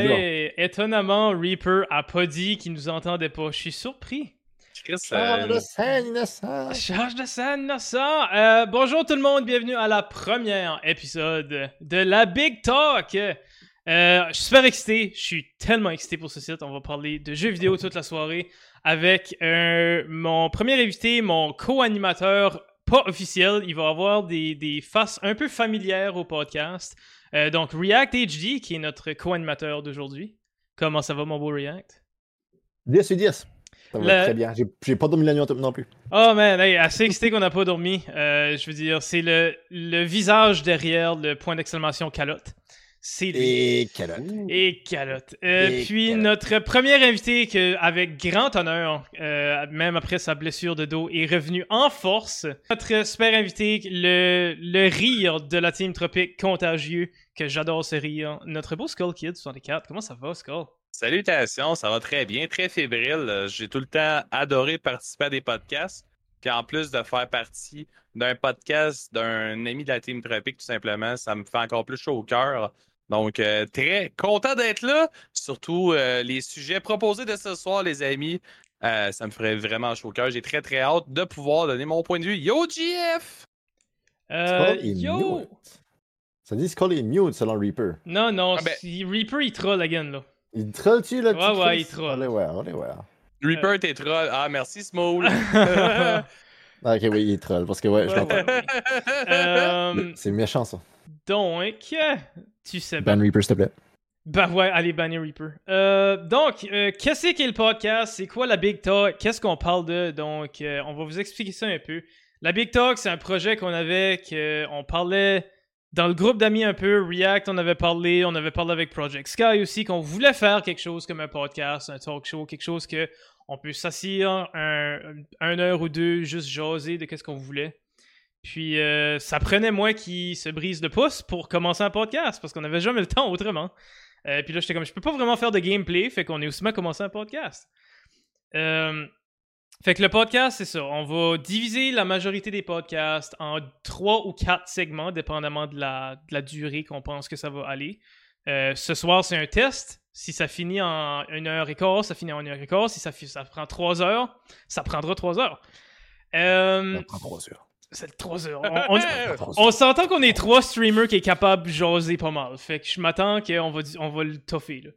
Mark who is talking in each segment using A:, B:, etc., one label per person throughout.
A: Hey, étonnamment, Reaper a pas dit qu'il nous entendait pas. Je suis surpris.
B: Charge de scène innocent.
A: Charge de scène innocent. Euh, bonjour tout le monde, bienvenue à la première épisode de la Big Talk. Euh, je suis super excité, je suis tellement excité pour ce site. On va parler de jeux vidéo toute la soirée avec euh, mon premier invité, mon co-animateur pas officiel. Il va avoir des, des faces un peu familières au podcast. Euh, donc, React HD, qui est notre co-animateur d'aujourd'hui. Comment ça va, mon beau React?
B: 10 sur 10. Ça va
A: Le-
B: très bien. J'ai- pas dormi la nuit non plus.
A: Oh man, hey, assez excité qu'on n'a pas dormi. Euh, je veux dire, c'est le, le visage derrière le point d'exclamation calotte. C'est lui.
B: Et heure?
A: Et calotte. Euh,
B: Et
A: puis
B: calotte.
A: notre premier invité, que, avec grand honneur, euh, même après sa blessure de dos, est revenu en force. Notre super invité, le, le rire de la team Tropique contagieux, que j'adore ce rire. Notre beau Skull Kid 64. Comment ça va, Skull?
C: Salutations, ça va très bien, très fébrile. Euh, J'ai tout le temps adoré participer à des podcasts. Puis en plus de faire partie d'un podcast d'un ami de la Team Tropique, tout simplement, ça me fait encore plus chaud au cœur. Donc, euh, très content d'être là. Surtout euh, les sujets proposés de ce soir, les amis. euh, ça me ferait vraiment chaud au cœur. J'ai très, très hâte de pouvoir donner mon point de vue. Yo, GF!
A: Euh, yo!
B: mute? Ça dit Skull est mute selon Reaper?
A: Non, non,
C: Ah ben-
A: Reaper, il troll again, là.
B: Il troll-tu, le petit
A: Ouais, ouais, il troll.
B: Allez, ouais, allez, ouais.
C: Reaper, t'es troll. Ah, merci, Small.
B: Ah, ok, oui, il troll. Parce que, ouais, je.
A: Euh,
B: C'est méchant, ça.
A: donc, tu sais bien.
B: Ban Reaper, s'il te plaît.
A: Bah ouais, allez, bannir Reaper. Euh, donc, euh, qu'est-ce qu'est le podcast? C'est quoi la Big Talk? Qu'est-ce qu'on parle de? Donc, euh, on va vous expliquer ça un peu. La Big Talk, c'est un projet qu'on avait, qu'on parlait dans le groupe d'amis un peu. React, on avait parlé. On avait parlé avec Project Sky aussi, qu'on voulait faire quelque chose comme un podcast, un talk show, quelque chose que on peut s'asseoir un, un heure ou deux, juste jaser de qu'est-ce qu'on voulait. Puis, euh, ça prenait moi qui se brise le pouce pour commencer un podcast, parce qu'on n'avait jamais le temps autrement. Euh, puis là, j'étais comme, je peux pas vraiment faire de gameplay, fait qu'on est aussi mal commencé un podcast. Euh, fait que le podcast, c'est ça. On va diviser la majorité des podcasts en trois ou quatre segments, dépendamment de la, durée qu'on pense que ça va aller. Euh, ce soir, c'est un test. Si ça finit en une heure et quart, ça finit en une heure et quart. Si ça, ça prend trois heures, ça prendra trois heures.
B: Ça prend trois heures.
A: C'est trois heures. On, on- on s'entend qu'on est trois streamers qui est capable de jaser pas mal. Fait que je m'attends qu'on va, on va le toffer. Là.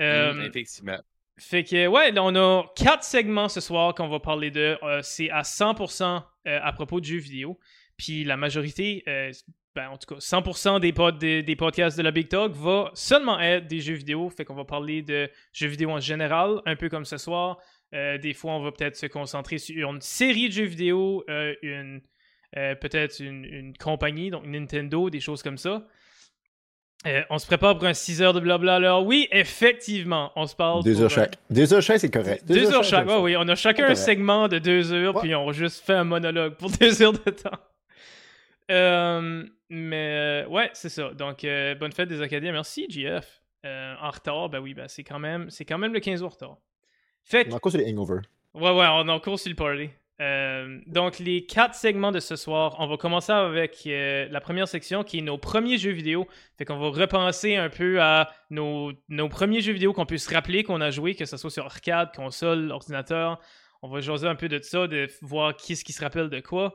A: Euh,
C: Mm, Effectivement.
A: fait que, ouais, là, on a quatre segments ce soir qu'on va parler de. Euh, c'est à 100% euh, à propos de jeux vidéo. Puis la majorité, euh, ben, en tout cas, 100% des, pod- des, des podcasts de la Big Talk va seulement être des jeux vidéo. Fait qu'on va parler de jeux vidéo en général, un peu comme ce soir. Euh, des fois, on va peut-être se concentrer sur une série de jeux vidéo, euh, une, euh, peut-être une, une compagnie, donc Nintendo, des choses comme ça. On se prépare pour un 6 heures de blabla. Alors oui, effectivement, on se parle.
B: Deux
A: pour
B: heures chaque. Deux heures chaque, c'est correct.
A: deux, heures chaque. Ouais, oui, on a chacun un segment de deux heures,
B: Ouais.
A: puis on juste fait un monologue pour deux heures de temps. Mais ouais, c'est ça. Donc, bonne fête des Acadiens. Merci. Euh, en retard, ben oui, ben c'est quand même, c'est quand même le 15 jours en retard. Fait que,
B: On a encore sur les hangover.
A: Ouais, ouais, on a encore sur le party. Euh, donc, les quatre segments de ce soir, on va commencer avec euh, la première section qui est nos premiers jeux vidéo. Fait qu'on va repenser un peu à nos, nos premiers jeux vidéo qu'on peut se rappeler qu'on a joué, que ce soit sur arcade, console, ordinateur. On va jaser un peu de ça, de voir qui est-ce qui se rappelle de quoi.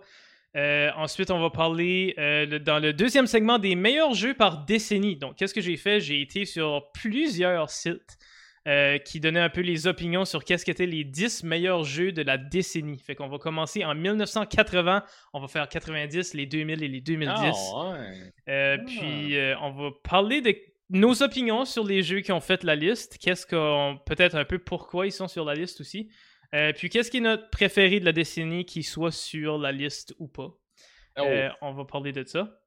A: Euh, ensuite, on va parler le- dans le deuxième segment des meilleurs jeux par décennie. Donc, qu'est-ce que j'ai fait? J'ai été sur plusieurs sites euh, qui donnaient un peu les opinions sur qu'est-ce qu'étaient les 10 meilleurs jeux de la décennie. Fait qu'on va commencer en 1980, on va faire 90, les 2000 et les 2010.
C: Ah, ouais.
A: Euh,
C: Ah.
A: Puis euh, on va parler de nos opinions sur les jeux qui ont fait la liste. Qu'est-ce qu'on. Peut-être un peu pourquoi ils sont sur la liste aussi. Euh, puis qu'est-ce qui est notre préféré de la décennie qui soit sur la liste ou pas.
C: Oh.
A: Euh, on va parler de ça.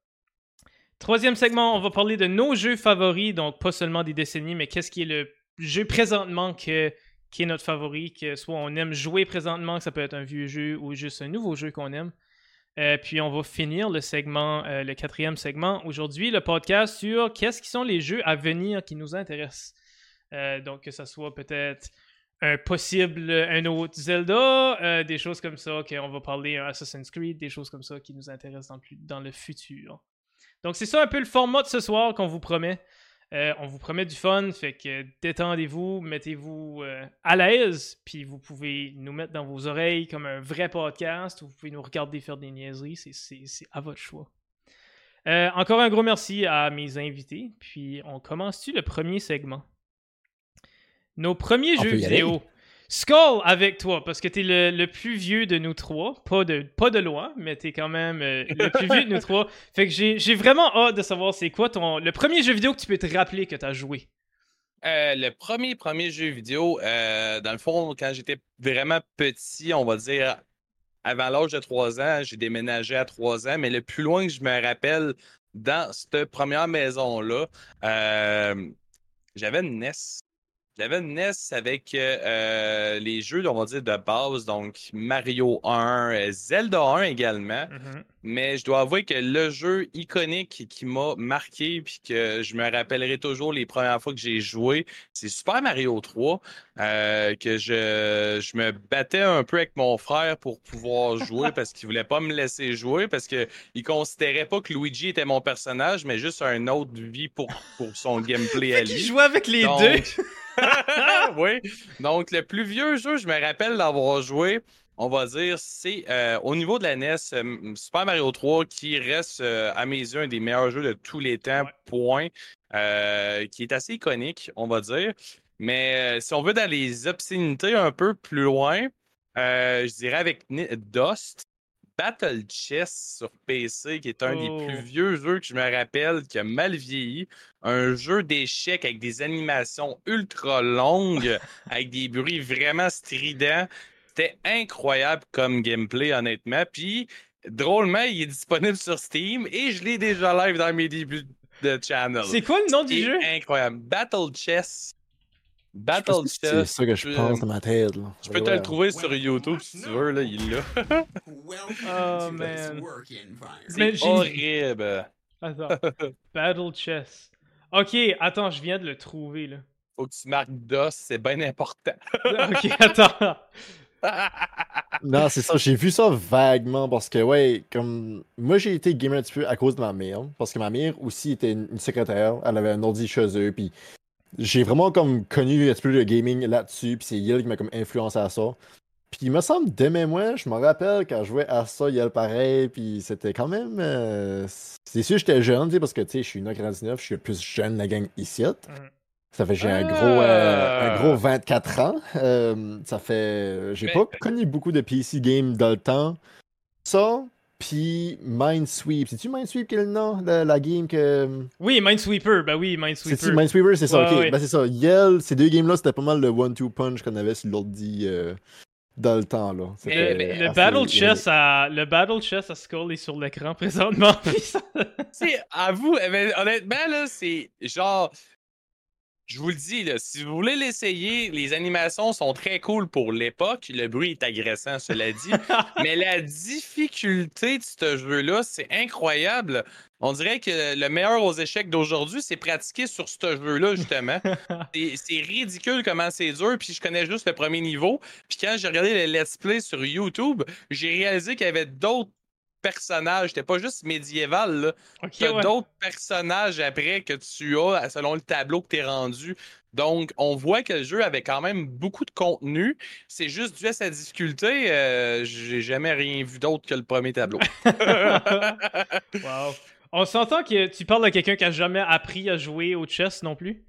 A: Troisième segment, on va parler de nos jeux favoris, donc pas seulement des décennies, mais qu'est-ce qui est le jeu présentement que, qui est notre favori, que soit on aime jouer présentement, que ça peut être un vieux jeu ou juste un nouveau jeu qu'on aime. Euh, puis on va finir le segment, euh, le quatrième segment aujourd'hui, le podcast sur qu'est-ce qui sont les jeux à venir qui nous intéressent. Euh, donc que ça soit peut-être un possible, un autre Zelda, des choses comme ça, qu'on va parler Assassin's Creed, des choses comme ça qui nous intéressent dans le futur. Donc c'est ça un peu le format de ce soir qu'on vous promet. Euh, on vous promet du fun, fait que détendez-vous, mettez-vous euh, à l'aise, puis vous pouvez nous mettre dans vos oreilles comme un vrai podcast, ou vous pouvez nous regarder faire des niaiseries, c'est- à votre choix. Euh, encore un gros merci à mes invités, puis on commence-tu le premier segment? Nos premiers
B: On
A: jeux vidéo. Skull avec toi, parce que t'es le, le plus vieux de nous trois. Pas de, pas de loin, mais t'es quand même euh, le plus vieux de nous trois. Fait que j'ai vraiment hâte de savoir c'est quoi ton le premier jeu vidéo que tu peux te rappeler que t'as joué.
C: Euh, le premier, premier jeu vidéo, euh, dans le fond, quand j'étais vraiment petit, on va dire avant l'âge de 3 ans, j'ai déménagé à 3 ans, mais le plus loin que je me rappelle dans cette première maison-là, euh, j'avais une NES. J'avais une NES avec euh, les jeux, on va dire, de base, donc Mario 1, euh, Zelda 1 également.
A: Mhm.
C: Mais je dois avouer que le jeu iconique qui m'a marqué puis que je me rappellerai toujours les premières fois que j'ai joué, c'est Super Mario 3. euh, que je, je me battais un peu avec mon frère pour pouvoir jouer parce qu'il voulait pas me laisser jouer parce que il considérait pas que Luigi était mon personnage, mais juste un autre vie pour, pour son gameplay à
A: qu'il
C: lui.
A: jouait avec les
C: Donc-
A: deux.
C: oui. Donc, le plus vieux jeu, je me rappelle d'avoir joué, on va dire, c'est euh, au niveau de la NES, euh, Super Mario 3, qui reste euh, à mes yeux un des meilleurs jeux de tous les temps,
A: Ouais.
C: point. Qui est assez iconique, on va dire. Mais si on veut dans les obscénités un peu plus loin, je dirais avec Ni- Dust. Battle Chess sur PC, qui est un
A: Oh.
C: des plus vieux jeux que je me rappelle, qui a mal vieilli. Un jeu d'échecs avec des animations ultra longues, avec des bruits vraiment stridents. C'était incroyable comme gameplay, honnêtement. Puis, drôlement, il est disponible sur Steam et je l'ai déjà live dans mes débuts de channel.
A: C'est quoi le nom du jeu?
C: incroyable. Battle Chess. Battle
B: que C'est
C: Chess.
B: ça que je pense dans ma tête. Là.
C: Je peux te le trouver sur YouTube si tu veux, là, il est là.
A: Oh, man.
C: C'est horrible.
A: Attends. Battle Chess. Ok, attends, je viens de le trouver là.
C: Faut que tu marques DOS, c'est bien important.
A: Ok, attends.
B: Non, c'est ça. J'ai vu ça vaguement parce que, ouais, comme. Moi, j'ai été gamer un petit peu à cause de ma mère. Parce que ma mère aussi était une une secrétaire. Elle avait un ordi chez eux. Puis j'ai vraiment comme connu un petit peu le gaming là-dessus. Puis c'est elle qui m'a comme influencé à ça. Puis il me semble, de mémoire, je me rappelle quand je jouais à ça, il y a le pareil. Puis c'était quand même. euh, C'est sûr, j'étais jeune, tu sais, parce que, tu sais, je suis 1,99, je suis le plus jeune de la gang ici.
A: Mhm.
B: Ça fait j'ai un
C: Ah!
B: gros euh, un gros 24 ans. Euh, ça fait j'ai pas connu beaucoup de PC games dans le temps. Ça puis Minesweep. C'est-tu Minesweep qui est le nom de la game que
A: Oui, Minesweeper. Ben oui, Minesweeper.
B: C'est-tu Minesweeper, c'est ça.
A: Ouais,
B: OK,
A: ouais.
B: ben c'est ça. Yell, ces deux games là, c'était pas mal le one two punch qu'on avait sur l'ordi euh, dans le temps là.
A: Le,
C: mais-
A: le
B: assez-
A: Battle Chess à le Battle Chess à Skull est sur l'écran présentement. puis ça-
C: Tu sais, à vous, ben, honnêtement, là, c'est genre. Je vous le dis, là, si vous voulez l'essayer, les animations sont très cool pour l'époque. Le bruit est agressant, cela dit. Mais la difficulté de ce jeu-là, c'est incroyable. On dirait que le meilleur aux échecs d'aujourd'hui, c'est pratiquer sur ce jeu-là, justement. C'est c'est ridicule comment c'est dur, puis je connais juste le premier niveau. Puis quand j'ai regardé le let's play sur YouTube, j'ai réalisé qu'il y avait d'autres personnages. C'était pas juste médiéval, là.
A: ok,
C: T'as
A: ouais.
C: d'autres personnages après que tu as selon le tableau que t'es rendu. Donc, on voit que le jeu avait quand même beaucoup de contenu. C'est juste dû à sa difficulté. euh, J'ai jamais rien vu d'autre que le premier tableau.
A: wow. On s'entend que tu parles de quelqu'un qui a jamais appris à jouer au chess non plus.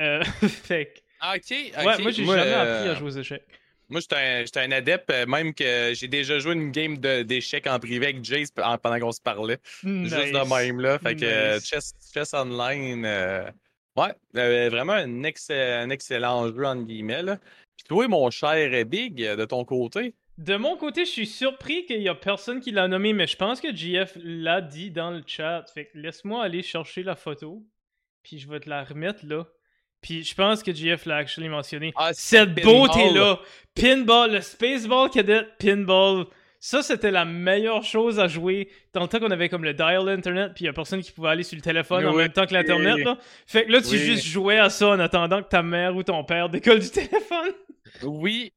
A: Euh, fait que-
C: Ah, ok, ok.
A: Ouais, moi j'ai jamais
C: euh,
A: appris à jouer aux échecs.
C: Moi, j'étais un, un adepte, euh, même que j'ai déjà joué une game d'échecs en privé avec Jace pendant qu'on se parlait. Juste de même, là. Fait que euh,
A: Nice.
C: chess, chess Online, euh, ouais, euh, vraiment un, ex- un excellent jeu, entre guillemets, là. Puis toi, mon cher Big, de ton côté,
A: De mon côté, je suis surpris qu'il y a personne qui l'a nommé, mais je pense que JF l'a dit dans le chat. Fait que laisse-moi aller chercher la photo, puis je vais te la remettre là. Puis je pense que JF l'a actually mentionné.
C: Ah,
A: Cette beauté-là, Pinball, le Spaceball Cadet Pinball, ça c'était la meilleure chose à jouer dans le temps qu'on avait comme le dial internet, puis il y a personne qui pouvait aller sur le téléphone en même temps que l'internet. là. Fait que là, tu
C: Oui.
A: juste jouais à ça en attendant que ta mère ou ton père décolle du téléphone.
C: oui,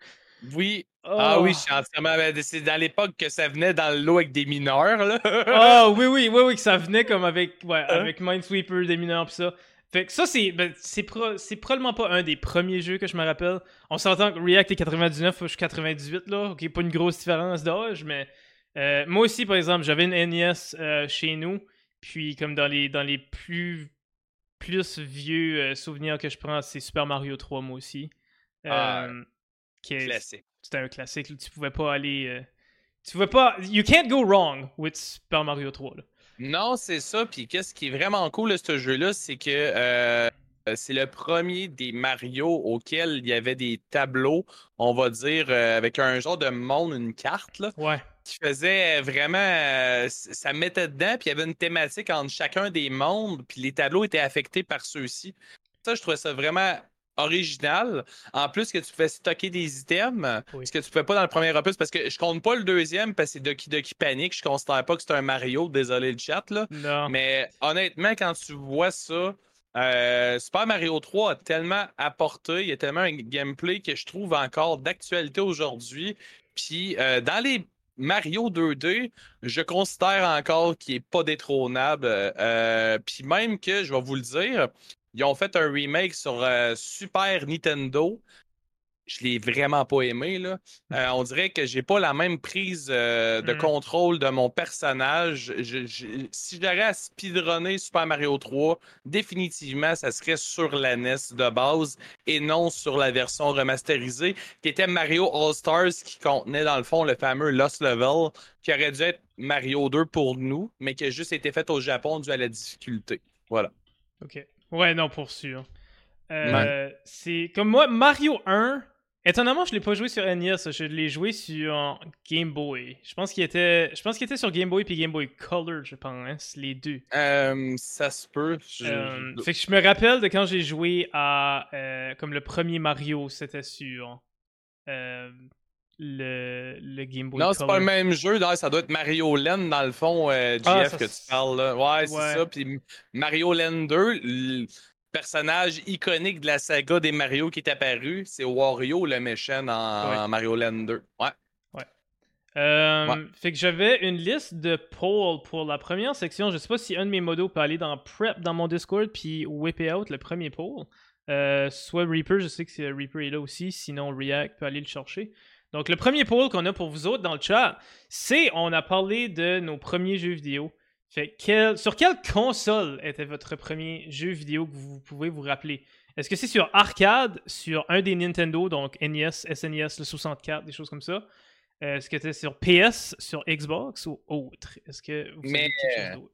C: oui. Ah
A: Oh.
C: oui, je suis entièrement. C'est dans l'époque que ça venait dans le lot avec des mineurs, là.
A: Ah oui, oui, oui, oui, que ça venait comme avec, ouais,
C: Hein?
A: avec Minesweeper, des mineurs pis ça. Fait que ça, c'est ben, c'est pro- c'est probablement pas un des premiers jeux que je me rappelle. On s'entend que React est 99, moi je suis 98, là. Ok, pas une grosse différence d'âge, mais euh, moi aussi, par exemple, j'avais une NES euh, chez nous. Puis, comme dans les, dans les plus, plus vieux euh, souvenirs que je prends, c'est Super Mario 3, moi aussi.
C: Ah,
A: Euh,
C: Classique.
A: C'était un classique. là. Tu pouvais pas aller. tu pouvais pas. You can't go wrong with Super Mario 3. Là.
C: Non, c'est ça. Puis qu'est-ce qui est vraiment cool de ce jeu-là, c'est que euh, c'est le premier des Mario auquel il y avait des tableaux, on va dire, euh, avec un genre de monde, une carte, là,
A: Ouais.
C: qui faisait vraiment. euh, ça mettait dedans, puis il y avait une thématique entre chacun des mondes, puis les tableaux étaient affectés par ceux-ci. Ça, je trouvais ça vraiment original. En plus que tu pouvais stocker des items,
A: Oui.
C: ce que tu pouvais pas dans le premier opus, parce que je compte pas le deuxième, parce que c'est Doki Doki Panic. Je considère pas que c'est un Mario, désolé le chat, là.
A: Non.
C: Mais honnêtement, quand tu vois ça, euh, Super Mario 3 a tellement apporté, il y a tellement un gameplay que je trouve encore d'actualité aujourd'hui. Puis euh, dans les Mario 2D, je considère encore qu'il n'est pas détrônable. Euh, puis même que, je vais vous le dire, ils ont fait un remake sur euh, Super Nintendo. Je l'ai vraiment pas aimé. Là. Euh, on dirait que j'ai pas la même prise euh, de
A: Mm.
C: contrôle de mon personnage. Je- je- si j'aurais à speedrunner Super Mario 3, définitivement, ça serait sur la NES de base et non sur la version remasterisée, qui était Mario All-Stars, qui contenait dans le fond le fameux Lost Level, qui aurait dû être Mario 2 pour nous, mais qui a juste été fait au Japon dû à la difficulté. Voilà.
A: Ok. Ouais, non, pour sûr. Euh, C'est comme moi, Mario 1. Étonnamment, je l'ai pas joué sur NES, je l'ai joué sur Game Boy. Je pense qu'il était, je pense qu'il était sur Game Boy puis Game Boy Color, je pense, les deux.
C: Euh, ça se peut. Je-
A: Euh, fait que je me rappelle de quand j'ai joué à comme le premier Mario, c'était sur le, le Game Boy
C: Non, c'est pas le même jeu. Ça doit être Mario Land, dans le fond, euh,
A: Ah,
C: GF,
A: ça,
C: que tu parles là. Ouais,
A: Ouais.
C: c'est ça. Puis Mario Land 2, le personnage iconique de la saga des Mario qui est apparu, c'est Wario, le méchant dans
A: Ouais.
C: Mario Land 2. Ouais.
A: Euh,
C: Ouais.
A: Fait que j'avais une liste de polls pour la première section. Je sais pas si un de mes modos peut aller dans Prep dans mon Discord puis whip it out le premier poll. Euh, soit Reaper, je sais que c'est- Reaper est là aussi. Sinon, React peut aller le chercher. Donc, le premier poll qu'on a pour vous autres dans le chat, c'est on a parlé de nos premiers jeux vidéo. Fait quel- sur quelle console était votre premier jeu vidéo que vous pouvez vous rappeler? Est-ce que c'est sur arcade, sur un des Nintendo, donc NES, SNES, le 64, des choses comme ça? Euh, Est-ce que c'était sur PS, sur Xbox ou autre? Est-ce que vous
C: Mais,
A: quelque chose d'autre?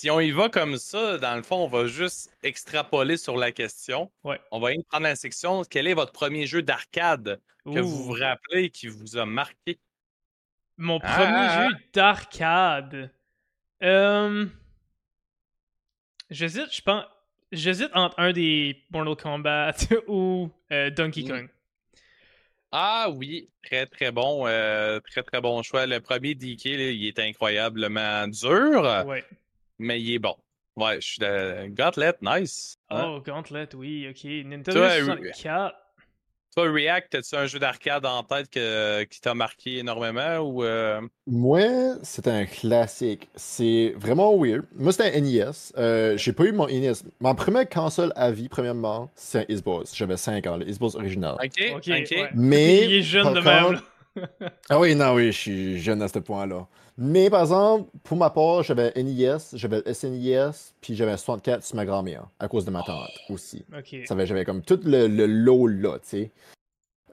C: Si on y va comme ça, dans le fond, on va juste extrapoler sur la question.
A: Ouais.
C: On va y prendre la section. Quel est votre premier jeu d'arcade que vous vous rappelez qui vous a marqué?
A: Mon
C: Ah,
A: premier
C: ah,
A: jeu d'arcade. Euh... J'hésite, je pense. J'hésite entre un des Mortal Kombat ou euh, Donkey
C: Mm.
A: Kong.
C: Ah oui, très très bon, euh, très très bon choix. Le premier DK, là, il est incroyablement dur,
A: Ouais.
C: Mais il est bon. Ouais, je suis de Gauntlet, nice. Hein?
A: Oh, Gauntlet, oui, ok. Nintendo
C: Toi,
A: 64.
C: Toi, React, as-tu un jeu d'arcade en tête que- qui t'a marqué énormément ou euh,
B: Moi, c'était un classique. C'est vraiment weird. Moi, c'était un NES. Euh, j'ai pas eu mon NES. Ma première console à vie, premièrement, c'est un Xbox. J'avais 5 ans, le Xbox original.
C: Ok,
A: Ok, ouais.
B: Mais.
A: Il est jeune de même.
B: Ah oui, non, oui, je suis jeune à ce point-là. Mais par exemple, pour ma part, j'avais NES, j'avais le SNES, puis j'avais un 64 sur ma grand-mère, à cause de ma tante aussi. Ça avait- J'avais comme tout le, le lot là, tu sais.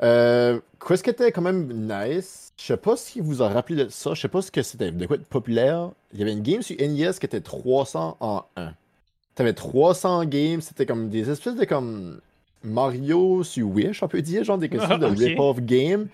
B: Euh, Qu'est-ce qui était quand même nice, je sais pas si vous a rappelé de ça, je sais pas ce que c'était, de quoi de populaire? Il y avait une game sur NES qui était 300 en 1. T'avais 300 games, c'était comme des espèces de comme Mario sur Wish, on peut dire, genre des questions de rip-off game.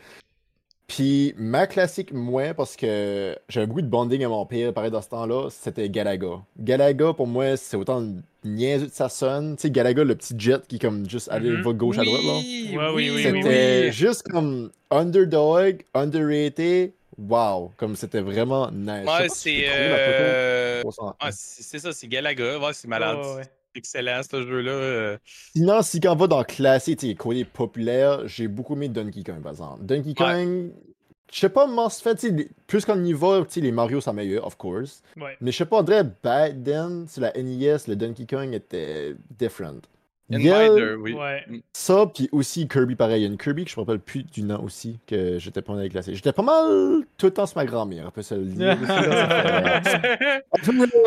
B: Puis ma classique, moi, parce que j'avais beaucoup de bonding à mon père, pareil dans ce temps-là, c'était Galaga. Galaga, pour moi, c'est autant niaiseux que ça sonne. Tu sais, Galaga, le petit jet qui, comme, juste allait
A: Mhm.
B: va gauche à droite, là.
C: Oui,
A: Ouais, oui, oui, oui,
B: C'était
C: oui.
B: juste comme underdog, underrated. Wow, comme c'était vraiment nice.
C: Ouais, c'est euh,
B: 300.
C: ouais, c'est c'est ça, c'est Galaga. Ouais, c'est malade.
A: Ouais, ouais.
C: Excellent ce jeu-là. euh.
B: Sinon, si quand on va dans classé, tu sais, côté populaire, j'ai beaucoup aimé Donkey Kong, par exemple. Donkey Kong, je sais pas, moi, fait, plus qu'on y va, les Mario sont meilleurs, of course.
A: Ouais.
B: Mais je sais pas, on dirait back then, sur la NES, le Donkey Kong était different.
C: Une
B: Il y a
C: Spider, oui.
A: Ouais.
B: ça, puis aussi Kirby, pareil. Il y a une Kirby que je me rappelle plus du nom aussi, que j'étais pas mal classé. J'étais pas mal tout le temps sur ma grand-mère, on peut se le dire.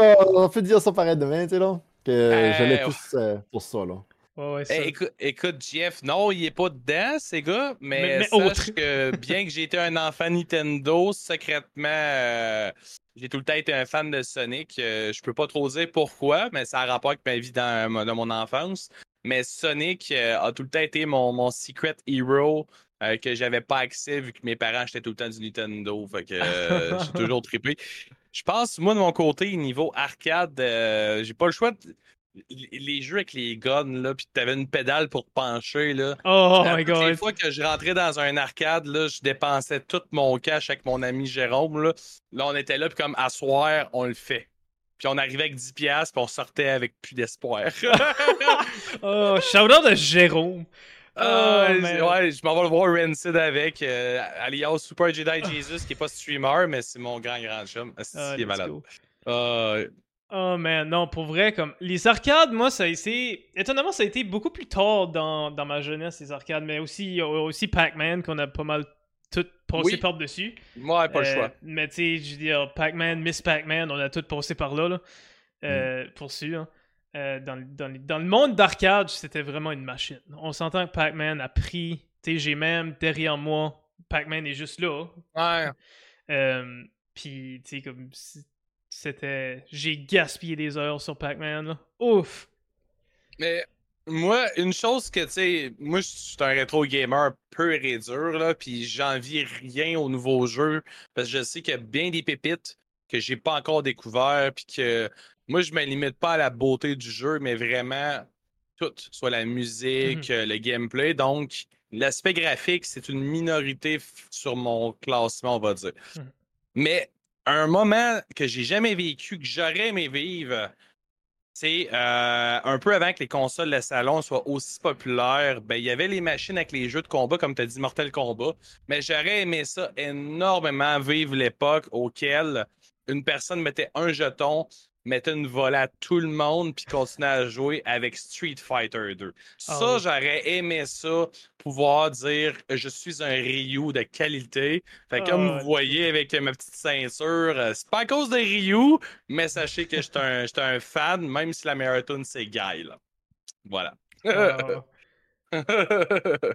B: euh, on peut dire ça pareil demain, tu sais, là. Que j'allais
C: ouais.
B: plus euh, pour ça, là.
A: Ouais, ouais, ça.
C: Eh, écoute, écoute, Jeff, non, il est pas dedans, ces gars, mais,
A: Mais- mais
C: sache
A: autre.
C: que bien que j'ai été un enfant Nintendo, secrètement, euh, j'ai tout le temps été un fan de Sonic. Euh, je peux pas trop dire pourquoi, mais ça a rapport avec ma vie dans, dans mon enfance. Mais Sonic euh, a tout le temps été mon, mon secret hero euh, que j'avais pas accès vu que mes parents achetaient tout le temps du Nintendo. Fait que euh, j'ai toujours trippé. Je pense, moi, de mon côté, niveau arcade, euh, j'ai pas le choix. de- Les jeux avec les guns, là, puis t'avais une pédale pour pencher, là.
A: Oh
C: À
A: my
C: les
A: god.
C: fois que je rentrais dans un arcade, là, je dépensais tout mon cash avec mon ami Jérôme. Là, là on était là, puis comme à soir, on le fait. Puis on arrivait avec 10$, piastres, puis on sortait avec plus d'espoir.
A: Oh, shout out de Jérôme.
C: Ah,
A: Oh,
C: ouais, je m'en vais le voir Rancid avec, euh, alias Super Jedi Jesus, qui est pas streamer, mais c'est mon grand grand chum. Asti,
A: Ah,
C: il est malade.
A: go.
C: Ah,
A: Oh man, non, pour vrai, comme les arcades, moi, ça a été. Étonnamment, ça a été beaucoup plus tard dans, dans ma jeunesse, les arcades, mais aussi, aussi Pac-Man, qu'on a pas mal tout passé
C: Oui.
A: par-dessus.
C: moi, pas le
A: Euh,
C: choix.
A: Mais tu sais, je veux dire, Pac-Man, Miss Pac-Man, on a tout passé par là, là. Euh, Pour sûr. Euh, dans, le- dans, le- dans le monde d'arcade, c'était vraiment une machine. On s'entend que Pac-Man a pris. J'ai même derrière moi, Pac-Man est juste là.
C: Ouais.
A: Euh, Puis, tu sais, comme. C'était. J'ai gaspillé des heures sur Pac-Man. Ouf!
C: Mais moi, une chose que, tu sais, moi, je suis un rétro gamer peu et dur, là, puis j'envie rien au nouveau jeu, parce que je sais qu'il y a bien des pépites que j'ai pas encore découvert, puis que moi, je me limite pas à la beauté du jeu, mais vraiment tout, soit la musique, euh, le gameplay. Donc, l'aspect graphique, c'est une minorité sur mon classement, on va dire.
A: Mhm.
C: Mais un moment que j'ai jamais vécu, que j'aurais aimé vivre, c'est euh, un peu avant que les consoles de salon soient aussi populaires, ben, il y avait les machines avec les jeux de combat, comme tu as dit, Mortal Kombat. Mais j'aurais aimé ça énormément, vivre l'époque auquel une personne mettait un jeton, mettait une volée à tout le monde, puis continuait à jouer avec Street Fighter 2. Ça,
A: Ah oui.
C: j'aurais aimé ça, pouvoir dire je suis un Ryu de qualité. Fait que comme
A: Ah,
C: vous voyez avec ma petite ceinture, euh, c'est pas à cause de Ryu, mais sachez que j'étais un, un fan, même si la meilleure tune c'est Guy. Là. Voilà.
A: Ah.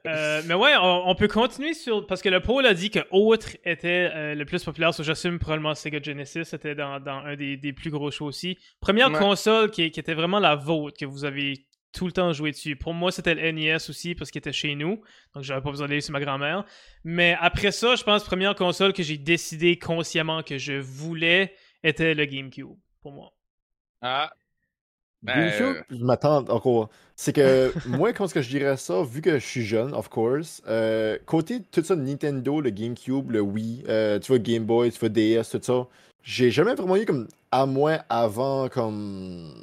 A: Euh, mais ouais, on, on peut continuer sur. Parce que le pôle a dit que Autre était euh, le plus populaire, so j'assume probablement Sega Genesis, c'était dans, dans un des, des plus gros shows aussi. Première
C: Ouais.
A: console qui, qui était vraiment la vôtre, que vous avez tout le temps joué dessus. Pour moi, c'était le NES aussi, parce qu'il était chez nous, donc j'avais pas besoin d'aller sur ma grand-mère. Mais après ça, je pense première console que j'ai décidé consciemment que je voulais était le GameCube, pour moi.
C: ah. Ben, euh,
B: je m'attends encore. C'est que moi, quand ce que je dirais ça, vu que je suis jeune, of course, euh, côté tout ça, Nintendo, le GameCube, le Wii, euh, tu vois Game Boy, tu vois DS, tout ça, j'ai jamais vraiment eu comme, à moi, avant, comme,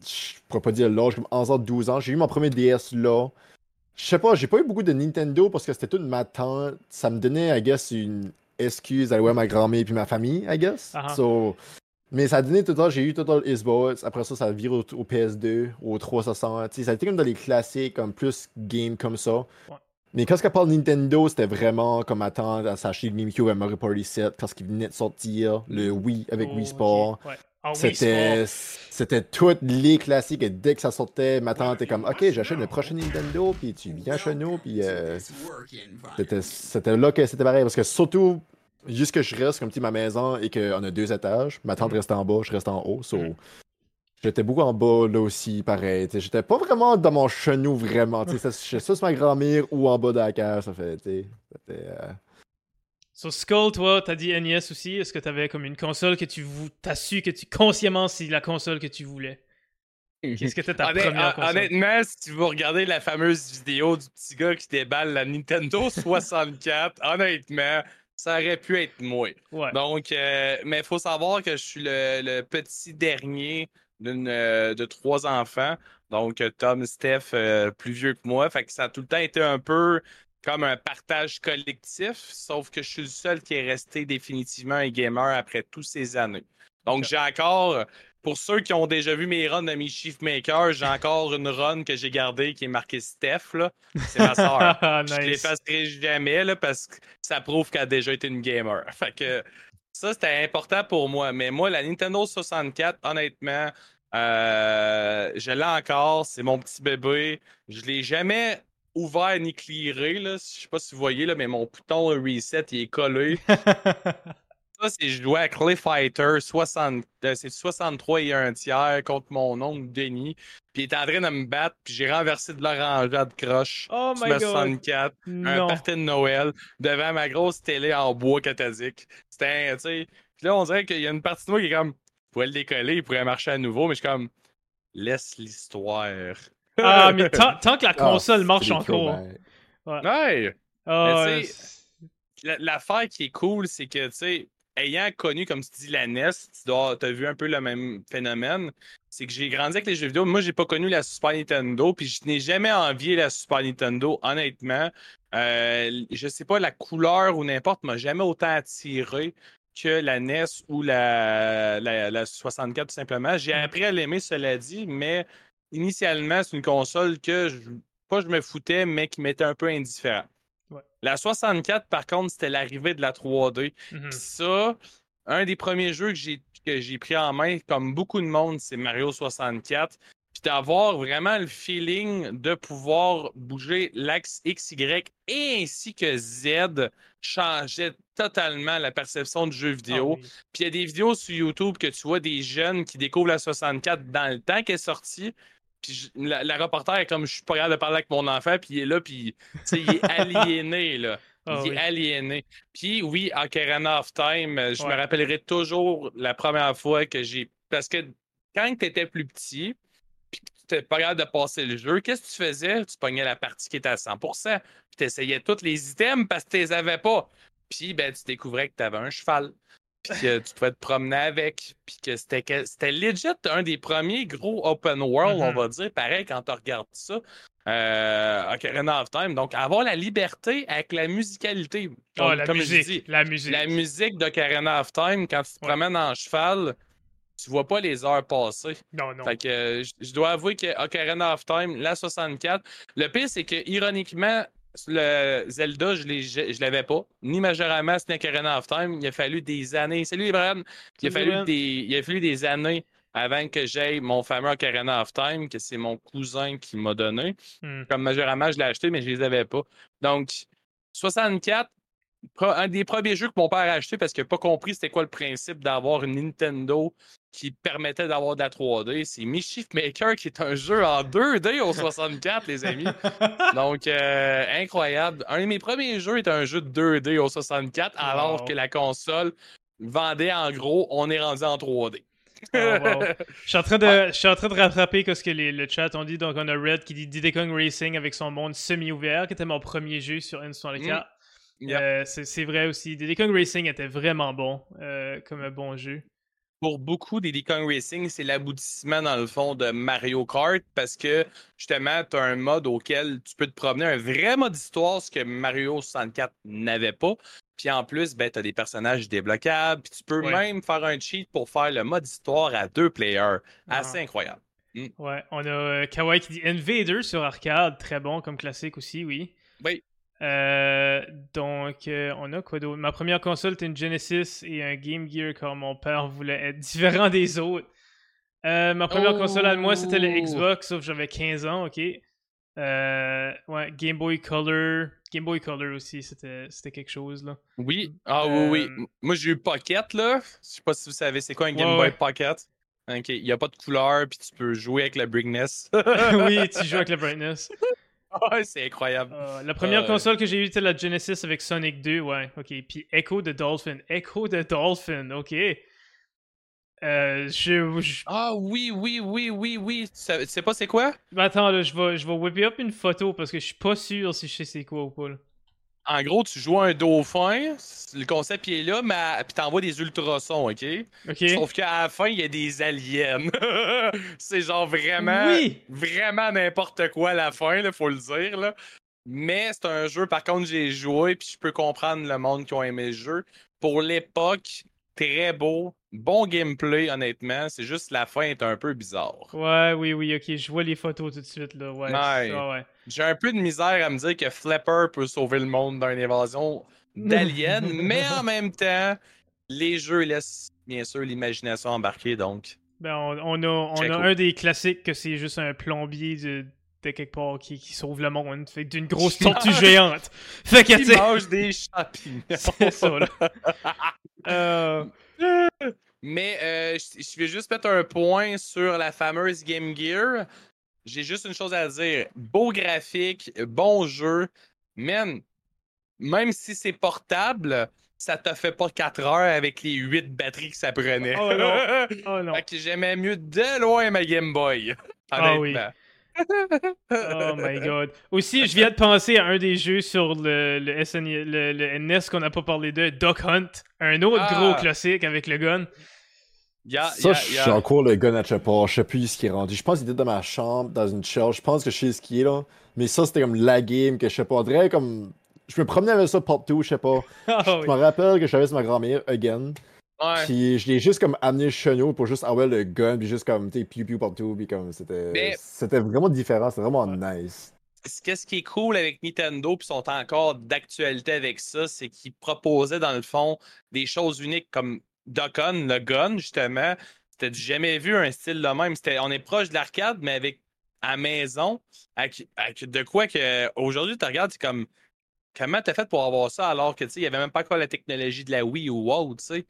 B: je pourrais pas dire l'âge, comme 11 ans, 12 ans, j'ai eu mon premier DS là. Je sais pas, j'ai pas eu beaucoup de Nintendo parce que c'était toute ma tante. Ça me donnait, I guess, une excuse d'aller voir ma grand-mère puis ma famille, I guess.
A: Ah ah.
B: So, mais ça a donné tout le temps, j'ai eu Total Xbox, après ça, ça a viré au, au PS2, au 360. Tu sais, ça a été comme dans les classiques, comme plus game comme ça.
A: Ouais.
B: Mais quand ce parle Nintendo, c'était vraiment comme attendre à s'acheter le GameCube à Mario Party 7, quand il venait de sortir, le Wii avec
A: Oh,
B: Wii Sport.
A: ouais. Ah,
B: C'était,
A: Sport.
B: c'était toutes les classiques et dès que ça sortait, ma tante était comme Ok, j'achète le prochain Nintendo, puis tu viens chez nous, puis euh, c'était, c'était là que c'était pareil. Parce que surtout, juste que je reste comme tu sais, ma maison et qu'on a deux étages, ma tante
A: Mhm.
B: reste en bas, je reste en haut. So,
A: Mhm.
B: J'étais beaucoup en bas là aussi, pareil. Tu J'étais pas vraiment dans mon chenou vraiment. tu sais, ça- soit sur ma grand-mère ou en bas de la cage. Ça fait, tu sais, c'était, euh,
A: Sur Skull, toi, t'as dit NES aussi. Est-ce que t'avais comme une console que tu vou... t'as su que tu consciemment c'est la console que tu voulais? Qu'est-ce que c'était ta première console?
C: Honnêtement, si vous regardez la fameuse vidéo du petit gars qui déballe la Nintendo 64, honnêtement, ça aurait pu être moi.
A: Ouais.
C: Donc, euh, mais il faut savoir que je suis le, le petit dernier d'une, euh, de trois enfants. Donc, Tom, Steph, euh, plus vieux que moi. Fait que ça a tout le temps été un peu comme un partage collectif, sauf que je suis le seul qui est resté définitivement un gamer après toutes ces années. Donc, j'ai encore, pour ceux qui ont déjà vu mes runs de mes Chief Maker, j'ai encore une run que j'ai gardée qui est marquée Steph. là. C'est ma soeur. Je
A: nice.
C: l'effacerai jamais là, parce que ça prouve qu'elle a déjà été une gamer. Fait que ça, c'était important pour moi. Mais moi, la Nintendo 64, honnêtement, euh, je l'ai encore. C'est mon petit bébé. Je l'ai jamais ouvert ni clearé. Là. Je sais pas si vous voyez, là, mais mon bouton reset il est collé. Ça, c'est je jouais à Clay Fighter 60, euh, c'est 63 et un tiers contre mon oncle Denis. Puis il était en train de me battre, puis j'ai renversé de l'orangeade croche
A: oh
C: sur
A: my
C: ma
A: god.
C: 64, un
A: Non.
C: party de Noël, devant ma grosse télé en bois cathodique. C'était, un- tu sais. Puis là, on dirait qu'il y a une partie de moi qui est comme, je pourrais le décoller, il pourrait marcher à nouveau, mais je suis comme, laisse l'histoire.
A: Ah, mais tant, tant que la
B: Ah,
A: console marche encore.
C: Ouais!
B: throwbacks.
A: Ah,
C: Mais tu
A: ouais,
C: sais, La- L'affaire qui est cool, c'est que, tu sais, ayant connu, comme tu dis, la NES, tu dois, as vu un peu le même phénomène. C'est que j'ai grandi avec les jeux vidéo. Moi, j'ai pas connu la Super Nintendo, puis je n'ai jamais envié la Super Nintendo, honnêtement. Euh, je sais pas, la couleur ou n'importe m'a jamais autant attiré que la NES ou la, la, la 64, tout simplement. J'ai appris à l'aimer, cela dit, mais initialement, c'est une console que je, pas je me foutais, mais qui m'était un peu indifférent.
A: Ouais.
C: La 64, par contre, c'était l'arrivée de la 3D.
A: mhm.
C: Puis ça, un des premiers jeux que j'ai pris en main, comme beaucoup de monde, c'est Mario 64. Puis d'avoir vraiment le feeling de pouvoir bouger l'axe X, Y et ainsi que Z changeait totalement la perception du jeu vidéo.
A: Ah oui.
C: Puis il y a des vidéos sur YouTube que tu vois des jeunes qui découvrent la 64 dans le temps qu'elle est sortie. Puis la, la reporter est comme je suis pas capable de parler avec mon enfant, puis il est là, puis il est aliéné, là.
A: Ah
C: il est aliéné. Puis oui, Ocarina of Time, je
A: Ouais.
C: me rappellerai toujours la première fois que j'ai. Parce que quand tu étais plus petit, puis que tu n'étais pas capable de passer le jeu, qu'est-ce que tu faisais? Tu pognais la partie qui était à 100%, puis tu essayais tous les items parce que tu les avais pas. Puis ben, tu découvrais que tu avais un cheval, puis que tu pouvais te promener avec, puis que c'était que- c'était legit un des premiers gros open world, on
A: Mhm.
C: va dire, pareil, quand tu regardes ça. Euh, Ocarina of Time. Donc, avoir la liberté avec la musicalité.
A: Ah, la
C: comme
A: musique.
C: je dis,
A: la musique.
C: la musique d'Ocarina of Time, quand tu te
A: Ouais.
C: promènes en cheval, tu vois pas les heures passer.
A: Non, non.
C: Fait que euh, je- je dois avouer que Ocarina of Time, la 64, le pire, c'est que ironiquement, le Zelda, je je l'avais pas. Ni Majora Mask, ni Ocarina of Time. Il a fallu des années. Salut, Brian. Il a, fallu des, il a fallu des années avant que j'aie mon fameux Ocarina of Time, que c'est mon cousin qui m'a donné.
A: Hmm.
C: Comme Majora Mask, je l'ai acheté, mais je les avais pas. Donc, 64, pro- un des premiers jeux que mon père a acheté parce qu'il n'a pas compris c'était quoi le principe d'avoir une Nintendo qui permettait d'avoir de la 3D. C'est Mischief Maker qui est un jeu en 2D au 64, les amis. Donc, euh, incroyable. Un de mes premiers jeux est un jeu de 2D au 64, alors que la console vendait en gros, on est rendu en 3D.
A: Oh, wow. Je suis en train de, je suis en train de rattraper ce que les, le chat ont dit. Donc, on a Red qui dit Diddy Kong Racing avec son monde semi-ouvert, qui était mon premier jeu sur N64.
C: Yep.
A: Euh, c'est c'est vrai aussi. Diddy Kong Racing était vraiment bon euh, comme un bon jeu.
C: Pour beaucoup, Diddy Kong Racing, c'est l'aboutissement, dans le fond, de Mario Kart parce que, justement, tu as un mode auquel tu peux te promener, un vrai mode histoire, ce que Mario 64 n'avait pas. Puis en plus, ben, tu as des personnages débloquables, puis tu peux
A: Ouais.
C: même faire un cheat pour faire le mode histoire à deux players.
A: Ah.
C: Assez incroyable.
A: Ouais, on a euh, Kawaii qui dit Invader sur arcade, très bon comme classique aussi, oui.
C: Oui.
A: Euh, donc, euh, on a quoi d'autre? Ma première console était une Genesis et un Game Gear car mon père voulait être différent des autres. Euh, ma première
C: Oh.
A: console à moi, c'était le Xbox, sauf que j'avais 15 ans, ok? Ouais, Game Boy Color. Game Boy Color aussi, c'était quelque chose, là.
C: Oui. Ah oui, oui. Moi, j'ai eu Pocket, là. Je sais pas si vous savez c'est quoi un Game
A: Ouais,
C: Boy
A: ouais.
C: Pocket? OK. Il n'y a pas de couleur, puis tu peux jouer avec la brightness.
A: oui, tu joues avec la brightness.
C: Ouais, c'est incroyable.
A: Euh, la première
C: Euh,
A: console que j'ai eue était la Genesis avec Sonic 2, ouais, ok. Puis Echo the Dolphin. Echo the Dolphin, ok. Euh, je, je-
C: Ah oui, oui, oui, oui, oui. Tu sais, tu sais pas c'est quoi?
A: Ben, Attends, là, je vais, je vais whipper up une photo parce que je suis pas sûr si je sais c'est quoi ou pas. là.
C: En gros, tu joues un dauphin, le concept il est là, mais puis t'envoies des ultrasons, ok?
A: Ok.
C: Sauf qu'à la fin, il y a des aliens. c'est genre vraiment,
A: Oui!
C: vraiment n'importe quoi à la fin, là, faut le dire. Là. Mais c'est un jeu, par contre, j'ai joué, puis je peux comprendre le monde qui a aimé le jeu. Pour l'époque, très beau, bon gameplay, honnêtement. C'est juste la fin est un peu bizarre.
A: Ouais, oui, oui, ok, je vois les photos tout de suite, là. Ouais. Ça, ouais.
C: J'ai un peu de misère à me dire que Flapper peut sauver le monde d'une évasion d'aliens, mais en même temps, les jeux laissent bien sûr l'imagination embarquer, donc.
A: Ben, on, on a, on a un des classiques que c'est juste un plombier de, de quelque part qui, qui sauve le monde. Fait d'une grosse tortue géante. Fait que, sais,
C: mange des champignons.
A: c'est ça, là. Euh,
C: Mais euh, je je vais juste mettre un point sur la fameuse Game Gear. J'ai juste une chose à dire. Beau graphique, bon jeu. Man, même si c'est portable, ça te fait pas 4 heures avec les 8 batteries que ça prenait.
A: Oh non. oh non.
C: fait que j'aimais mieux de loin ma Game Boy.
A: Ah oui. Oh my god. Aussi, je viens de penser à un des jeux sur le, le, SN le, le NES qu'on n'a pas parlé de, Duck Hunt. Un autre
C: Ah.
A: gros classique avec le gun.
B: Ça, j'ai encore le gun à Chapar. Je sais plus ce qui est rendu. Je pense qu'il était dans ma chambre, dans une shelf. Je pense que je sais ce qui est là. Mais ça, c'était comme la game que je sais pas. Comme. Je me promenais avec ça partout, je sais pas.
A: Ah
B: Je
A: oui.
B: me rappelle que j'avais sur ma grand-mère, again.
C: ouais.
B: Puis je l'ai juste comme amené chez nous pour juste avoir le gun, puis juste comme, tu sais, piou piou partout. Puis comme, c'était.
C: Mais-
B: C'était vraiment différent. C'était vraiment nice.
C: ce qu'est-ce qui est cool avec Nintendo, puis sont encore d'actualité avec ça, c'est qu'ils proposaient dans le fond des choses uniques comme Dokkan, le gun, justement. C'était jamais vu un style de même. C'était, on est proche de l'arcade, mais avec à maison, avec, avec de quoi que aujourd'hui, tu regardes, c'est comme comment t'as fait pour avoir ça alors que tu sais, il n'y avait même pas encore la technologie de la Wii ou WoW, tu sais.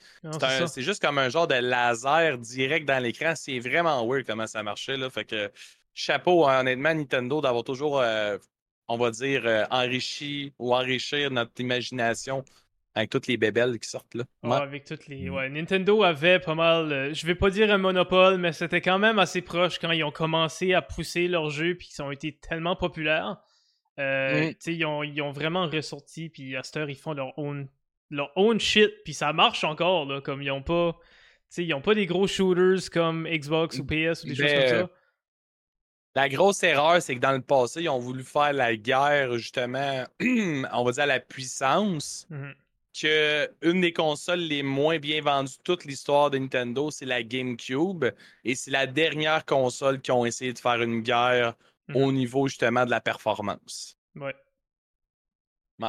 C: C'est juste comme un genre de laser direct dans l'écran. C'est vraiment weird comment ça marchait. Là. Fait que chapeau, honnêtement, Nintendo d'avoir toujours, euh, on va dire, euh, enrichi ou enrichir notre imagination avec toutes les bébelles qui sortent là.
A: Ouais, avec toutes les.
B: Mm.
A: Ouais, Nintendo avait pas mal. euh, je vais pas dire un monopole, mais c'était quand même assez proche quand ils ont commencé à pousser leurs jeux puis qu'ils ont été tellement populaires. Euh,
C: Mm.
A: ils ont, ils ont vraiment ressorti puis à cette heure ils font leur own leur own shit puis ça marche encore là, comme ils ont pas. Ils ont pas des gros shooters comme Xbox ou PS ou des choses
C: Ben,
A: comme ça.
C: La grosse erreur, c'est que dans le passé, ils ont voulu faire la guerre, justement, on va dire à la puissance.
A: Mhm.
C: Que une des consoles les moins bien vendues de toute l'histoire de Nintendo, c'est la GameCube. Et c'est la dernière console qui ont essayé de faire une guerre
A: Mhm.
C: au niveau justement de la performance.
A: Ouais.
C: Ouais.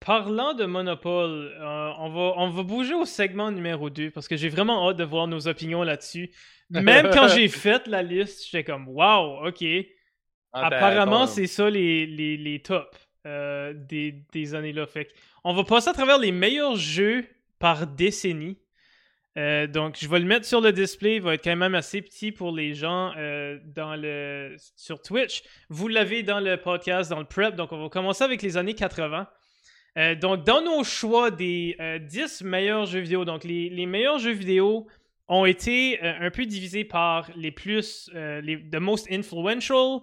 A: Parlant de Monopole, euh, on, va, on va bouger au segment numéro 2 parce que j'ai vraiment hâte de voir nos opinions là-dessus. Même quand j'ai fait la liste, j'étais comme Wow, ok.
C: Ah, t'as-
A: Apparemment, c'est ça les, les, les tops euh, des, des années-là. Fait que on va passer à travers les meilleurs jeux par décennie. Euh, donc, je vais le mettre sur le display. Il va être quand même assez petit pour les gens euh, sur Twitch. Vous l'avez dans le podcast, dans le prep. Donc, on va commencer avec les années 80. Euh, donc, dans nos choix des euh, 10 meilleurs jeux vidéo, donc les, meilleurs jeux vidéo ont été un peu divisés par les plus, les the most influential,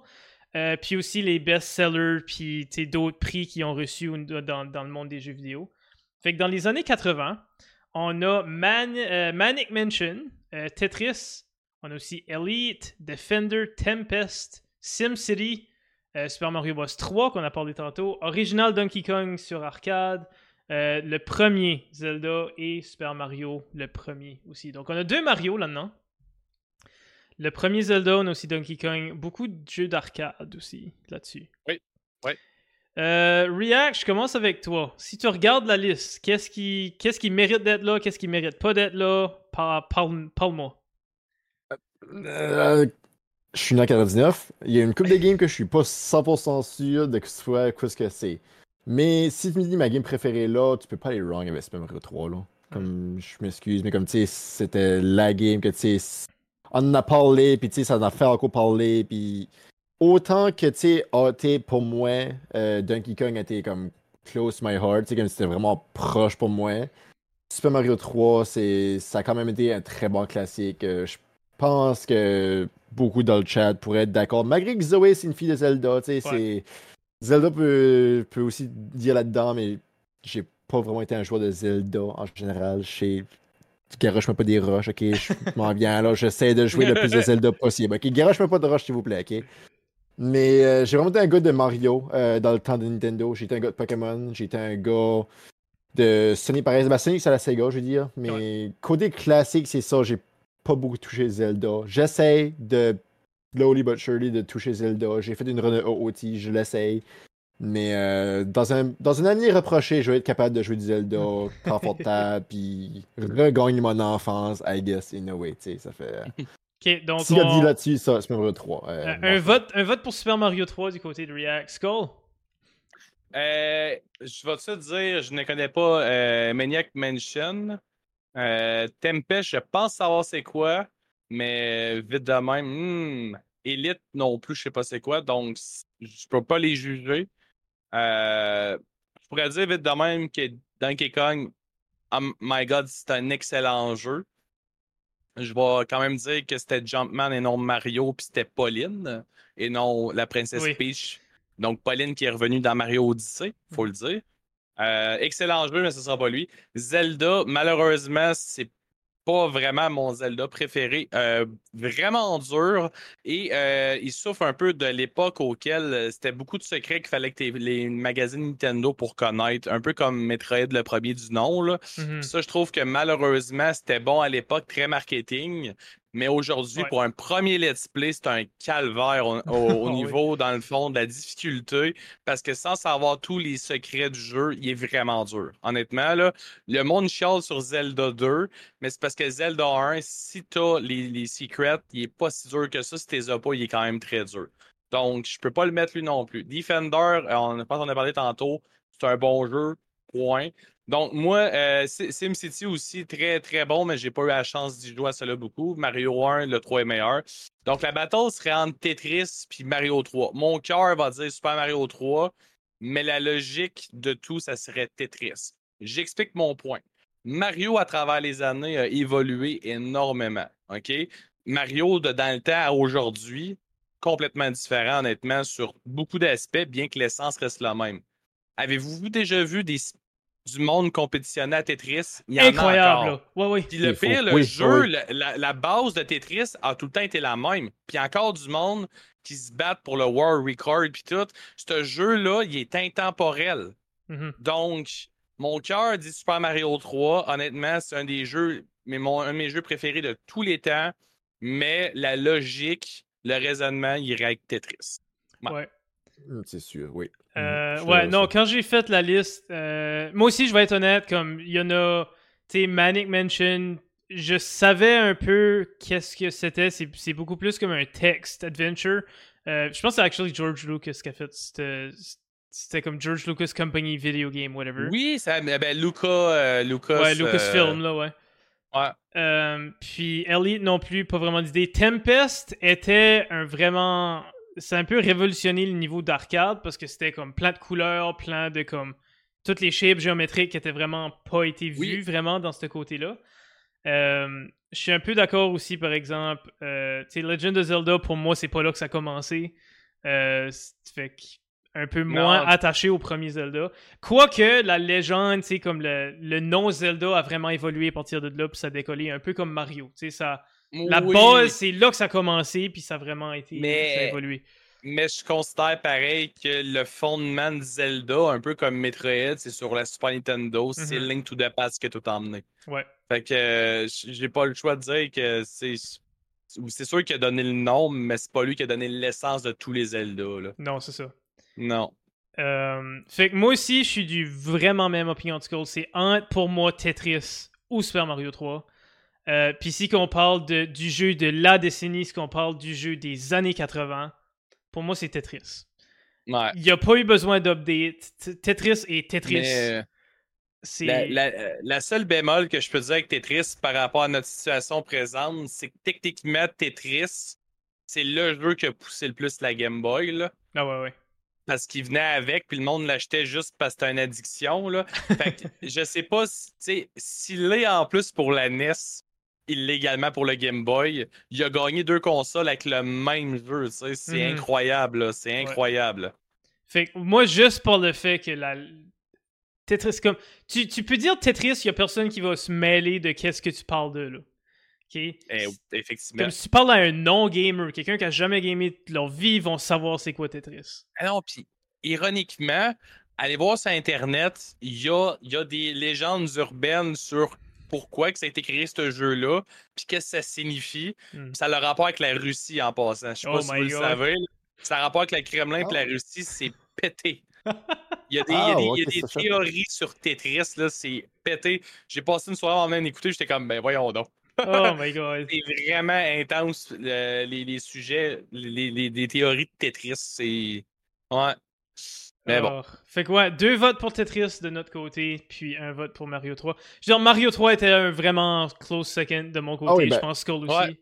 A: euh, puis aussi les best-sellers, puis d'autres prix qui ont reçu au- dans, le monde des jeux vidéo. Fait que dans les années 80, on a euh, Manic Mansion, euh, Tetris, on a aussi Elite, Defender, Tempest, SimCity, Super Mario Bros. 3 qu'on a parlé tantôt, Original Donkey Kong sur arcade, le premier Zelda et Super Mario le premier aussi. Donc on a deux Mario là-dedans. Le premier Zelda, on a aussi Donkey Kong, beaucoup de jeux d'arcade aussi là-dessus.
C: Oui, oui.
A: Euh, React, je commence avec toi. Si tu regardes la liste, qu'est-ce qui, qu'est-ce qui mérite d'être là, qu'est-ce qui mérite pas d'être là, Par- parle- parle-moi.
B: Euh, je suis né en 99. Il y a une couple de games que je suis pas 100% sûr de que ce soit quoi ce que c'est. Mais si tu me dis ma game préférée là, tu peux pas aller wrong avec Super Mario 3 là. Comme je m'excuse, mais comme tu sais, c'était la game que tu sais, on en a parlé, puis tu sais, ça en a fait encore parler, puis autant que tu sais, t'sais, pour moi, euh, Donkey Kong était comme close to my heart, tu sais, comme c'était vraiment proche pour moi. Super Mario 3, c'est, ça a quand même été un très bon classique. Euh, je pense que beaucoup dans le chat pourraient être d'accord. Malgré que Zoé, c'est une fille de Zelda, tu sais, c'est. Zelda peut, peut aussi dire là-dedans, mais j'ai pas vraiment été un joueur de Zelda en général. Je sais. Garoche-moi pas des roches, ok? Je m'en viens là, j'essaie de jouer le plus de Zelda possible. Ok, garoche-moi pas de roches, s'il vous plaît, ok? Mais euh, j'ai vraiment été un gars de Mario euh, dans le temps de Nintendo. J'ai été un gars de Pokémon. J'ai été un gars de Sony pareil. Bah, Sony, c'est la Sega, je veux dire. Mais côté classique, c'est ça. J'ai pas beaucoup touché Zelda. J'essaie de, slowly but surely, de toucher Zelda. J'ai fait une run OOT, je l'essaye. Mais euh, dans, un, dans une année reprochée, je vais être capable de jouer du Zelda confortable, puis regagner mon enfance, I guess, in a way, tu sais, ça fait...
A: Ok, donc
B: S'il a
A: on-
B: dit là-dessus, ça, Super Mario 3. euh,
A: un, un vote, un vote pour Super Mario 3 du côté de React. Skull?
C: Euh, je vais te dire, je ne connais pas euh, Maniac Mansion. Euh, Tempest, je pense savoir c'est quoi, mais vite de même, hmm, Elite non plus, je sais pas c'est quoi, donc je peux pas les juger. Euh, je pourrais dire vite de même que Donkey Kong, oh my god, c'est un excellent jeu. Je vais quand même dire que c'était Jumpman et non Mario, puis c'était Pauline et non la princesse
A: Oui.
C: Peach. Donc Pauline qui est revenue dans Mario Odyssey, faut le dire. Euh, excellent jeu, mais ce sera pas lui. Zelda, malheureusement, c'est pas vraiment mon Zelda préféré. Euh, vraiment dur. Et euh, il souffre un peu de l'époque auquel euh, c'était beaucoup de secrets qu'il fallait que les magazines Nintendo pour connaître. Un peu comme Metroid, le premier du nom. Là.
A: Mhm.
C: Ça, je trouve que malheureusement, c'était bon à l'époque, très marketing. Mais aujourd'hui,
A: Ouais.
C: pour un premier let's play, c'est un calvaire au, au- au
A: Oui.
C: niveau, dans le fond, de la difficulté. Parce que sans savoir tous les secrets du jeu, il est vraiment dur. Honnêtement, là, le monde chiale sur Zelda 2, mais c'est parce que Zelda 1, si t'as les, les secrets, il est pas si dur que ça. Si t'es as pas, il est quand même très dur. Donc, je peux pas le mettre lui non plus. Defender, euh, on, je pense qu'on a parlé tantôt, c'est un bon jeu, point. Donc, moi, euh, Si- SimCity aussi, très, très bon, mais j'ai pas eu la chance d'y jouer à cela beaucoup. Mario 1, le 3 est meilleur. Donc, la battle serait entre Tetris puis Mario 3. Mon cœur va dire Super Mario 3, mais la logique de tout, ça serait Tetris. J'explique mon point. Mario, à travers les années, a évolué énormément. OK? Mario, de dans le temps à aujourd'hui, complètement différent, honnêtement, sur beaucoup d'aspects, bien que l'essence reste la même. Avez-vous déjà vu des, du monde compétitionner à Tetris? Il y en a
A: Incroyable,
C: encore.
A: là. Ouais, ouais.
C: Puis le
B: Il faut-
C: pire, le
B: oui,
C: jeu,
B: oui.
C: la, base de Tetris a tout le temps été la même. Puis encore du monde qui se battent pour le World Record puis tout. Ce jeu-là, il est intemporel.
A: Mhm.
C: Donc, mon cœur dit Super Mario 3. Honnêtement, c'est un des jeux, mais mon, un de mes jeux préférés de tous les temps. Mais la logique, le raisonnement, il irait avec Tetris. Ouais.
A: Ouais.
B: Hum, C'est sûr, oui.
A: Euh,
B: Hum, je
A: ouais, non,
B: ça.
A: quand j'ai fait la liste, euh, moi aussi, je vais être honnête, comme il y en a, tu sais, Manic Mansion, je savais un peu qu'est-ce que c'était. C'est c'est beaucoup plus comme un text adventure. Euh, je pense que c'est actually George Lucas qui a fait. C'était c'était comme George Lucas Company Video Game, whatever.
C: Oui, ça, ben, Luca, euh, Lucas.
A: Ouais, Lucasfilm,
C: euh,
A: là, ouais.
C: ouais.
A: Euh, puis Elliot non plus, pas vraiment d'idée. Tempest était un vraiment. C'est un peu révolutionné le niveau d'arcade parce que c'était comme plein de couleurs, plein de comme. Toutes les shapes géométriques qui étaient vraiment pas été vues
C: Oui.
A: vraiment dans ce côté-là. Euh, je suis un peu d'accord aussi, par exemple. Euh, tu sais, Legend of Zelda, pour moi, c'est pas là que ça a commencé. Euh, fait un peu moins
C: Non.
A: attaché au premier Zelda. Quoique la légende, tu sais, comme le, le nom Zelda a vraiment évolué à partir de là, puis ça a décollé un peu comme Mario. Tu sais, ça, la
C: Oui.
A: base, c'est là que ça a commencé, puis ça a vraiment été
C: Mais-
A: ça a évolué.
C: Mais je considère pareil que le fondement de Zelda, un peu comme Metroid, c'est sur la Super Nintendo, c'est
A: Mhm.
C: Link to the Past qui a tout emmené.
A: Ouais.
C: Fait que euh, j'ai pas le choix de dire que c'est. C'est sûr qu'il a donné le nom, mais c'est pas lui qui a donné l'essence de tous les Zelda. Là.
A: Non, c'est ça.
C: Non.
A: Euh, fait que moi aussi, je suis du vraiment même opinion de Skull. C'est entre pour moi Tetris ou Super Mario 3. Euh, Puis si qu'on parle de, du jeu de la décennie, si qu'on parle du jeu des années 80, pour moi c'est Tetris.
C: Ouais.
A: Il n'y a pas eu besoin d'update. Tetris et Tetris.
C: Mais euh, la, la- la seule bémol que je peux dire avec Tetris par rapport à notre situation présente, c'est que techniquement, Tetris, c'est le jeu qui a poussé le plus la Game Boy. Là.
A: Ah ouais, ouais.
C: parce qu'il venait avec, puis le monde l'achetait juste parce que c'était une addiction. Là. Fait que je sais pas si, tu sais, s'il est en plus pour la NES, il l'est également pour le Game Boy. Il a gagné deux consoles avec le même jeu. C'est
A: Mhm.
C: incroyable, là. c'est incroyable.
A: Fait que moi, juste pour le fait que la. Tetris, comme. Tu, tu peux dire Tetris, il y a personne qui va se mêler de qu'est-ce que tu parles de, là. OK?
C: Eh, effectivement.
A: Comme si tu parles à un non-gamer, quelqu'un qui a jamais gamé de leur vie, ils vont savoir c'est quoi Tetris.
C: Ah non, puis ironiquement, allez voir sur Internet, il y a, il y a des légendes urbaines sur pourquoi que ça a été créé ce jeu-là, puis qu'est-ce que ça signifie.
A: Hmm.
C: Puis ça a le rapport avec la Russie en passant. Je sais pas
A: Oh
C: si vous le savez. là. Ça a un rapport avec le Kremlin et la
B: Ah.
C: Russie, c'est pété. Il y a des, il y a des- il y a
B: ok,
C: des
B: c'est ça.
C: théories sur Tetris, là, c'est pété. J'ai passé une soirée en train d'écouter, j'étais comme, ben voyons donc.
A: Oh my god.
C: C'est vraiment intense, le- les, les sujets, les, les- les théories de Tetris, c'est... Ouais. Mais bon.
A: Alors, Fait quoi? Deux votes pour Tetris de notre côté, puis un vote pour Mario 3. Je veux dire, Mario 3 était un vraiment close second de mon côté.
B: Ah oui, ben-
A: Je pense Skull aussi.
C: Ouais.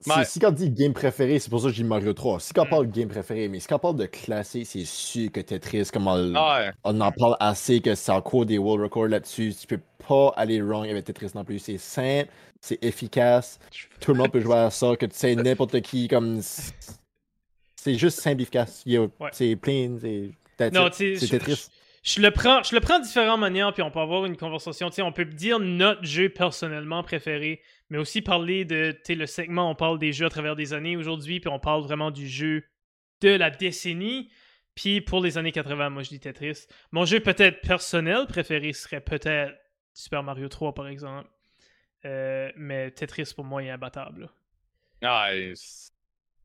B: Si,
C: Ouais.
B: si quand on dit game préféré, c'est pour ça que je dis Mario 3. Si quand on
A: Mm.
B: parle de game préféré, mais si quand on parle de classé, c'est sûr que Tetris, comme on,
C: Ah ouais.
B: on en parle assez, que c'est encore des world records là-dessus, tu peux pas aller wrong avec Tetris non plus. C'est simple, c'est efficace, tout le monde peut jouer à ça, que tu sais n'importe qui, comme. C'est juste simple, efficace. Il y a-
A: Ouais.
B: C'est plein, c'est. That's
A: Non,
B: it.
A: tu sais,
B: C'est
A: je-
B: Tetris.
A: Je le prends, je le prends de différentes manières, puis on peut avoir une conversation. Tu sais, on peut dire notre jeu personnellement préféré, mais aussi parler de, le segment, on parle des jeux à travers des années aujourd'hui, puis on parle vraiment du jeu de la décennie. Puis pour les années 80, moi je dis Tetris. Mon jeu peut-être personnel préféré serait peut-être Super Mario 3 par exemple. Euh, mais Tetris pour moi est imbattable. là.
C: Ah,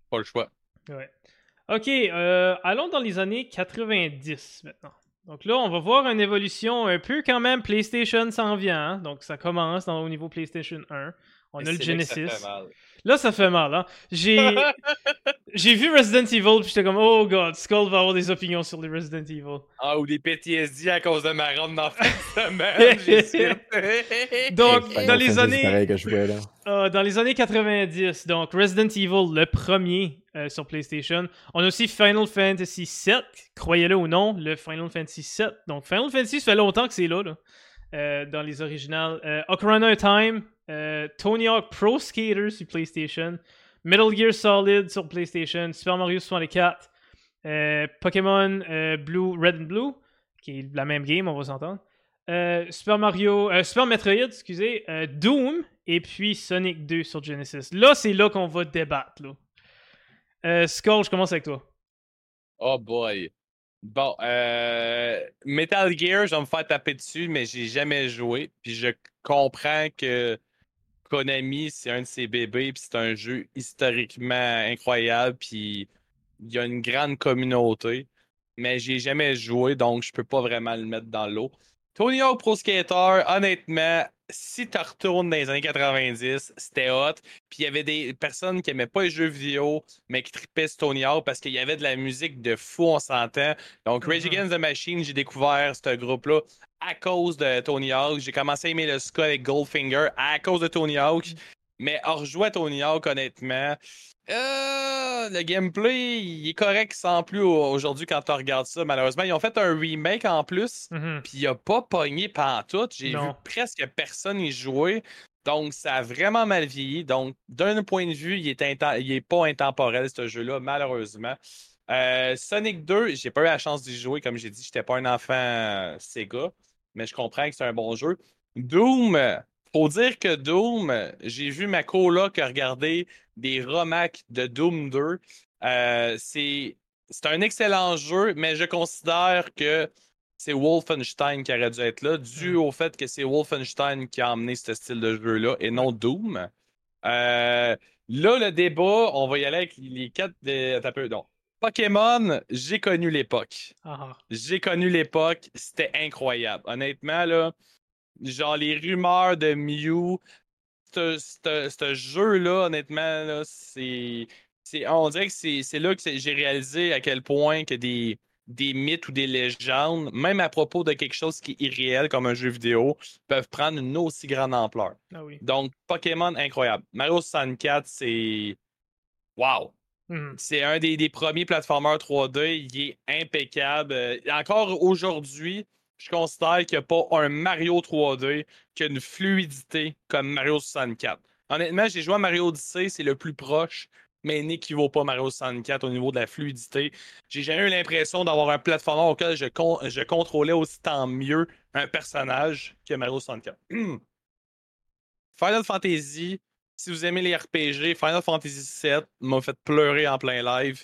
C: pas le choix.
A: Ouais. Ok, euh, allons dans les années 90 maintenant. Donc là, on va voir une évolution un peu quand même. PlayStation s'en vient, hein. donc ça commence dans, au niveau PlayStation 1. On a le Genesis. Là, ça fait mal. Hein? J'ai j'ai vu Resident Evil, puis j'étais comme, oh god, Skull va avoir des opinions sur les Resident Evil.
C: Ah, ou des PTSD à cause de ma ronde dans semaine. su.
A: Donc,
B: Final
A: dans les années.
B: pareil que je jouais, là.
A: Euh, dans les années 90, donc Resident Evil, le premier euh, sur PlayStation. On a aussi Final Fantasy VII, croyez-le ou non, le Final Fantasy VII. Donc Final Fantasy, ça fait longtemps que c'est là, là, euh, dans les originales. Euh, Ocarina of Time, euh, Tony Hawk Pro Skater sur PlayStation, Metal Gear Solid sur PlayStation, Super Mario 64, euh, Pokémon Blue, Red and Blue, qui est la même game, on va s'entendre. Super Mario, Super Metroid, excusez, Doom et puis Sonic 2 sur Genesis. Là, c'est là qu'on va débattre. Là. Je commence avec toi.
C: Oh boy. Bon, euh, Metal Gear, je vais me faire taper dessus, mais j'ai jamais joué. Puis je comprends que Konami, c'est un de ses bébés, puis c'est un jeu historiquement incroyable, puis il y a une grande communauté. Mais j'ai jamais joué, donc je peux pas vraiment le mettre dans l'eau. Tony Hawk Pro Skater, honnêtement, si tu retournes dans les années 90, c'était hot. Puis il y avait des personnes qui aimaient pas les jeux vidéo, mais qui tripaient Tony Hawk parce qu'il y avait de la musique de fou, on s'entend. Donc, Rage
A: Mhm.
C: Against the Machine, j'ai découvert ce groupe-là à cause de Tony Hawk. J'ai commencé à aimer le ska avec Goldfinger à cause de Tony Hawk. Mais hors rejouer à Tony Hawk, honnêtement, euh, le gameplay, il est correct sans plus au- aujourd'hui quand tu regardes ça. Malheureusement, ils ont fait un remake en plus.
A: Mhm.
C: Puis il a pas pogné pantoute. J'ai vu presque personne y jouer. Donc, ça a vraiment mal vieilli. Donc, d'un point de vue, il est, inten- il est pas intemporel, ce jeu-là, malheureusement. Euh, Sonic 2, j'ai pas eu la chance d'y jouer. Comme j'ai dit, j'étais pas un enfant euh, Sega. Mais je comprends que c'est un bon jeu. Doom, faut dire que Doom, j'ai vu ma coloc regarder des remakes de Doom 2. Euh, c'est c'est un excellent jeu, mais je considère que c'est Wolfenstein qui aurait dû être là, dû
A: Mm.
C: au fait que c'est Wolfenstein qui a emmené ce style de jeu-là et non Doom. Euh, là, le débat, on va y aller avec les quatre. Des... peu, non. Pokémon, j'ai connu l'époque.
A: Ah.
C: J'ai connu l'époque, c'était incroyable. Honnêtement, là, genre les rumeurs de Mew, ce- jeu-là, honnêtement, là, c'est. c'est- On dirait que c'est c'est là que c'est- j'ai réalisé à quel point que des, des mythes ou des légendes, même à propos de quelque chose qui est irréel comme un jeu vidéo, peuvent prendre une aussi grande ampleur.
A: Ah oui.
C: Donc, Pokémon, incroyable. Mario 64, c'est. Wow!
A: Mhm.
C: C'est un des, des premiers platformers 3D. Il est impeccable. Euh, encore aujourd'hui, je considère qu'il n'y a pas un Mario 3D qui a une fluidité comme Mario 64. Honnêtement, j'ai joué à Mario Odyssey, c'est le plus proche, mais n'équivaut pas Mario 64 au niveau de la fluidité. J'ai jamais eu l'impression d'avoir un platformer auquel je contrôlais aussi tant mieux un personnage que Mario 64. Final Fantasy, Si vous aimez les RPG, Final Fantasy VII m'a fait pleurer en plein live.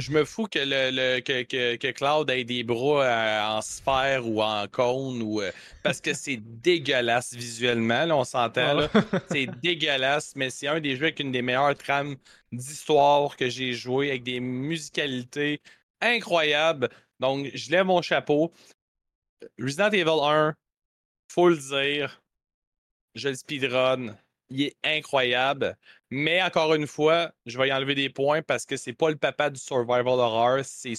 C: Je me fous que, le, que, que, Cloud ait des bras euh, en sphère ou en cône ou euh, parce que c'est dégueulasse visuellement, là, on s'entend. C'est dégueulasse, mais c'est un des jeux avec une des meilleures trames d'histoire que j'ai joué, avec des musicalités incroyables. Donc, je lève mon chapeau. Resident Evil 1, faut le dire, je le speedrun. Il est incroyable. Mais encore une fois, je vais y enlever des points parce que c'est pas le papa du Survival Horror, c'est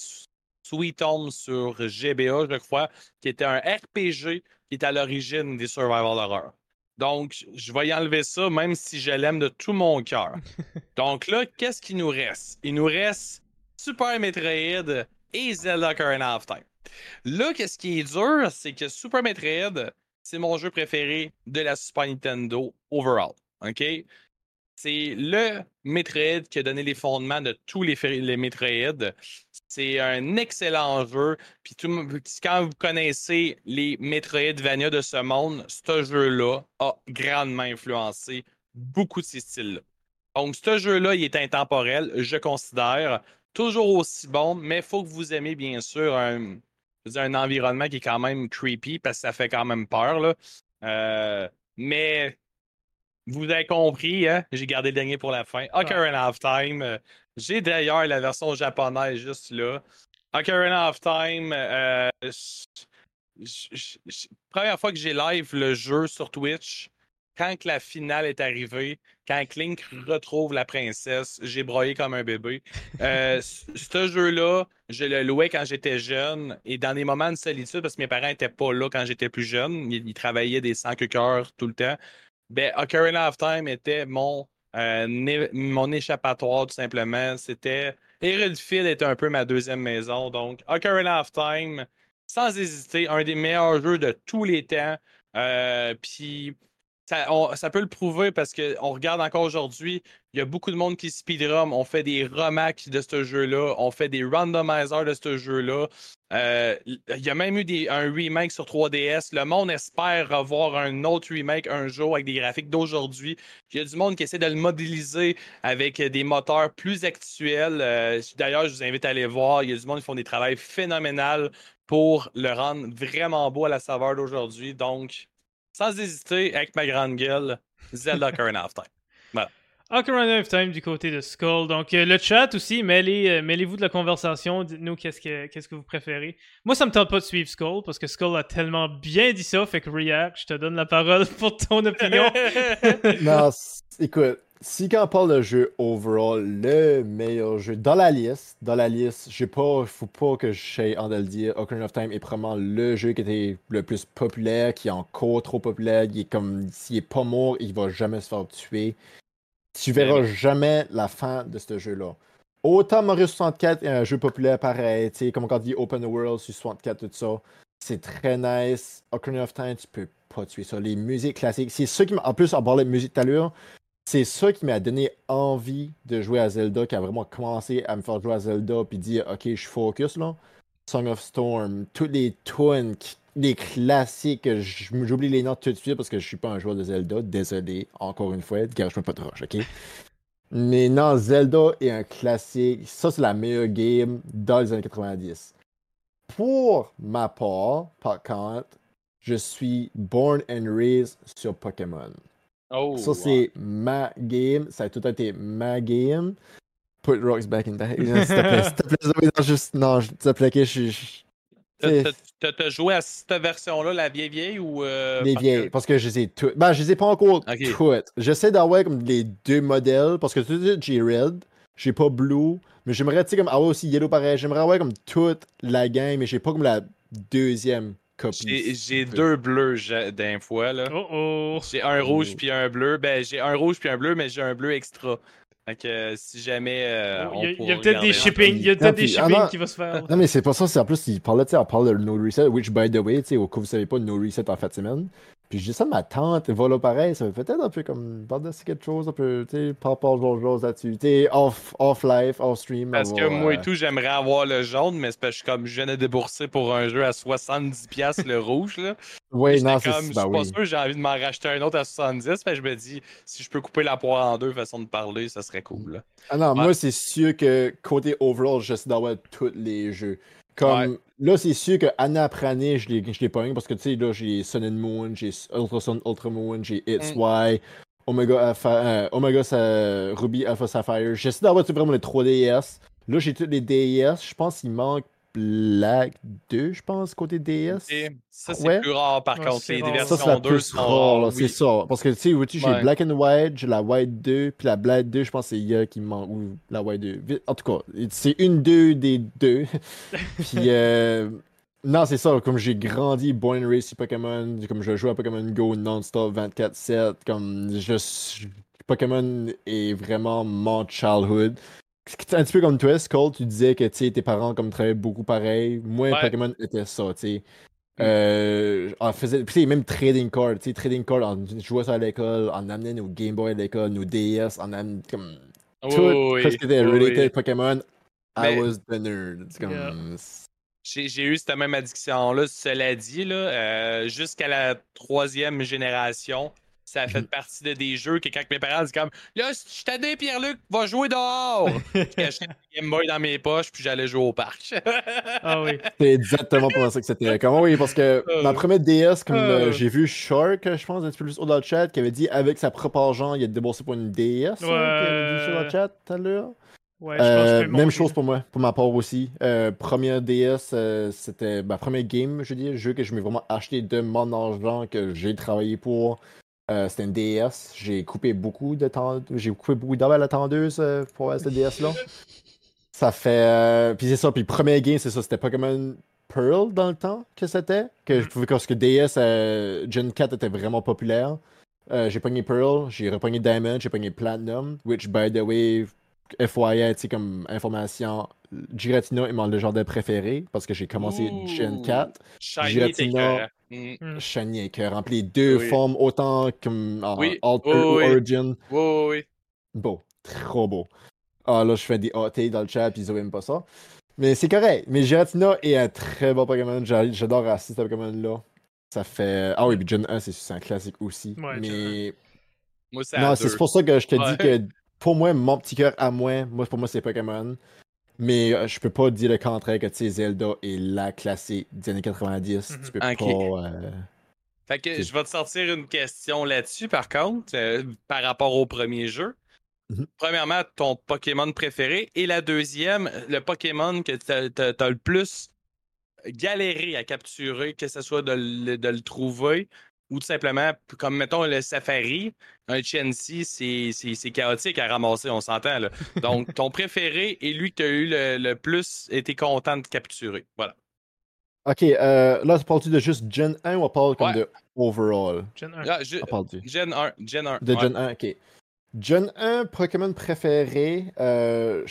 C: Sweet Home sur GBA, je crois, qui était un RPG qui est à l'origine des Survival Horror. Donc, je vais y enlever ça, même si je l'aime de tout mon cœur. Donc là, qu'est-ce qu'il nous reste? Il nous reste Super Metroid et Zelda Current of Time. Là, qu'est-ce qui est dur, c'est que Super Metroid, c'est mon jeu préféré de la Super Nintendo overall. OK? C'est le Metroid qui a donné les fondements de tous les, les Metroid. C'est un excellent jeu. Puis quand vous connaissez les Metroidvania de ce monde, ce jeu-là a grandement influencé beaucoup de ces styles-là. Donc, ce jeu-là, il est intemporel, je considère. Toujours aussi bon, mais il faut que vous aimez, bien sûr, un, environnement qui est quand même creepy parce que ça fait quand même peur. Euh, mais vous avez compris, hein? j'ai gardé le dernier pour la fin. Ocarina of Time. Euh, j'ai d'ailleurs la version japonaise juste là. Ocarina of Time. Euh, première fois que j'ai live le jeu sur Twitch, quand la finale est arrivée, quand Clink retrouve la princesse, j'ai broyé comme un bébé. Euh, ce jeu-là, je le louais quand j'étais jeune et dans des moments de solitude, parce que mes parents n'étaient pas là quand j'étais plus jeune, ils, travaillaient des 100 cœurs tout le temps. Ben, Ocarina of Time était mon, euh, mon échappatoire, tout simplement. C'était. Field était un peu ma deuxième maison. Donc, Ocarina of Time, sans hésiter, un des meilleurs jeux de tous les temps. Euh, puis ça, peut le prouver parce qu'on regarde encore aujourd'hui, il y a beaucoup de monde qui speedrun. On fait des remakes de ce jeu-là, on fait des randomizers de ce jeu-là. Euh, il y a même eu un remake sur 3DS. Le monde espère revoir un autre remake un jour avec des graphiques d'aujourd'hui. Il y a du monde qui essaie de le modéliser avec des moteurs plus actuels. Euh, d'ailleurs, je vous invite à aller voir. Il y a du monde qui font des travaux phénoménaux pour le rendre vraiment beau à la saveur d'aujourd'hui. Donc, sans hésiter, avec ma grande gueule, Zelda Ocarina of Time. Voilà.
A: Ocarina of Time du côté de Skull. Donc, euh, le chat aussi, mêlez, euh, mêlez-vous de la conversation. Dites-nous qu'est-ce que, qu'est-ce que vous préférez. Moi, ça me tente pas de suivre Skull parce que Skull a tellement bien dit ça. Fait que React, je te donne la parole pour ton opinion.
B: non, écoute, si quand on parle de jeu overall, le meilleur jeu dans la liste, dans la liste, j'ai pas, faut pas que je en de le dire, Ocarina of Time est probablement le jeu qui était le plus populaire, qui est encore trop populaire, il est comme, s'il est pas mort, il va jamais se faire tuer. Tu verras jamais la fin de ce jeu-là. Autant Mario 64 est un jeu populaire pareil, tu sais, comme quand on dit Open World sur 64, tout ça, c'est très nice. Ocarina of Time, tu peux pas tuer ça. Les musiques classiques, c'est ça qui en plus, en parlant de musique tout à l'heure, c'est ça qui m'a donné envie de jouer à Zelda, qui a vraiment commencé à me faire jouer à Zelda, puis dire, ok, je focus là. Song of Storm, tous les tunes, les classiques, j'oublie les notes tout de suite parce que je suis pas un joueur de Zelda, désolé, encore une fois, gage-moi pas de roche, ok? Mais non, Zelda est un classique, ça c'est la meilleure game dans les années 90. Pour ma part, par contre, je suis born and raised sur Pokémon.
C: Oh,
B: ça, c'est ma game. Ça a tout été ma game. Put rocks back in the S'il te plaît, s'il te plaît, non, juste, non, s'il te plaît, que je suis.
C: T'as joué à cette version-là, la vieille vieille ou. Euh,
B: les vieilles, parce que je les ai toutes. Ben, je les ai pas encore toutes. J'essaie d'avoir comme les deux modèles, parce que tout de suite, j'ai Red, j'ai pas Blue, mais j'aimerais, tu sais, comme avoir aussi Yellow pareil. J'aimerais avoir comme toute la game, mais j'ai pas comme la deuxième
C: j'ai deux bleus d'un fois. Là. J'ai un rouge oh. puis un bleu. Ben, j'ai un rouge puis un bleu, mais j'ai un bleu extra. Donc, euh, si jamais. Euh,
A: oh, il y a, peut-être des shipping, il y a peut-être des shipping ah, qui vont se faire.
B: Non, mais c'est pas ça. C'est en plus, il parlait, tu sais, on parle de No Reset, which, by the way, tu sais, au cas où vous savez pas, No Reset en fait semaine. Puis je dis ça, ma tante, elle va là pareil, ça fait peut-être un peu comme, c'est quelque chose, un peu, tu sais, pas chose là-dessus. Tu sais, off, off life, off stream.
C: Parce que moi et tout, j'aimerais avoir le jaune, mais c'est parce que je, comme je viens de débourser pour un jeu à 70$ le rouge, là.
B: Oui, non, c'est
C: comme, Je
B: ben
C: suis
B: oui.
C: pas sûr, j'ai envie de m'en racheter un autre à 70$, fait je me dis, si je peux couper la poire en deux, façon de parler, ça serait cool, là.
B: Ah non,
C: Ouais.
B: moi, c'est sûr que côté overall, j'essaie d'avoir tous les jeux. Comme,
C: Ouais.
B: Là, c'est sûr que année après année, je les, je les pogne parce que, tu sais, là, j'ai Sun and Moon, j'ai Ultra Sun, Ultra Moon, j'ai It's
C: Mm.
B: Y, Omega, Alpha, euh, Omega Sa- Ruby, Alpha Sapphire. J'essaie d'avoir, vraiment les 3DS. Là, j'ai tous les DS. Je pense qu'il manque Black 2, je pense, côté DS.
C: Et ça, c'est
B: Ouais.
C: plus rare, par
A: Ouais,
C: contre.
A: c'est
C: Les
A: rare.
B: Ça,
C: versions
B: c'est la
C: 2
B: plus
C: sont
B: rare, là,
C: rares,
B: c'est
C: oui.
B: ça. Parce que, tu sais, j'ai
C: Ouais.
B: Black and White, j'ai la White 2, puis la Black 2, je pense que c'est IA qui manque, ou la White 2. Vite- En tout cas, c'est une 2 des deux. puis, euh, non, c'est ça, comme j'ai grandi, born and raised Pokémon, comme je joue à Pokémon Go non-stop 24-7, comme je, je- Pokémon est vraiment mon childhood. C'est un petit peu comme toi, Skull, tu disais que tes parents comme travaillaient beaucoup pareil. Moi,
C: Ouais.
B: Pokémon était ça, tu sais. Euh, on faisait, puis tu sais, même trading card, tu sais, trading card, on jouait ça à l'école, on amenait nos Game Boy à l'école, nos DS, on amenait comme tout,
C: oui,
B: ce qui était related
C: oui.
B: Pokémon.
C: Mais-
B: I was the nerd. Comme.
C: J'ai j'ai eu cette même addiction-là, cela dit, là, euh, jusqu'à la troisième génération. Ça a fait
B: Mhm.
C: partie de des jeux que quand mes parents disent comme Là, je suis tanné, Pierre-Luc, va jouer dehors! J'achetais une Game Boy dans mes poches, puis j'allais jouer au parc.
A: Ah oui.
B: C'est exactement pour ça que c'était. Comment oui, parce que
C: Euh.
B: ma première DS, comme euh,
A: Euh.
B: j'ai vu Shark, je pense, un petit peu plus haut dans le chat, qui avait dit avec sa propre argent, il a déboursé pour une DS. hein, qui avait dit dans le chat tout à l'heure.
A: Ouais, je pense que
B: Euh,
A: je
B: même chose pour moi, pour ma part aussi. Euh, première DS, euh, c'était ma première game, je dis, jeu que je m'ai vraiment acheté de mon argent, que j'ai travaillé pour. Euh, c'était une DS. J'ai coupé beaucoup de temps, j'ai coupé beaucoup d'heures à la tendeuse euh, pour avoir cette DS-là. Ça fait. euh, Puis c'est ça, puis premier game, c'est ça, c'était Pokémon Pearl dans le temps que c'était. Que je pouvais, parce que DS, euh, Gen 4 était vraiment populaire. Euh, j'ai pogné Pearl, j'ai repogné Diamond, j'ai pogné Platinum, which by the way, FYI, tu sais, comme information, Giratina est mon légendaire préféré parce que j'ai commencé. Gen 4.
C: Shiny, t'es
B: Giratina.
C: Mm.
A: Hmm.
B: Shiny et cœur, rempli les deux
C: Oui.
B: formes autant comme en
C: Oui,
B: Alter
C: oui,
B: ou
C: oui.
B: Origin.
C: Oui, oui, oui.
B: Beau, trop beau. Ah là, je fais des takes dans le chat, puis ils aiment pas ça. Mais c'est correct. Mais Giratina est un très bon Pokémon. J'a- J'adore assister à ce Pokémon-là. Ça fait. Ah oui, puis Gen 1, c'est un classique aussi.
A: Ouais,
B: mais.
C: Moi,
B: Non, c'est pour ça que je te
C: Ouais.
B: dis que pour moi, mon petit cœur à moi, moi pour moi, c'est Pokémon. Mais euh, je peux pas dire le contraire que tu sais, Zelda est la classique des années 90.
A: Mhm.
B: Tu peux pas. euh,
C: Fait que je vais te sortir une question là-dessus, par contre, euh, par rapport au premier jeu.
B: Mhm.
C: Premièrement, ton Pokémon préféré. Et la deuxième, le Pokémon que tu as, le plus galéré à capturer, que ce soit de le trouver ou tout simplement, comme mettons le Safari, un Chansey, c'est c'est- c'est chaotique à ramasser, on s'entend. là. Donc, ton préféré et lui que tu as eu le, le plus été content de capturer. Voilà.
B: Ok, euh, là, parles-tu de juste Gen 1 ou on parle comme
C: Ouais.
B: de overall?
A: Gen 1.
C: Là, je-
B: On parle du.
C: Gen 1. Gen 1.
B: De
C: ouais.
B: Gen 1, ok. Gen 1, Pokémon préféré. Euh,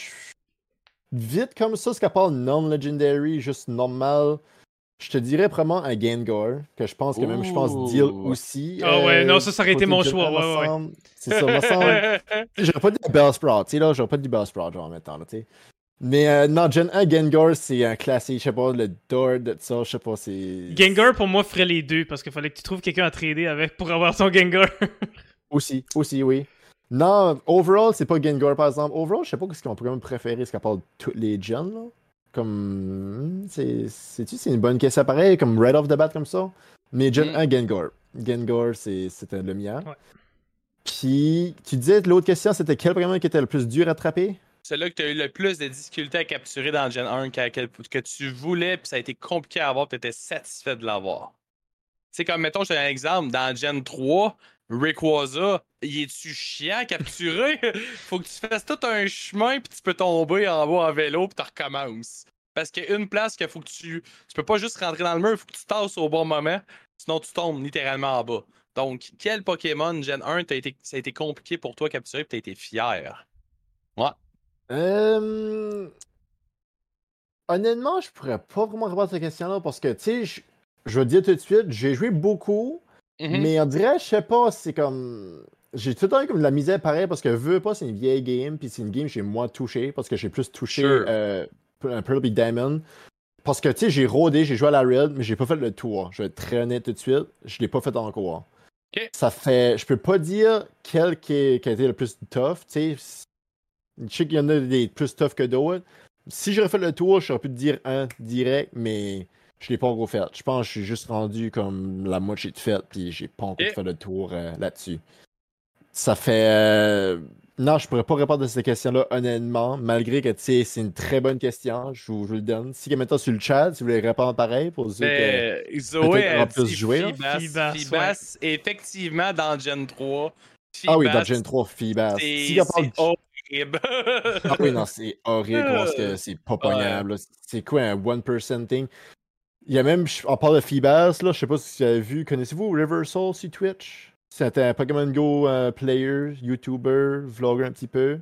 B: Vite comme ça, ce qu'on parle non-legendary, juste normal. Je te dirais probablement un Gengar, que je pense que même, je pense. Deal aussi.
A: Ah ouais,
B: euh,
A: non, ça, ça aurait été mon choix,
B: 1,
A: ouais, ouais.
B: C'est ça, me semble. J'aurais pas dit Bellsprout, tu sais, là, j'aurais pas dit Bellsprout, genre, en même temps, là, tu sais. Mais euh, non, Gen 1, Gengar, c'est un classique, je sais pas, le Dord de ça, je sais pas, c'est...
A: Gengar, pour moi, ferait les deux parce qu'il fallait que tu trouves quelqu'un à trader avec pour avoir son Gengar.
B: Aussi, aussi, oui. Non, overall, c'est pas Gengar, par exemple. Overall, je sais pas ce qu'on pourrait me préférer, ce qu'on parle de toutes les gens, là. Comme... C'est... C'est-tu, c'est une bonne question pareil, comme right off the bat, comme ça? Mais Gen
C: Mm.
B: 1, Gengar. Gengar, c'est, c'était le mien.
A: Ouais.
B: Puis, tu disais, l'autre question, c'était quel Pokémon qui était le plus dur à attraper?
C: Celui-là que tu as eu le plus de difficultés à capturer dans Gen 1, que, que- que tu voulais, puis ça a été compliqué à avoir, puis tu étais satisfait de l'avoir. C'est comme, mettons, je te donne un exemple, dans Gen 3, Rayquaza, il est-tu chiant à capturer? Faut que tu fasses tout un chemin, puis tu peux tomber en bas en vélo, puis tu recommences. Parce qu'il y a une place qu'il faut que tu. Tu peux pas juste rentrer dans le mur, il faut que tu tasses au bon moment, sinon tu tombes littéralement en bas. Donc, quel Pokémon Gen 1 t'as été, ça a été compliqué pour toi à capturer, puis t'as été fier?
B: Euh... Honnêtement, je pourrais pas vraiment répondre à cette question-là parce que, tu sais, je vais te dire tout de suite, j'ai joué beaucoup,
C: Mhm.
B: Mais on dirait, je sais pas, c'est comme. J'ai tout le temps comme de la misère pareil parce que veux pas, c'est une vieille game, puis c'est une game que j'ai moins touché parce que j'ai plus touché
C: Sure.
B: euh, Pearl et Diamond. Parce que tu sais, j'ai rodé, j'ai joué à la raid, mais j'ai pas fait le tour. Je vais être très honnête tout de suite, je l'ai pas fait encore. Ça fait. Je peux pas dire quel qui, est- qui a été le plus tough, tu sais. Je sais qu'il y en a des plus tough que d'autres. Si j'aurais fait le tour, j'aurais pu te dire un direct, mais je l'ai pas encore fait. Je pense que je suis juste rendu comme la moitié de fait, puis j'ai pas encore fait le tour euh, là-dessus. Ça fait. euh, Non, je pourrais pas répondre à cette question-là honnêtement, malgré que tu sais, c'est une très bonne question. Je vous, je vous le donne. Si quelqu'un sur le chat, si vous voulez répondre pareil pour dire que.
C: Mais
B: peut-être
C: Zoé
B: aura
C: a
B: plus.
C: Feebas,
A: Feebas,
C: effectivement, dans Gen 3.
B: Ah oui, dans Gen 3, Feebas.
C: C'est
B: Si parle
C: horrible.
B: Ah oui, non, c'est horrible parce que c'est pas pognable. C'est quoi un one-person thing? Il y a même, on parle de Feebas, là, je sais pas si vous avez vu, connaissez-vous River Soul sur Twitch? C'est un Pokémon Go euh, player, YouTuber, vlogger un petit peu.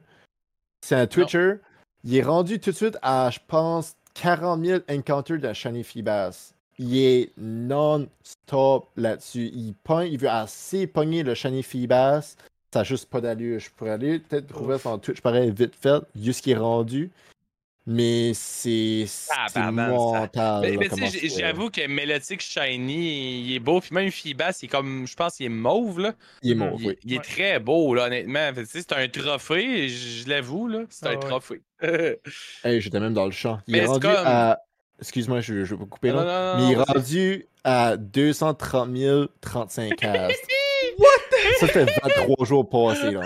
B: C'est un Twitcher. Il est rendu tout de suite à, je pense, 40 000 encounters de Shiny Feebas. Il est non-stop là-dessus. Il, pogne, il veut assez pogner le Shiny Feebas. Ça n'a juste pas d'allure. Je pourrais aller peut-être trouver son Twitch pareil vite fait, juste qu'il est rendu. Mais c'est c'est
C: ça-
B: mental.
C: Mais,
B: là,
C: mais tu
B: comment
C: sais,
B: c'est-
C: j'avoue que Melodic Shiny, il est beau. Puis même Feebas, il est comme, je pense, il est mauve, là.
B: Il est mort,
C: Il,
B: oui.
C: il est très beau, là, honnêtement. Fait que, tu sais, C'est un trophée, je, l'avoue, là. C'est
A: Ah
C: un
A: ouais.
C: trophée.
B: Hey, j'étais même dans le champ. Il
C: Mais
B: est
C: c'est
B: rendu
C: comme-
B: à. Excuse-moi, je, je vais pas couper là.
C: non, non,
B: mais il est rendu à 230 035 castes. Ça, c'était 23 jours passés, là.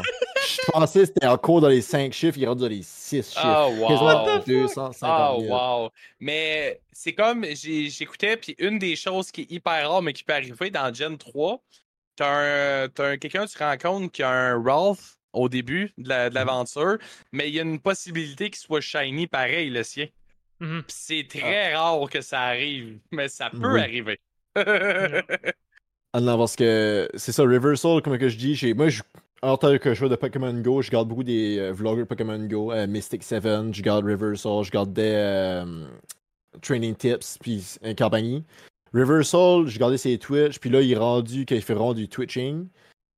B: Je pensais que c'était encore dans les 5 chiffres, il est rendu dans les 6 chiffres.
C: Ah, wow.
A: Fuck?
B: 250
C: Ah,
B: 000.
C: wow. Mais c'est comme, j'écoutais, puis une des choses qui est hyper rare, mais qui peut arriver dans Gen 3, t'as un, quelqu'un, tu te rends compte qu'il y a un Ralph au début de la- de l'aventure, mais il y a une possibilité qu'il soit shiny pareil, le sien. Puis c'est très rare que ça arrive, mais ça peut
B: Oui.
C: arriver.
B: Ah non, parce que c'est ça, River Soul, comme que je dis, j'ai, moi, je, en tant que joueur de Pokémon Go, je garde beaucoup des euh, vloggers Pokémon Go, euh, Mystic 7, je garde River Soul, je garde des euh, training tips, puis compagnie. River Soul, je gardais ses Twitch, puis là, il est rendu qu'il fait vraiment du Twitching,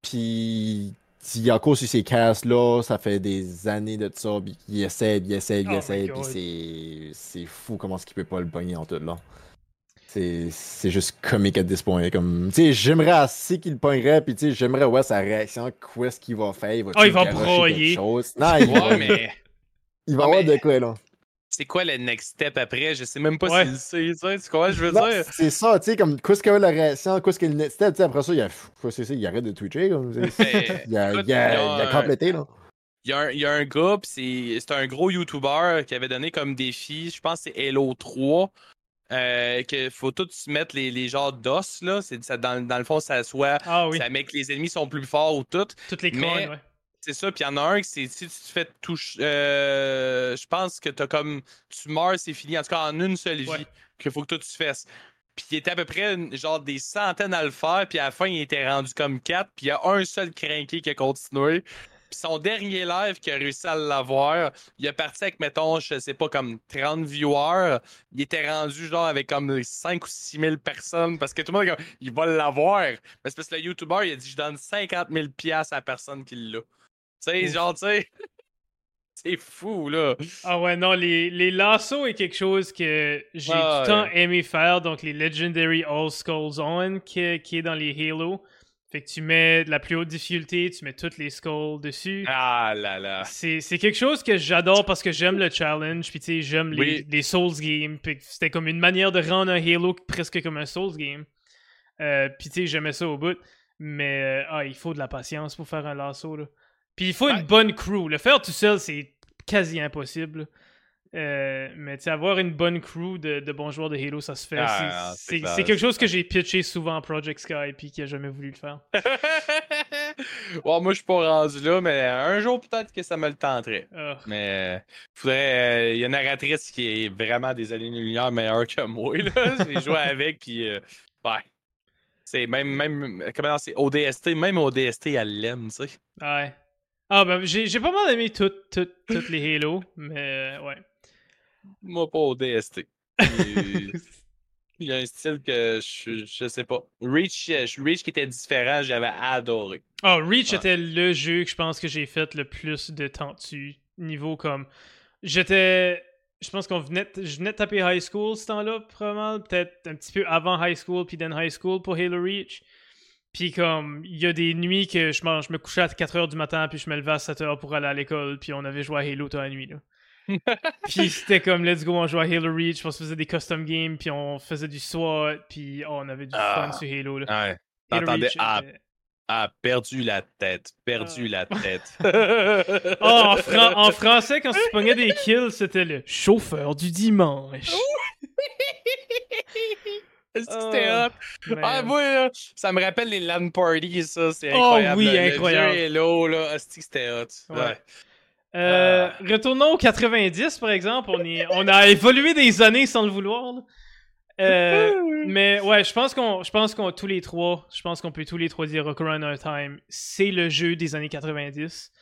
B: puis il est encore sur ces casts-là, ça fait des années de ça, puis il essaie, il essaie, il
A: Oh
B: essaie, puis c'est, c'est fou comment est-ce qu'il peut pas le pogner en tout, là. C'est c'est juste comique à this point. Comme, tu sais, j'aimerais assez qu'il le pognerait, puis tu sais, j'aimerais voir sa réaction, qu'est-ce qu'il va faire. Il va,
A: Ah, il va broyer.
B: Non, il va,
C: Ouais, mais
B: il va
C: Ouais,
B: avoir
C: mais-
B: de quoi, là.
C: c'est quoi le next step après? Je sais même pas
A: Ouais.
C: s'il le sait, tu sais, tu comprends ce que je veux
B: Non,
C: dire?
B: C'est ça, tu sais, comme, qu'est-ce qu'il va la réaction, qu'est-ce qu'il next step, tu sais, après ça, il, a, c'est ça, il arrête de twitcher, comme,
C: Mais,
B: il, a,
C: écoute,
B: il, a,
C: il y a
B: il a
C: un-
B: complété, là.
C: Il y, a un, il y a un gars, pis c'est c'est un gros YouTuber qui avait donné comme défi, je pense que c'est Halo 3, euh, que faut tout se mettre les, les genres d'os, là. Ça, dans, dans le fond, ça soit.
A: Ah oui,
C: Ça met que les ennemis sont plus forts ou tout.
A: toutes les
C: mais-
A: ouais.
C: C'est ça, puis il y en a un qui c'est si tu te fais toucher. euh, je pense que t'as comme. Tu meurs, c'est fini. En tout cas, en une seule vie,
A: Ouais.
C: qu'il faut que toi tu fasses. Puis il était à peu près genre des centaines à le faire, puis à la fin, il était rendu comme quatre, puis il y a un seul crinqué qui a continué. Puis son dernier live qui a réussi à l'avoir, il est parti avec, mettons, je sais pas, comme 30 viewers. Il était rendu genre avec comme 5 ou 6 000 personnes parce que tout le monde est comme, il va l'avoir. Mais c'est parce que le YouTuber, il a dit, je donne 50 000 piastres à la personne qui l'a. Tu sais, genre, tu sais. C'est fou, là.
A: Ah ouais, non, les, les lassos est quelque chose que j'ai
C: Ah
A: tout le temps
C: ouais.
A: aimé faire. Donc, les Legendary All Skulls On qui, qui est dans les Halo. Fait que tu mets de la plus haute difficulté, tu mets toutes les skulls dessus.
C: Ah là là.
A: C'est quelque chose que j'adore parce que j'aime le challenge, puis tu sais, j'aime les,
C: Oui.
A: les Souls games. Puis c'était comme une manière de rendre un Halo presque comme un Souls game. Euh, puis tu sais, j'aimais ça au bout. Mais euh, ah, il faut de la patience pour faire un lasso. Là. Puis il faut une bonne crew. Le faire tout seul, c'est quasi impossible. Euh, mais tu avoir une bonne crew de, de bons joueurs de Halo, ça se fait.
C: Ah,
A: C'est- quelque chose que j'ai pitché souvent à Project Sky, puis qui a jamais voulu le faire.
C: bon, moi, je suis pas rendu là, mais un jour, peut-être que ça me le tenterait.
A: Ah.
C: Mais euh, faudrait. Il y a une narratrice qui est vraiment des années-lumière meilleure que moi. Là. J'ai joué avec, puis. euh, ouais. C'est même, même. Comment c'est ODST, même ODST, elle l'aime, tu sais.
A: Ouais. Ah, ben, j'ai pas mal aimé toutes les Halo, mais euh, ouais.
C: Moi, pas ODST. Et- Il y a un style que je, je sais pas. Reach, euh, Reach qui était différent, j'avais adoré.
A: Oh, Reach
C: Ouais.
A: était le jeu que je pense que j'ai fait le plus de temps dessus. Niveau comme. J'étais. Je pense qu'on venait. de- Je venais de taper high school ce temps-là, probablement. Peut-être un petit peu avant high school, puis then high school pour Halo Reach. Puis comme, il y a des nuits que je, m'en- je me couchais à 4h du matin, puis je me levais à 7h pour aller à l'école, puis on avait joué à Halo toute la nuit, là. puis c'était comme, let's go, on jouait à Halo Reach, on se faisait des custom games, puis on faisait du SWAT, puis oh, on avait du
C: Ah.
A: fun sur Halo, là.
C: Ouais.
A: Halo Reach
C: ah, ah, perdu la tête, perdu
A: Ah.
C: la tête.
A: Oh, en, fran- en français, quand tu pognais des kills, c'était le chauffeur du dimanche.
C: C'était
A: Oh,
C: hot? Ah, moi, là, ça me rappelle les LAN parties, ça, c'est
A: Oh,
C: incroyable.
A: oui,
C: Le- le
A: incroyable.
C: jeu Halo, là, c'était hot?
A: Ouais.
C: Ouais.
A: Euh,
C: Ah.
A: Retournons aux 90, par exemple. On, est, on a évolué des années sans le vouloir. Euh, mais ouais, je pense qu'on, je pense qu'on tous les trois, je pense qu'on peut tous les trois dire of Time, c'est le jeu des années 90.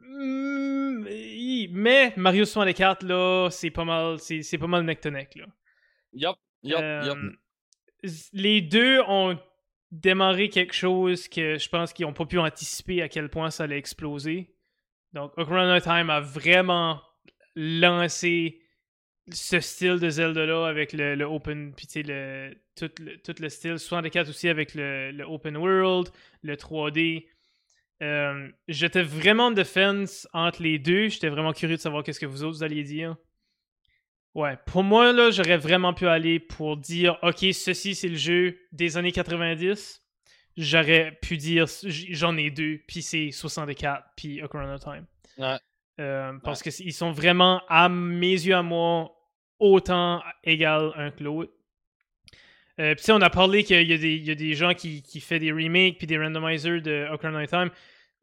A: Mm, hi, mais Mario 64 là, c'est pas mal, c'est, pas mal neck to neck là.
C: Yup, yup,
A: Euh,
C: yup.
A: Les deux ont démarré quelque chose que je pense qu'ils n'ont pas pu anticiper à quel point ça allait exploser. Donc, Ocarina of Time a vraiment lancé ce style de Zelda-là avec le, open, puis le, tout, le, tout le style 64 aussi avec le, open world, le 3D. Euh, J'étais vraiment de fence entre les deux. J'étais vraiment curieux de savoir qu'est-ce que vous autres alliez dire. Ouais, pour moi, là, j'aurais vraiment pu aller pour dire, OK, ceci, c'est le jeu des années 90. J'aurais pu dire, j'en ai deux, puis c'est 64, puis Ocarina of Time.
C: Ouais.
A: Euh, parce que qu'ils sont vraiment, à mes yeux, à moi, autant égal un que l'autre. Euh, puis tu sais, on a parlé qu'il y, a y a des gens qui, qui font des remakes puis des randomizers de Ocarina of Time.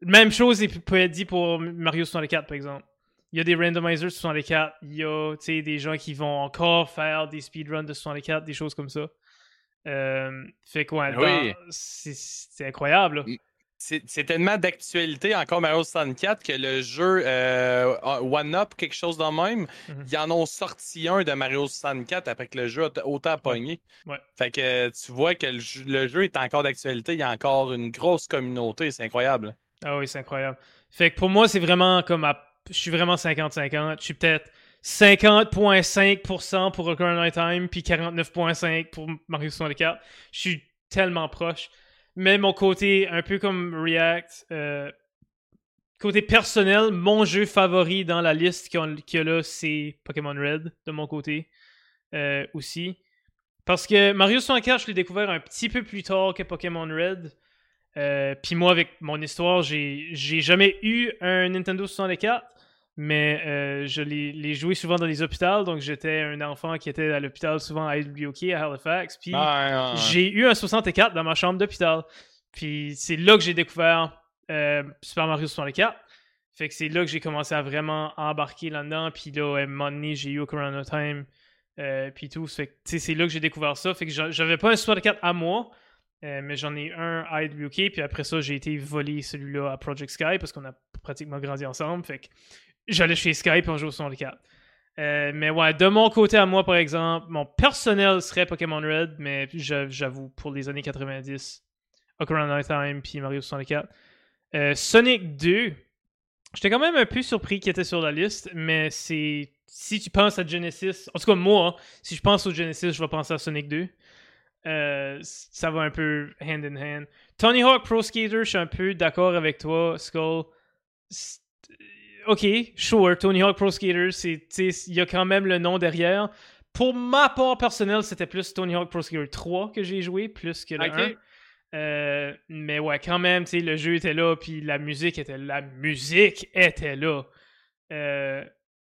A: Même chose peut être dit pour Mario 64, par exemple. Il y a des randomizers sur 64. Il y a des gens qui vont encore faire des speedruns de 64, des choses comme ça. Euh, fait quoi,
C: Oui.
A: c'est incroyable.
C: C'est tellement d'actualité encore Mario 64 que le jeu euh, One Up, quelque chose de même,
A: Mhm.
C: ils en ont sorti un de Mario 64 après que le jeu a autant pogné.
A: Ouais.
C: Fait que tu vois que le jeu, le jeu est encore d'actualité, il y a encore une grosse communauté, c'est incroyable.
A: Ah oui, c'est incroyable. Fait que pour moi, c'est vraiment comme. à- Je suis vraiment 50-50. Je suis peut-être 50.5% pour Ocarina of Time, puis 49.5% pour Mario 64. Je suis tellement proche. Mais mon côté, un peu comme React, euh, côté personnel, mon jeu favori dans la liste qu'il qu'il y a là, c'est Pokémon Red, de mon côté euh, aussi. Parce que Mario 64, je l'ai découvert un petit peu plus tard que Pokémon Red. Euh, Puis moi, avec mon histoire, j'ai jamais eu un Nintendo 64, mais euh, je l'ai joué souvent dans les hôpitaux. Donc j'étais un enfant qui était à l'hôpital souvent à LBOK, à Halifax. Puis
C: ouais.
A: j'ai eu un 64 dans ma chambre d'hôpital. Puis c'est là que j'ai découvert euh, Super Mario 64. Fait que c'est là que j'ai commencé à vraiment embarquer là-dedans. Puis là, à un moment donné, j'ai eu of Time. Euh, puis tout. Fait que c'est là que j'ai découvert ça. Fait que j'a- j'avais pas un 64 à moi. euh, mais j'en ai un à IWK, puis après ça, j'ai été volé celui-là à Project Sky parce qu'on a pratiquement grandi ensemble. Fait que j'allais chez Sky puis on jouait au 64. Euh, mais ouais, de mon côté à moi, par exemple, mon personnel serait Pokémon Red, mais j'a- j'avoue, pour les années 90, Ocarina of Time puis Mario 64. Euh, Sonic 2, j'étais quand même un peu surpris qu'il était sur la liste, mais. Si tu penses à Genesis, en tout cas moi, hein, si je pense au Genesis, je vais penser à Sonic 2. Euh, ça va un peu hand in hand. Tony Hawk Pro Skater, je suis un peu d'accord avec toi, Skull. Ok, sure, Tony Hawk Pro Skater, il y a quand même le nom derrière. Pour ma part personnelle, c'était plus Tony Hawk Pro Skater 3 que j'ai joué, plus que le
C: Ok.
A: 1. Euh, mais ouais, quand même, le jeu était là, puis la musique était la musique était là. Euh,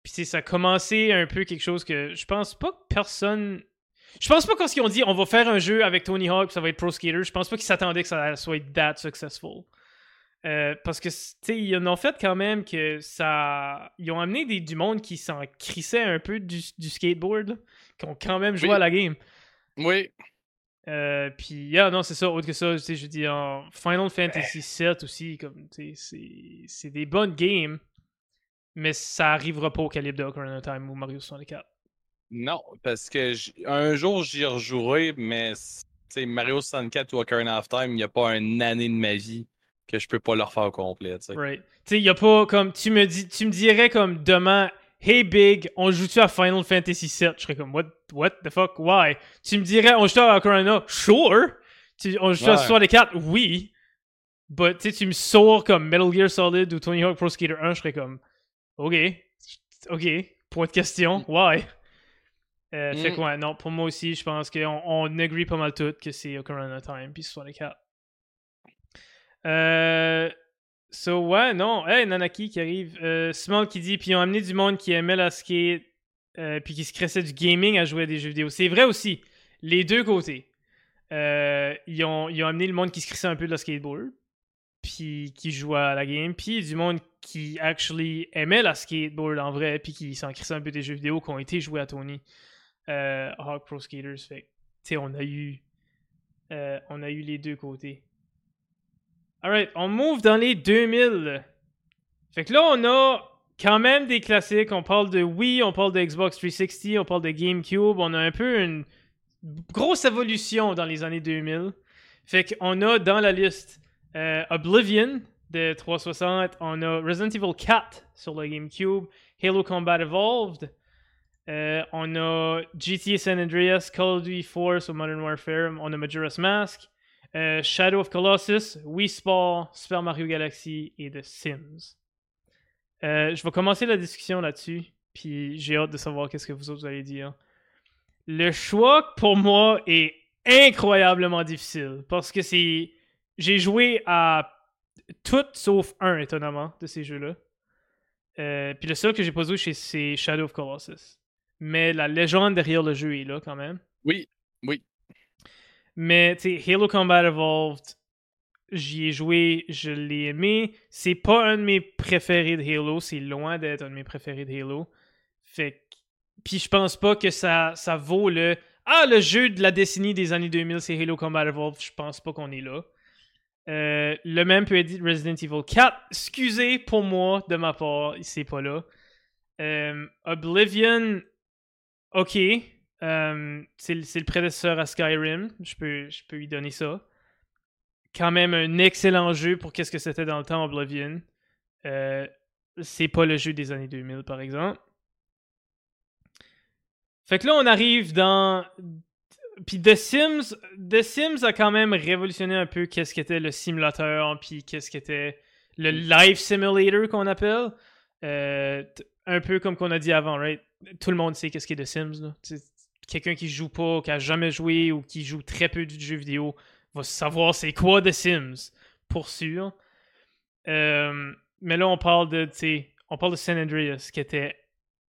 A: puis ça a commencé un peu quelque chose que je pense pas que personne. Je pense pas quand ils ont dit on va faire un jeu avec Tony Hawk, puis ça va être Pro Skater, je pense pas qu'ils s'attendaient que ça soit that successful. Euh, parce que, tu sais, ils en ont fait quand même que ça. Ils ont amené des, du monde qui s'en crissait un peu du, du skateboard, là, qui ont quand même joué
C: Oui.
A: à la game.
C: Oui,
A: Euh, puis, yeah, non, c'est ça. Autre que ça, tu sais, je dis en Final Fantasy VII aussi, comme, tu sais, c'est- c'est des bonnes games, mais ça arrivera pas au calibre de Ocarina of Time ou Mario 64.
C: Non, parce que un jour j'y rejouerai, mais Mario 64 ou Ocarina of Time, il n'y a pas une année de ma vie que je peux pas le refaire au complet.
A: Tu sais, y a pas comme. Tu me, dis, tu me dirais comme demain, Hey Big, on joue-tu à Final Fantasy VII? Je serais comme, what, what the fuck, why? Tu me dirais, on joue à Ocarina? Sure! Tu, on joue à 64? Oui! But tu tu me sors comme Metal Gear Solid ou Tony Hawk Pro Skater 1, je serais comme, ok, ok, point de question, mm. why? Euh, Fait mm. quoi, non, pour moi aussi, je pense qu'on on agree pas mal tout que c'est Ocarina of Time puis 64. Euh, so, ouais, non. Hey, Nanaki qui arrive. Euh, Small qui dit, puis ils ont amené du monde qui aimait la skate, euh, puis qui se cressait du gaming à jouer à des jeux vidéo. C'est vrai aussi. Les deux côtés. Euh, ils, ont, amené le monde qui se crissait un peu de la skateboard, puis qui jouait à la game, puis du monde qui actually aimait la skateboard en vrai, puis qui s'en crissait un peu des jeux vidéo qui ont été joués à Tony. Hawk Pro Skaters. Fait tu sais, on a eu. on a eu les deux côtés. Alright, on move dans les 2000. Fait que là, on a quand même des classiques. On parle de Wii, on parle de Xbox 360, on parle de GameCube. On a un peu une grosse évolution dans les années 2000. Fait qu'on a dans la liste euh, Oblivion de 360, on a Resident Evil 4 sur le GameCube, Halo Combat Evolved, euh, on a GTA San Andreas, Call of Duty 4 sur Modern Warfare, on a Majora's Mask, euh, Shadow of Colossus, Wii Sport, Super Mario Galaxy et The Sims. Euh, je vais commencer la discussion là-dessus, puis j'ai hâte de savoir qu'est-ce que vous autres allez dire. Le choix pour moi est incroyablement difficile parce que c'est j'ai joué à tout sauf un étonnamment de ces jeux-là. Euh, puis le seul que j'ai pas joué c'est Shadow of Colossus. Mais la légende derrière le jeu est là quand même.
C: Oui, oui.
A: Mais, tu sais, Halo Combat Evolved, j'y ai joué, je l'ai aimé. C'est pas un de mes préférés de Halo, c'est loin d'être un de mes préférés de Halo. Fait Puis je pense pas que ça, ça vaut le. Ah, le jeu de la décennie des années 2000, c'est Halo Combat Evolved. Je pense pas qu'on est là. Euh, le même peut être Resident Evil 4. Excusez pour moi, de ma part, c'est pas là. Euh, Oblivion, ok. Euh, c'est le prédécesseur à Skyrim. Je peux, je peux lui donner ça. Quand même un excellent jeu pour qu'est-ce que c'était dans le temps Oblivion. Euh, c'est pas le jeu des années 2000, par exemple. Fait que là, on arrive dans. Puis The Sims, The Sims a quand même révolutionné un peu qu'est-ce qu'était le simulateur, puis qu'est-ce qu'était le life simulator qu'on appelle. Euh, un peu comme qu'on a dit avant, right? Tout le monde sait qu'est-ce qu'est The Sims. Quelqu'un qui joue pas, qui a jamais joué ou qui joue très peu de jeux vidéo va savoir c'est quoi The Sims, pour sûr. Euh, mais là, on parle de, on parle de San Andreas, qui était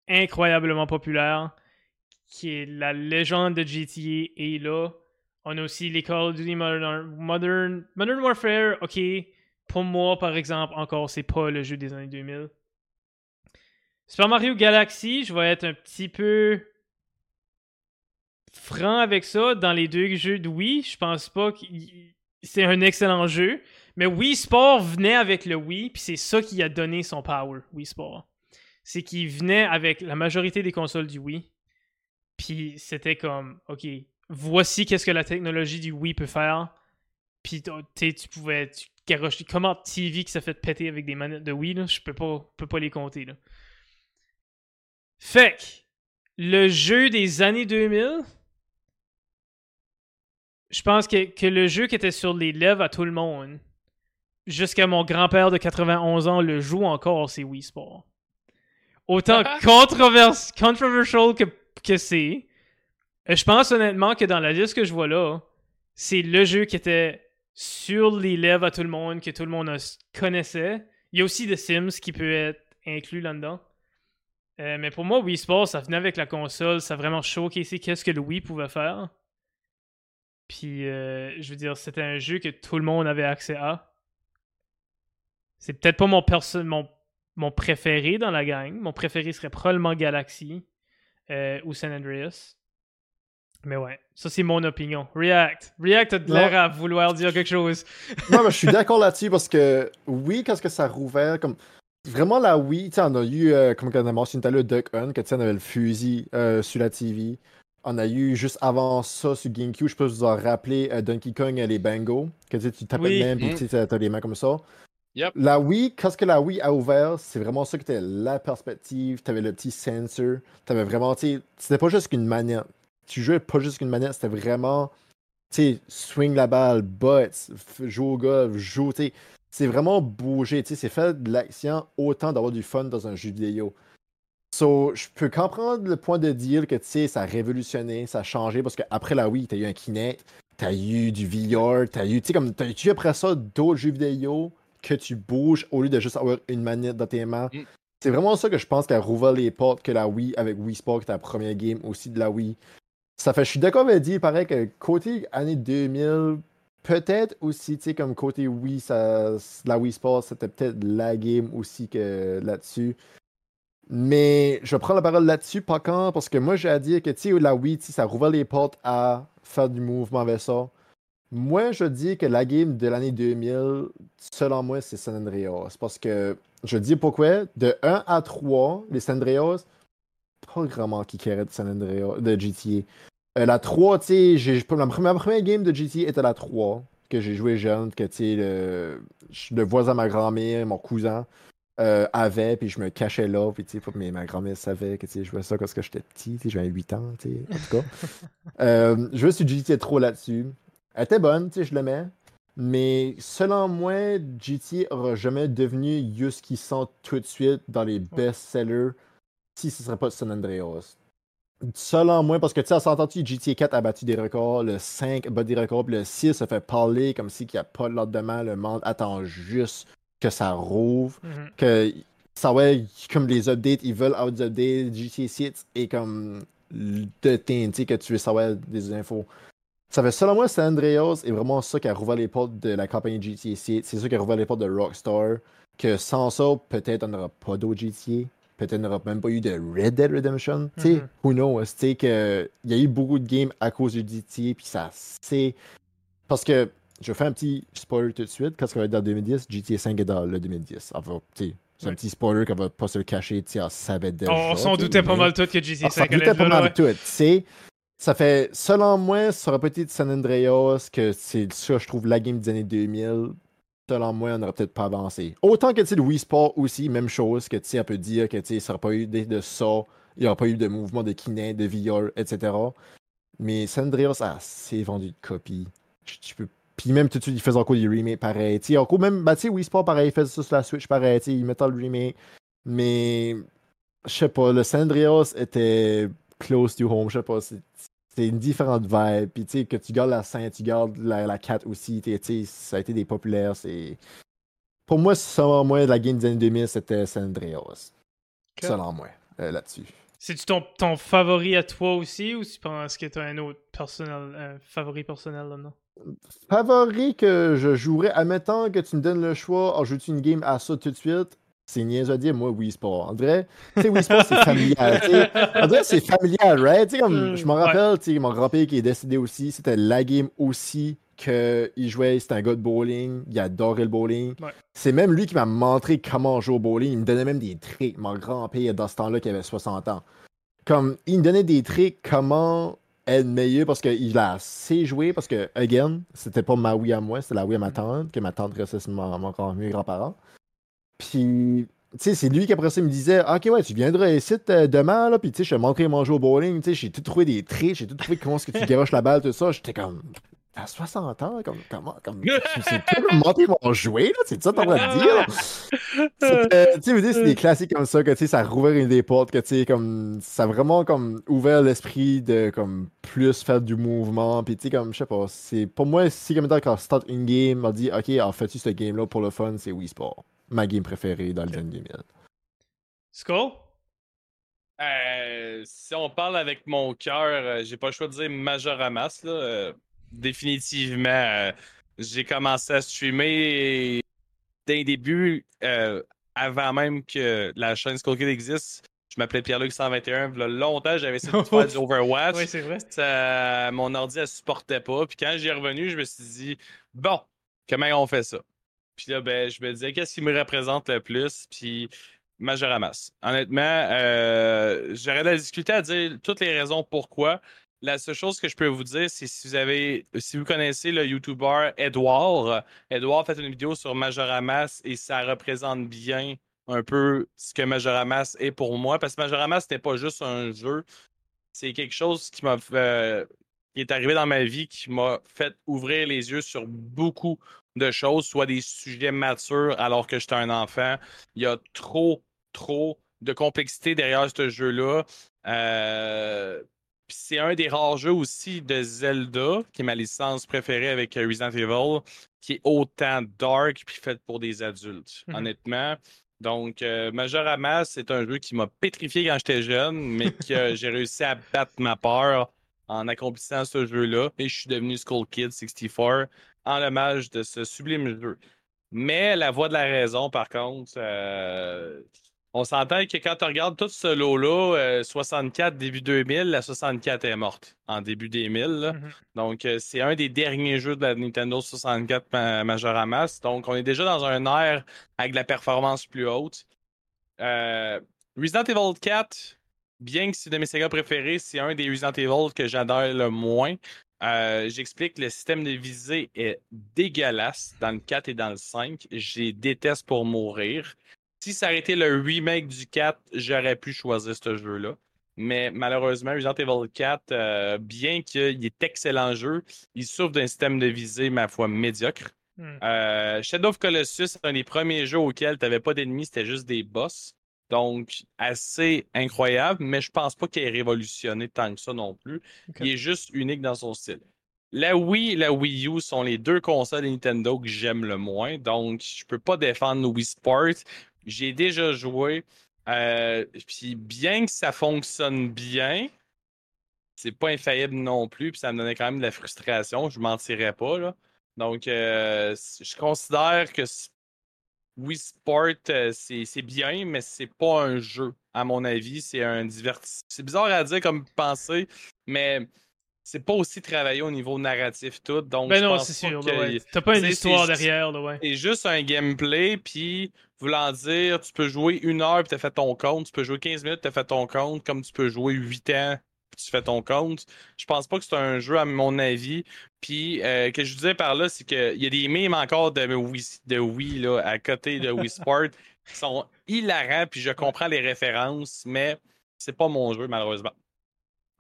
A: incroyablement populaire, qui est la légende de GTA, et là, on a aussi les Call of Duty Modern, Modern, Modern Warfare, ok, pour moi, par exemple, encore, c'est pas le jeu des années 2000. Super Mario Galaxy, je vais être un petit peu franc avec ça, dans les deux jeux de Wii, je pense pas que c'est un excellent jeu. Mais Wii Sport venait avec le Wii, puis c'est ça qui a donné son power, Wii Sport. C'est qu'il venait avec la majorité des consoles du Wii. Puis c'était comme, OK, voici qu'est-ce que la technologie du Wii peut faire. Puis tu pouvais, tu comment TV qui s'est fait péter avec des manettes de Wii, je peux pas, peux pas les compter. Là. Fait que, le jeu des années 2000, je pense que, le jeu qui était sur les lèvres à tout le monde, jusqu'à mon grand-père de 91 ans le joue encore, c'est Wii Sport. Autant controversial que, que c'est, euh, je pense honnêtement que dans la liste que je vois là, c'est le jeu qui était sur les lèvres à tout le monde, que tout le monde connaissait. Il y a aussi The Sims qui peut être inclus là-dedans. Euh, mais pour moi, Wii Sport, ça venait avec la console, ça a vraiment showcasé qu'est-ce que le Wii pouvait faire. Puis, euh, je veux dire, c'était un jeu que tout le monde avait accès à. C'est peut-être pas mon, mon, mon préféré dans la gang. Mon préféré serait probablement Galaxy euh, ou San Andreas. Mais ouais, ça c'est mon opinion. React. React a l'air à vouloir dire quelque chose.
B: non, mais je suis d'accord là-dessus parce que oui, quand que ça rouvert, comme vraiment la Wii, tu on a eu, euh, comme on a mentionné tout à l'heure, Duck Hunt, que tu avait le fusil euh, sur la TV. On a eu juste avant ça sur GameCube, je peux vous en rappeler euh, Donkey Kong et les Bango, que tu sais, tu tapais
A: Oui.
B: même, puis
C: Mm.
B: tu t'as les mains comme ça.
C: Yep.
B: La Wii, quand ce que la Wii a ouvert, c'est vraiment ça qui était la perspective. T'avais le petit sensor. T'avais vraiment, tu sais, c'était pas juste qu'une manette. Tu jouais pas juste qu'une manette, c'était vraiment, tu sais, swing la balle, butt, joue au golf, joue, tu sais. C'est vraiment bouger, tu sais, c'est faire de l'action autant d'avoir du fun dans un jeu vidéo. So, je peux comprendre le point de dire que, tu sais, ça a révolutionné, ça a changé, parce qu'après la Wii, t'as eu un Kinect, t'as eu du VR, t'as eu, tu sais, comme, t'as eu après ça d'autres jeux vidéo que tu bouges au lieu de juste avoir une manette dans tes mains.
C: Mm.
B: C'est vraiment ça que je pense qu'elle rouvert les portes que la Wii avec Wii Sport, qui était la première game aussi de la Wii. Ça fait, je suis d'accord avec dire, pareil, que côté année 2000, peut-être aussi, tu sais, comme côté Wii, ça, la Wii Sport, c'était peut-être la game aussi que là-dessus. Mais je prendre la parole là-dessus, pas quand, parce que moi, j'ai à dire que, la Wii, ça rouvre les portes à faire du mouvement avec ça. Moi, je dis que la game de l'année 2000, selon moi, c'est San Andreas. Parce que, je dis pourquoi, de 1 à 3, les San Andreas, pas vraiment qui de San Andreas, de GTA. Euh, la 3, tu sais, ma première, game de GTA était la 3, que j'ai joué jeune, que, tu sais, le, le voisin de ma grand-mère, mon cousin, euh, avait, puis je me cachais là, puis tu sais, mais ma grand-mère savait que tu sais, je jouais ça quand j'étais petit, tu sais, j'avais 8 ans, tu sais, en tout cas. euh, je jouais sur GTA 3 là-dessus. Elle était bonne, tu sais, je l'aimais. Mais selon moi, GTA aura jamais devenu ce qu'ils sont tout de suite dans les best-sellers si ce serait pas San Andreas. Selon moi, parce que tu sais, on s'entend-tu, GTA 4 a battu des records, le 5 bat des records, puis le 6 se fait parler comme si qu'il n'y a pas de lendemain, le monde attend juste que ça rouvre
A: Mhm.
B: que ça ouais comme les updates ils veulent out update GTA 6 et comme de sais que tu veux savoir des infos ça fait selon moi San Andreas est vraiment ça qui a rouvert les portes de la campagne GTA 6 c'est ça qui a rouvert les portes de Rockstar que sans ça peut-être on n'aura pas d'autres GTA peut-être on n'aura même pas eu de Red Dead Redemption tu sais
A: Mhm.
B: who knows tu sais que il y a eu beaucoup de games à cause du GTA puis ça c'est parce que je fais un petit spoiler tout de suite. Quand ça va être dans 2010, GTA 5 est dans le 2010. Elle va, tu sais, c'est un petit spoiler qu'on va pas se le cacher, on savait déjà.
A: On, on s'en doutait pas mal tout que GTA
B: on s'en
A: 5 allait
B: doutait
A: être
B: pas
A: là,
B: mal
A: ouais.
B: tout, tu sais. Ça fait, selon moi, ça aurait peut-être San Andreas, que c'est ça, je trouve, la game des années 2000. Selon moi, on n'aurait peut-être pas avancé. Autant que, le Wii Sport aussi, même chose, que, tu sais, on peut dire que, tu sais, ça n'aurait pas eu de, ça, il n'y aurait pas eu de mouvement de Kinect, de VR, etc. Mais San Andreas a assez vendu de copies. Je- tu peux puis même tout de suite, ils faisaient encore des remakes pareil. Tu sais, encore même, bah, tu sais, Wii Sport pareil, ils faisaient ça sur la Switch pareil, tu sais, ils mettaient le remake. Mais, je sais pas, le San Andreas était close to home, je sais pas, c'est une différente vibe. Puis, tu sais, que tu gardes la 5, tu gardes la, la 4 aussi, tu sais, ça a été des populaires, c'est... Pour moi, selon moi, la game des années 2000, c'était San Andreas.
A: Ok.
B: Selon moi, euh, là-dessus.
A: C'est-tu ton, ton favori à toi aussi ou tu penses que t'as un autre personnel, un favori personnel là-dedans?
B: Favori que je jouerais, admettant que tu me donnes le choix, en joues-tu une game à ça tout de suite? C'est niaise à dire, moi, Wii Sport. On dirait, tu sais, Wii Sport, c'est familial, dirait que c'est familial, right? Comme, je me
A: Ouais.
B: rappelle, tu sais, mon grand-père qui est décédé aussi, c'était la game aussi qu'il jouait, c'était un gars de bowling, il adorait le bowling.
A: Ouais.
B: C'est même lui qui m'a montré comment jouer au bowling. Il me donnait même des tricks, mon grand-père, dans ce temps-là, qui avait 60 ans. Comme, il me donnait des tricks, comment être meilleur, parce qu'il a assez joué, parce que, again, c'était pas ma Wii à moi, c'était la Wii à ma tante, que ma tante restait sur mon, mon grand- mes grands-parents. Puis, tu sais, c'est lui qui après ça me disait Ok, ouais, tu viendras ici euh, demain, là. Puis, tu sais, je te montrerai mon jeu au bowling. Tu sais, j'ai tout trouvé des tricks, j'ai tout trouvé comment est-ce que tu garoches la balle, tout ça. J'étais comme T'as 60 ans, comme, comment, comme, pas me montrer mon jouet, là. C'est ça train de dire, Tu sais, je c'est des classiques comme ça, que, tu sais, ça a rouvert une des portes, que, tu sais, comme, ça a vraiment, comme, ouvert l'esprit de, comme, plus faire du mouvement. Puis, tu sais, comme, je sais pas, c'est, pour moi, si, comme, quand on start une game, on dit Ok, en fais-tu ce game-là pour le fun, c'est Wii Sport. Ma game préférée dans les années 2000.
A: Skull?
C: Euh, si on parle avec mon cœur, euh, j'ai pas le choix de dire Majoramas. Là, euh, définitivement, euh, j'ai commencé à streamer dès le début, euh, avant même que la chaîne Skull Kid existe. Je m'appelais Pierre-Luc 121. Il y a longtemps, j'avais essayé de faire du Overwatch.
A: Oui, c'est vrai.
C: Ça- mon ordi, elle supportait pas. Puis quand j'y ai revenu, je me suis dit, bon, comment on fait ça? Puis là, ben, je me disais, qu'est-ce qui me représente le plus? Puis Majoramas. Honnêtement, euh, j'aurais de la difficulté à dire toutes les raisons pourquoi. La seule chose que je peux vous dire, c'est si vous avez, si vous connaissez le YouTuber Edouard, Edouard fait une vidéo sur Majoramas et ça représente bien un peu ce que Majoramas est pour moi. Parce que Majoramas, c'était pas juste un jeu. C'est quelque chose qui m'a euh, qui est arrivé dans ma vie, qui m'a fait ouvrir les yeux sur beaucoup de choses, soit des sujets matures alors que j'étais un enfant. Il y a trop, trop de complexité derrière ce jeu-là. Euh, c'est un des rares jeux aussi de Zelda, qui est ma licence préférée avec Resident Evil, qui est autant dark puis fait pour des adultes, mhm. honnêtement. Donc, euh, Majorama, c'est un jeu qui m'a pétrifié quand j'étais jeune, mais que j'ai réussi à battre ma peur en accomplissant ce jeu-là. Et je suis devenu Skull Kid 64 en hommage de ce sublime jeu. Mais la voix de la raison, par contre, euh, on s'entend que quand tu regardes tout ce lot-là, 64 euh, début 2000, la 64 est morte en début 2000. Mm-hmm. Donc, euh, c'est un des derniers jeux de la Nintendo 64 Majoramas. Donc, on est déjà dans un air avec de la performance plus haute. Resident Evil 4, bien que c'est de mes sagas préférés, c'est un des Resident Evil que j'adore le moins. Euh, j'explique, le système de visée est dégueulasse dans le 4 et dans le 5. J'ai déteste pour mourir. Si ça aurait été le remake du 4, j'aurais pu choisir ce jeu-là. Mais malheureusement, Resident Evil 4, euh, bien qu'il est excellent jeu, il souffre d'un système de visée, ma foi, médiocre. Hmm. Euh, Shadow of Colossus, c'est un des premiers jeux auxquels tu n'avais pas d'ennemis, c'était juste des boss. Donc, assez incroyable, mais je pense pas qu'il ait révolutionné tant que ça non plus. Il est juste unique dans son style. La Wii et la Wii U sont les deux consoles Nintendo que j'aime le moins, donc je peux pas défendre Wii Sport. J'ai déjà joué, euh, puis bien que ça fonctionne bien, c'est pas infaillible non plus, puis ça me donnait quand même de la frustration, je mentirais pas. Donc, euh, je considère que Wii Sport, euh, c'est bien, mais c'est pas un jeu, à mon avis. C'est un divertissement. C'est bizarre à dire comme penser, mais c'est pas aussi travaillé au niveau narratif tout. Donc
A: ben non, c'est sûr. T'as pas une histoire derrière. Là, ouais.
C: C'est juste un gameplay, puis voulant dire, tu peux jouer une heure puis t'as fait ton compte. Tu peux jouer 15 minutes, t'as fait ton compte, comme tu peux jouer 8 ans tu fais ton compte. Je pense pas que c'est un jeu, à mon avis. Puis, euh, que je disais par là, c'est qu'il y a des mimes encore de Wii, de Wii là, à côté de Wii Sport qui sont hilarants, puis je comprends les références, mais c'est pas mon jeu, malheureusement.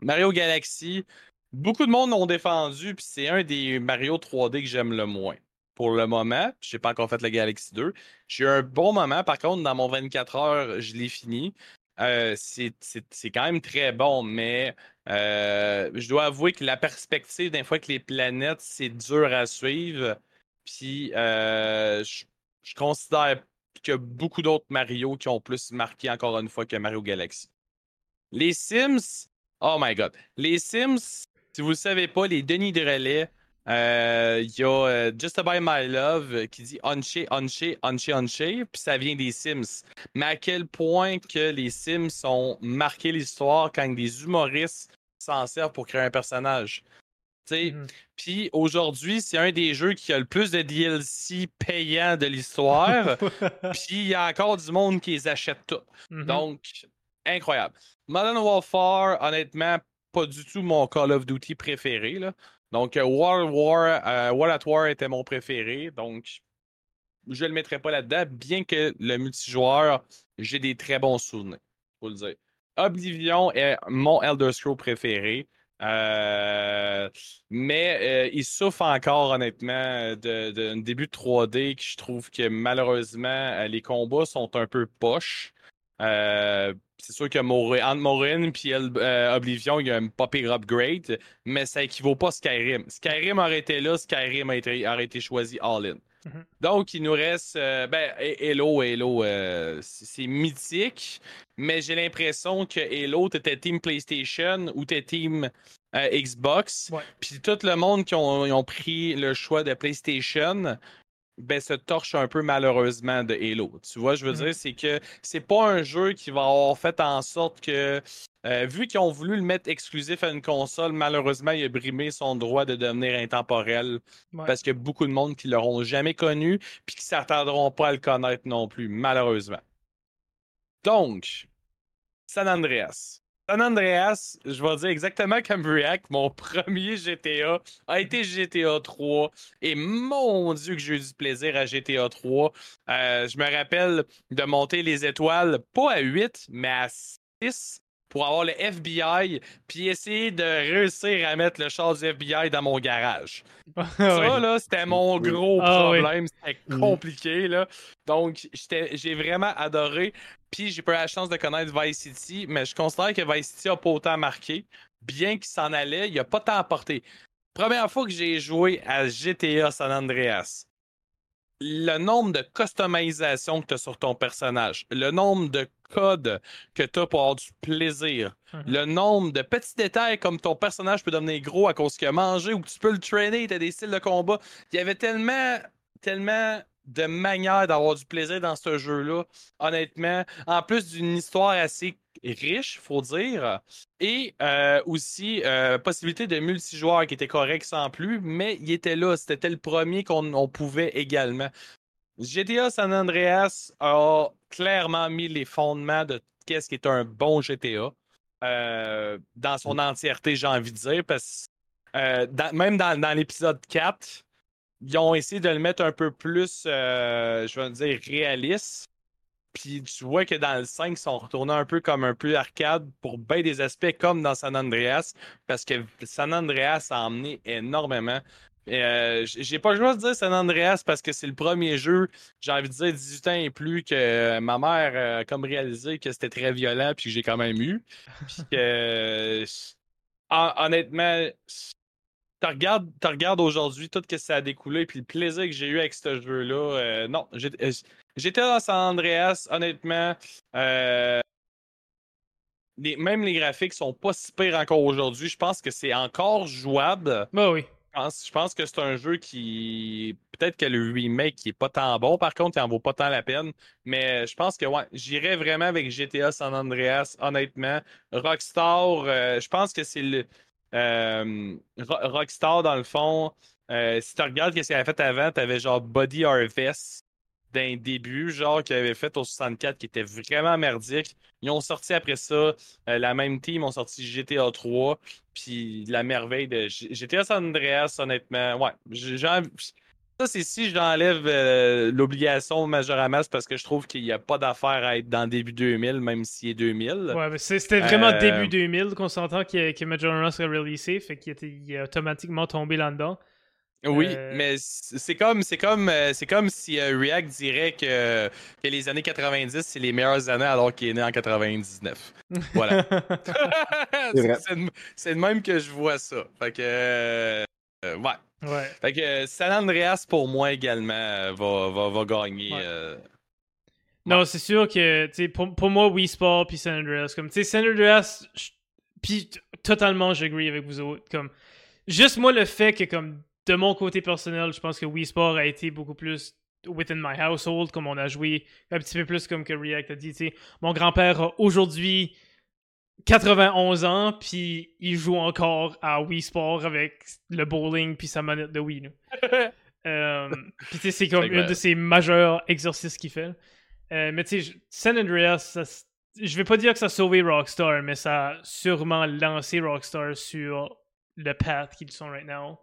C: Mario Galaxy, beaucoup de monde l'ont défendu, puis c'est un des Mario 3D que j'aime le moins. Pour le moment, je n'ai pas encore fait le Galaxy 2. J'ai eu un bon moment, par contre, dans mon 24 heures, je l'ai fini. Euh, c'est quand même très bon, mais euh, je dois avouer que la perspective d'un fois que les planètes, c'est dur à suivre. Puis euh, je, considère qu'il beaucoup d'autres Mario qui ont plus marqué encore une fois que Mario Galaxy. Les Sims, oh my god. Les Sims, si vous ne le savez pas, les Denis de relais, euh, il y a euh, Just About My Love qui dit Unché, Unché, Unché, Unché, puis ça vient des Sims. Mais à quel point que les Sims ont marqué l'histoire quand des humoristes s'en servent pour créer un personnage? Mm Puis aujourd'hui, c'est un des jeux qui a le plus de DLC payants de l'histoire. puis il y a encore du monde qui les achète tout. Mm-hmm. Donc, incroyable. Modern Warfare, honnêtement, pas du tout mon Call of Duty préféré. Donc, euh, World War, euh, World at War était mon préféré. Donc, je ne le mettrai pas là-dedans, bien que le multijoueur, j'ai des très bons souvenirs. Faut le dire. Oblivion est mon Elder Scrolls préféré. Euh, mais il souffre encore, honnêtement, d'un début de 3D que je trouve que malheureusement, les combats sont un peu poches. Euh, c'est sûr que entre Morin et euh, Oblivion, il y a un pas pire upgrade, mais ça équivaut pas à Skyrim. Skyrim aurait été là, Skyrim aurait été, choisi all-in. Mhm. Donc, il nous reste. Euh, ben, Halo, Halo, c'est mythique, mais j'ai l'impression que Halo, t'étais Team PlayStation ou t'étais Team Xbox. Puis tout le monde qui ont, ont, pris le choix de PlayStation, ben, se torche un peu malheureusement de Halo. Tu vois, je veux
A: Mhm.
C: dire, c'est que c'est pas un jeu qui va avoir fait en sorte que, euh, vu qu'ils ont voulu le mettre exclusif à une console, malheureusement, il a brimé son droit de devenir intemporel
A: Ouais.
C: parce qu'il y a beaucoup de monde qui l'auront jamais connu puis qui s'attarderont pas à le connaître non plus, malheureusement. Donc, San Andreas. San Andreas, je vais dire exactement comme React, mon premier GTA a été GTA 3. Et mon Dieu que j'ai eu du plaisir à GTA 3. Euh, je me rappelle de monter les étoiles, pas à 8, mais à 6 pour avoir le FBI, puis essayer de réussir à mettre le char du FBI dans mon garage. Ça, là, c'était mon
B: Oui.
C: gros
A: Ah, oui.
C: problème. C'était
B: Mhm.
C: compliqué, là. Donc, j'étais- j'ai vraiment adoré. Puis, j'ai pas eu la chance de connaître Vice City, mais je considère que Vice City a pas autant marqué. Bien qu'il s'en allait, il a pas tant apporté. Première fois que j'ai joué à GTA San Andreas, le nombre de customisations que tu as sur ton personnage, le nombre de codes que tu as pour avoir du plaisir,
A: Mhm.
C: le nombre de petits détails comme ton personnage peut devenir gros à cause qu'il a mangé ou que tu peux le trainer, tu as des styles de combat. Il y avait tellement, tellement de manières d'avoir du plaisir dans ce jeu-là, honnêtement. En plus d'une histoire assez riche, faut dire. Et euh, aussi, euh, possibilité de multijoueur qui était correct sans plus, mais il était là. C'était le premier qu'on on pouvait également. GTA San Andreas a clairement mis les fondements de qu'est-ce qui est un bon GTA. euh, dans son entièreté, j'ai envie de dire, parce que euh, dans- même dans, dans l'épisode 4, ils ont essayé de le mettre un peu plus, euh, je vais dire, réaliste. Puis tu vois que dans le 5, ils sont retournés un peu comme un peu arcade pour bien des aspects comme dans San Andreas, parce que San Andreas a emmené énormément. Euh, j'ai pas le choix de dire San Andreas parce que c'est le premier jeu, j'ai envie de dire 18 ans et plus, que ma mère a comme réalisé que c'était très violent, puis que j'ai quand même eu. Puis que, hon- honnêtement, tu regardes, regardes aujourd'hui tout ce que ça a découlé, puis le plaisir que j'ai eu avec ce jeu-là. euh, non, euh, j'étais dans San Andreas, honnêtement. euh, les- même les graphiques sont pas si pires encore aujourd'hui. Je pense que c'est encore jouable.
A: Bah oui.
C: Je pense, je pense que c'est un jeu qui. Peut-être que le remake qui est pas tant bon, par contre, il en vaut pas tant la peine. Mais je pense que ouais, j'irais vraiment avec GTA San Andreas, honnêtement. Rockstar, euh, je pense que c'est le. Euh, Ro- Rockstar, dans le fond, euh, si tu regardes ce qu'il avait fait avant, tu avais genre Body Harvest d'un début, genre qu'il avait fait au 64, qui était vraiment merdique. Ils ont sorti après ça, euh, la même team ont sorti GTA 3, puis la merveille de GTA San Andreas, honnêtement, ouais. j'ai- Ça, c'est si j'enlève euh, l'obligation Majorama, c'est parce que je trouve qu'il n'y a pas d'affaire à être dans début 2000, même s'il est 2000.
A: Ouais, mais c'est- c'était vraiment
C: Euh,
A: début 2000 qu'on s'entend que, que Majora's serait releasé, fait qu'il était il est automatiquement tombé là-dedans.
C: Oui,
A: Euh,
C: mais c'est comme c'est comme euh, c'est comme si euh, React dirait que, que les années 90 c'est les meilleures années alors qu'il est né en 99. Voilà.
B: C'est vrai.
C: c'est de, c'est de même que je vois ça. Fait que ouais.
A: Ouais.
C: Fait que euh, San Andreas pour moi également euh, va, va, va gagner.
A: Ouais.
C: euh,
A: Non, c'est sûr que, pour, pour moi, Wii Sport puis San Andreas, comme, tu sais, San Andreas, puis totalement, j'agree avec vous autres. Comme, juste moi, le fait que, comme, de mon côté personnel, je pense que Wii Sport a été beaucoup plus within my household, comme on a joué un petit peu plus comme que React a dit. Mon grand-père a aujourd'hui 91 ans, puis il joue encore à Wii Sport avec le bowling puis sa manette de Wii. Euh, puis tu sais, c'est comme un de ses majeurs exercices qu'il fait. Euh, mais tu sais, San Andreas, je vais pas dire que ça a sauvé Rockstar, mais ça a sûrement lancé Rockstar sur le path qu'ils sont right now.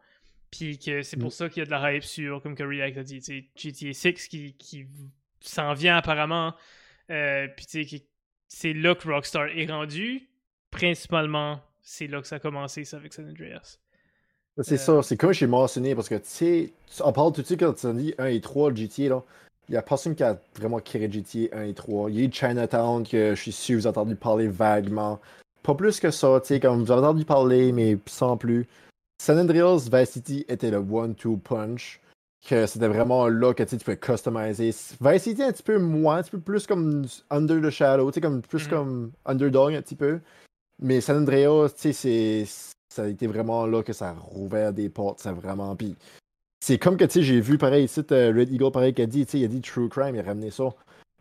A: Puis que c'est pour
B: Mm.
A: ça qu'il y a de la hype sur, comme que React a dit, tu sais, GTA 6 qui, qui s'en vient apparemment. Euh, puis tu sais, qui- c'est là que Rockstar est rendu. Principalement, c'est là que ça a commencé, ça, avec San Andreas.
B: C'est ça, c'est comme j'ai mentionné, parce que tu sais, on parle tout de suite quand tu dit 1 et 3, le GTA, là. Il y a personne qui a vraiment créé GTA 1 et 3. Il y a Chinatown, que je suis sûr vous avez entendu parler vaguement. Pas plus que ça, tu sais, comme vous avez entendu parler, mais sans plus. San Andreas Vice City était le one-two punch. Que c'était vraiment là que tu peux customiser. Vice City un petit peu moins, un petit peu plus comme Under the Shadow, comme plus
A: Mhm.
B: comme Underdog un petit peu. Mais San Andreas, tu sais, c'est ça a été vraiment là que ça a rouvert des portes, ça vraiment. Puis c'est comme que, tu sais, j'ai vu pareil ici, euh, Red Eagle, pareil, qui a dit, tu sais, il a dit True Crime, il a ramené ça.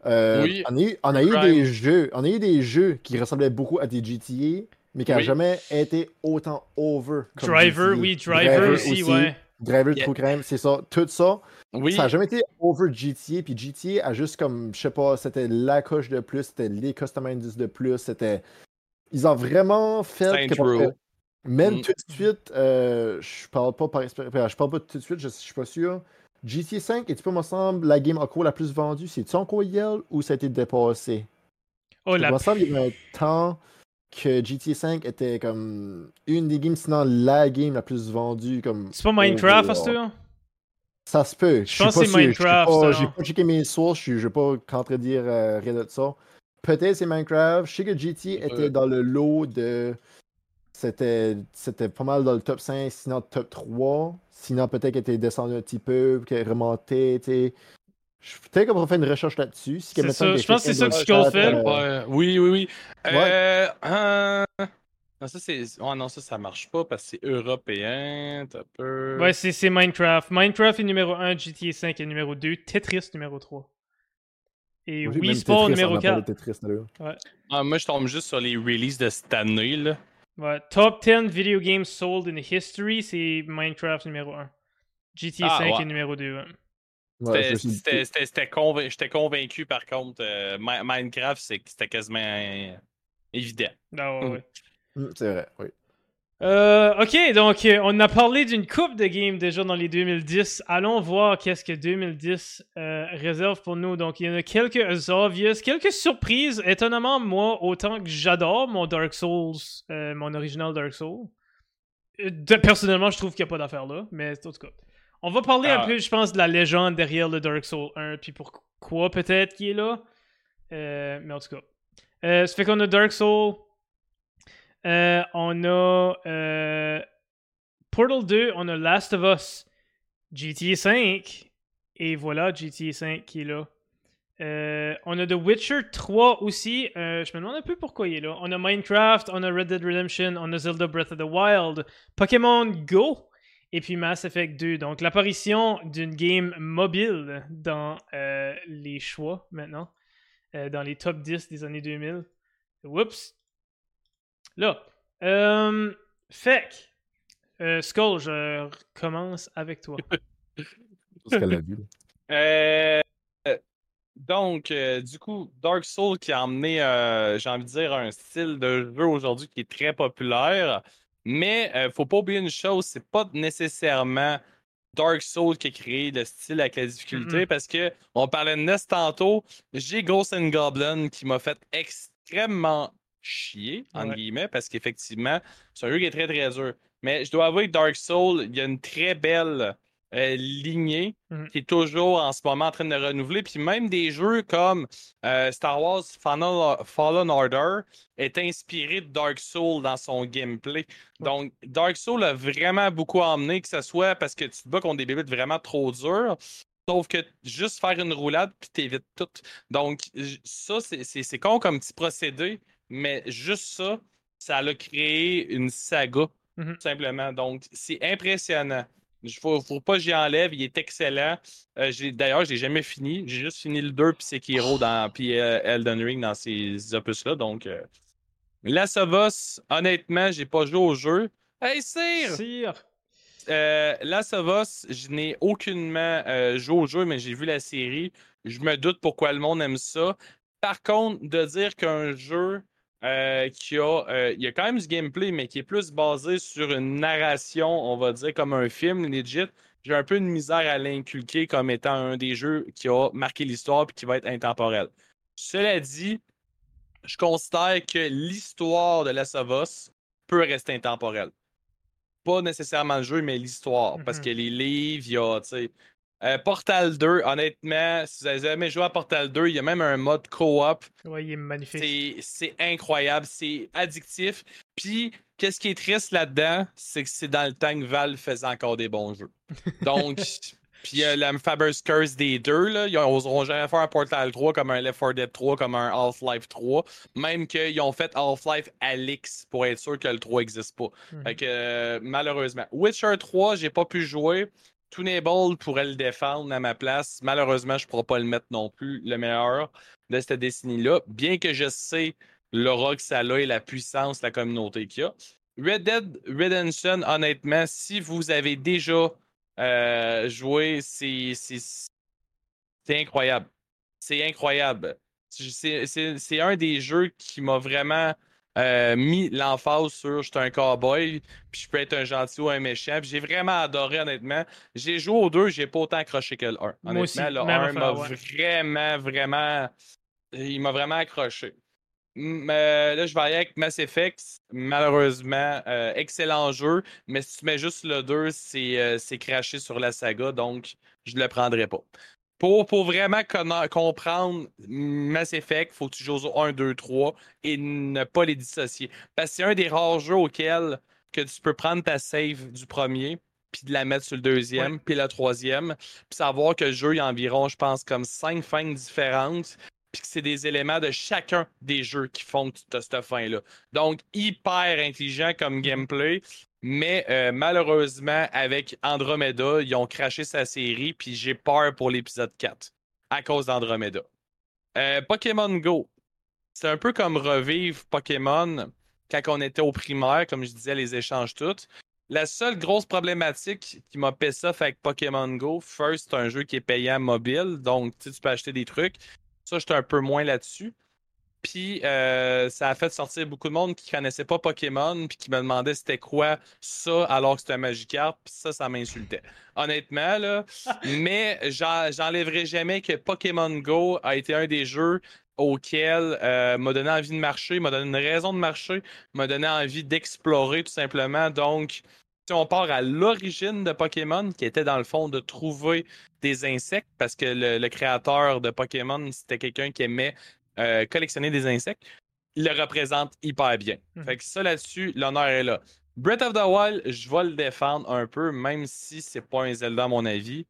B: Euh,
C: Oui,
B: on a eu, on a eu des jeux, on a eu des jeux qui ressemblaient beaucoup à des GTA, mais qui n'ont
C: Oui.
B: jamais été autant over. comme
A: Driver,
B: GTA.
A: oui, Driver, aussi, ouais.
B: Driver,
C: Yeah.
B: True Crime, c'est ça. Tout ça,
C: Oui,
B: ça n'a jamais été over GTA, puis GTA a juste comme, je sais pas, c'était la coche de plus, c'était les customizers de plus, c'était. Ils ont vraiment fait. Que-. Même
C: Mm.
B: tout de suite, euh, je parle pas par expérience, je parle pas tout de suite, je, je suis pas sûr. GTA 5 est-tu pas, me semble, la game encore la plus vendue? C'est-tu encore Yale ou ça a été dépassé?
A: Oh,
B: Il me semble qu'il y avait un temps que GTA 5 était comme une des games, sinon la game la plus vendue. comme
A: C'est pas Minecraft,
B: overall.
A: à ce tour?
B: Ça se peut. Je
A: Je
B: suis
A: pense
B: pas
A: que c'est.
B: Je
A: Minecraft,
B: pas-
A: ça,
B: J'ai
A: non?
B: pas checké mes sources, je ne vais pas contredire euh, rien de ça. Peut-être c'est Minecraft. Je sais que GT était dans le lot de. C'était c'était pas mal dans le top 5, sinon top 3. Sinon, peut-être qu'il était descendu un petit peu, qu'il est remonté. tu sais. Je- Peut-être qu'on va faire une recherche là-dessus. Si
A: C'est
B: quelqu'un
A: ça, je pense que c'est ça que Skull fait.
B: euh,
C: Ouais, oui, oui, oui.
B: Ouais.
C: Euh, euh, non, ça, c'est... Non, ça, ça marche pas parce que c'est européen. T'as.
A: Ouais, c'est c'est Minecraft. Minecraft est numéro 1, GTA 5 est numéro 2, Tetris numéro 3. Et
B: oui,
A: Wii Sport
B: Tetris,
A: numéro
B: on a parlé
A: 4.
B: de Tetris, là.
C: Ah, moi, je tombe juste sur les releases de cette année, là.
A: Ouais. Top 10 video games sold in history, c'est Minecraft numéro 1. GTA
C: Ah,
A: 5
C: ouais.
A: est numéro 2. ouais.
B: Ouais,
C: convain- J'étais convaincu, par contre, euh, Mi- Minecraft, c'était quasiment euh, évident.
A: Ah, ouais,
C: Mm.
A: ouais.
B: Mm, C'est vrai, oui.
A: Euh, ok, donc on a parlé d'une coupe de games déjà dans les 2010. Allons voir qu'est-ce que 2010 euh, réserve pour nous. Donc il y en a quelques obvious, quelques surprises. Étonnamment, moi, autant que j'adore mon Dark Souls, euh, mon original Dark Souls, personnellement, je trouve qu'il n'y a pas d'affaire là. Mais en tout cas, on va parler un
C: Ah.
A: peu, je pense, de la légende derrière le Dark Souls 1, puis pourquoi peut-être qu'il est là. Euh, mais en tout cas, Euh, ça fait qu'on a Dark Souls. Euh, on a euh, Portal 2, on a Last of Us, GTA 5, et voilà GTA 5 qui est là. Euh, on a The Witcher 3 aussi. Euh, je me demande un peu pourquoi il est là. On a Minecraft, on a Red Dead Redemption, on a Zelda Breath of the Wild, Pokémon Go, et puis Mass Effect 2. Donc l'apparition d'une game mobile dans euh, les choix maintenant, euh, dans les top 10 des années 2000. Oups. Là. Euh, fait que, euh, Skull, je commence avec toi.
B: Tout ce qu'elle a vu.
C: donc, euh, du coup, Dark Souls qui a emmené, euh, j'ai envie de dire, un style de jeu aujourd'hui qui est très populaire. Mais euh, faut pas oublier une chose, c'est pas nécessairement Dark Souls qui a créé le style avec la difficulté parce que on parlait de NES tantôt. J'ai Ghost and Goblin qui m'a fait extrêmement chier, entre
A: Ouais.
C: guillemets, parce qu'effectivement, c'est un jeu qui est très très dur. Mais je dois avouer que Dark Souls, il y a une très belle euh, lignée
A: Mhm.
C: qui est toujours en ce moment en train de renouveler. Puis même des jeux comme euh, Star Wars Final- Fallen Order est inspiré de Dark Souls dans son gameplay. Donc, Dark Souls a vraiment beaucoup emmené, que ce soit parce que tu te bats contre des bébés vraiment trop durs. Sauf que juste faire une roulade, puis t'évites tout. Donc, ça, c'est- con comme petit procédé, mais juste ça, ça a créé une saga,
A: Mhm.
C: tout simplement. Donc, c'est impressionnant. Il faut, faut pas que j'y enlève, il est excellent. Euh, D'ailleurs, je l'ai jamais fini. J'ai juste fini le 2 puis Sekiro dans puis euh, Elden Ring dans ces opus-là. Donc, euh, Last of Us, honnêtement, j'ai pas joué au jeu. Hey, Sire!
A: Sire.
C: Euh, Last of Us, je n'ai aucunement joué au jeu, mais j'ai vu la série. Je me doute pourquoi le monde aime ça. Par contre, de dire qu'un jeu euh, qui a, euh, il y a quand même du gameplay, mais qui est plus basé sur une narration, on va dire comme un film legit, j'ai un peu de misère à l'inculquer comme étant un des jeux qui a marqué l'histoire et qui va être intemporel. Cela dit, je considère que l'histoire de Us peut rester intemporelle pas nécessairement le jeu, mais l'histoire. Parce
A: Mhm.
C: que les livres, il y a, tu sais. Euh, Portal 2, honnêtement, si vous avez jamais joué à Portal 2, il y a même un mode co-op.
A: Ouais, il est magnifique.
C: C'est incroyable, c'est addictif. Puis, qu'est-ce qui est triste là-dedans, c'est que c'est dans le temps que Valve faisait encore des bons jeux. Donc, puis euh, la Faber's Curse des deux, là, ils n'oseront jamais faire un Portal 3 comme un Left 4 Dead 3, comme un Half-Life 3. Même qu'ils ont fait Half-Life Alix pour être sûr que le 3 n'existe pas.
A: Mhm.
C: Fait que, euh, malheureusement. Witcher 3, j'ai pas pu jouer. Toonable pourrait le défendre à ma place. Malheureusement, je ne pourrai pas le mettre non plus, le meilleur de cette décennie-là, bien que je sais l'aura que ça a et la puissance, la communauté qu'il y a. Red Dead Redemption, honnêtement, si vous avez déjà euh, joué, c'est incroyable. C'est incroyable. C'est un des jeux qui m'a vraiment euh, mis l'emphase sur je suis un cowboy, puis je peux être un gentil ou un méchant. J'ai vraiment adoré, honnêtement. J'ai joué aux deux, j'ai pas autant accroché que le 1. Honnêtement, le 1 m'a vraiment, vraiment. Il m'a vraiment accroché. Euh, là, je vais aller avec Mass Effect. Malheureusement, euh, excellent jeu, mais si tu mets juste le 2, c'est craché sur la saga, donc je ne le prendrai pas. Pour, pour vraiment comprendre Mass Effect, il faut que tu joues au 1, 2, 3 et ne pas les dissocier. Parce que c'est un des rares jeux auxquels que tu peux prendre ta save du premier, puis de la mettre sur le deuxième, puis la troisième, puis savoir que le jeu, il y a environ, je pense, comme cinq fins différentes, puis que c'est des éléments de chacun des jeux qui font que tu as cette fin-là. Donc, hyper intelligent comme mm-hmm. gameplay. Mais euh, malheureusement, avec Andromeda, ils ont craché sa série, puis j'ai peur pour l'épisode 4 à cause d'Andromeda. Euh, Pokémon Go, c'est un peu comme revivre Pokémon quand on était au primaire, comme je disais, les échanges toutes. La seule grosse problématique qui m'a fait ça avec Pokémon Go, first, c'est un jeu qui est payant mobile, donc tu peux acheter des trucs. Ça, j'étais un peu moins là-dessus. Puis euh, ça a fait sortir beaucoup de monde qui connaissait pas Pokémon, puis qui me demandait c'était quoi ça alors que c'était un Magikarp. Puis ça, ça m'insultait. Honnêtement, là. mais j'enlèverai jamais que Pokémon Go a été un des jeux auquel euh, m'a donné envie de marcher, m'a donné une raison de marcher, m'a donné envie d'explorer tout simplement. Donc, si on part à l'origine de Pokémon, qui était dans le fond de trouver des insectes, parce que le créateur de Pokémon, c'était quelqu'un qui aimait euh, collectionner des insectes, il le représente hyper bien. Mhm. Fait que ça là-dessus, l'honneur est là. Breath of the Wild, je vais le défendre un peu, même si c'est pas un Zelda à mon avis.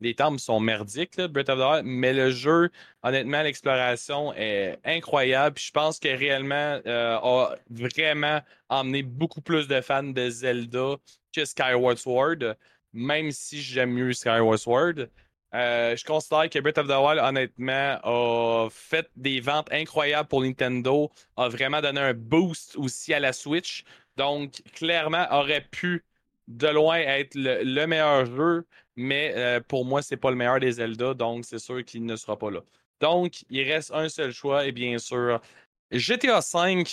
C: Les temples sont merdiques, là, Breath of the Wild, mais le jeu, honnêtement, l'exploration est incroyable. je pense que réellement euh, a vraiment emmené beaucoup plus de fans de Zelda que Skyward Sword, même si j'aime mieux Skyward Sword. Euh, je considère que Breath of the Wild, honnêtement, a fait des ventes incroyables pour Nintendo, a vraiment donné un boost aussi à la Switch. Donc, clairement, aurait pu de loin être le, meilleur jeu, mais euh, pour moi, c'est pas le meilleur des Zelda, donc c'est sûr qu'il ne sera pas là. Donc, il reste un seul choix, et bien sûr, GTA V,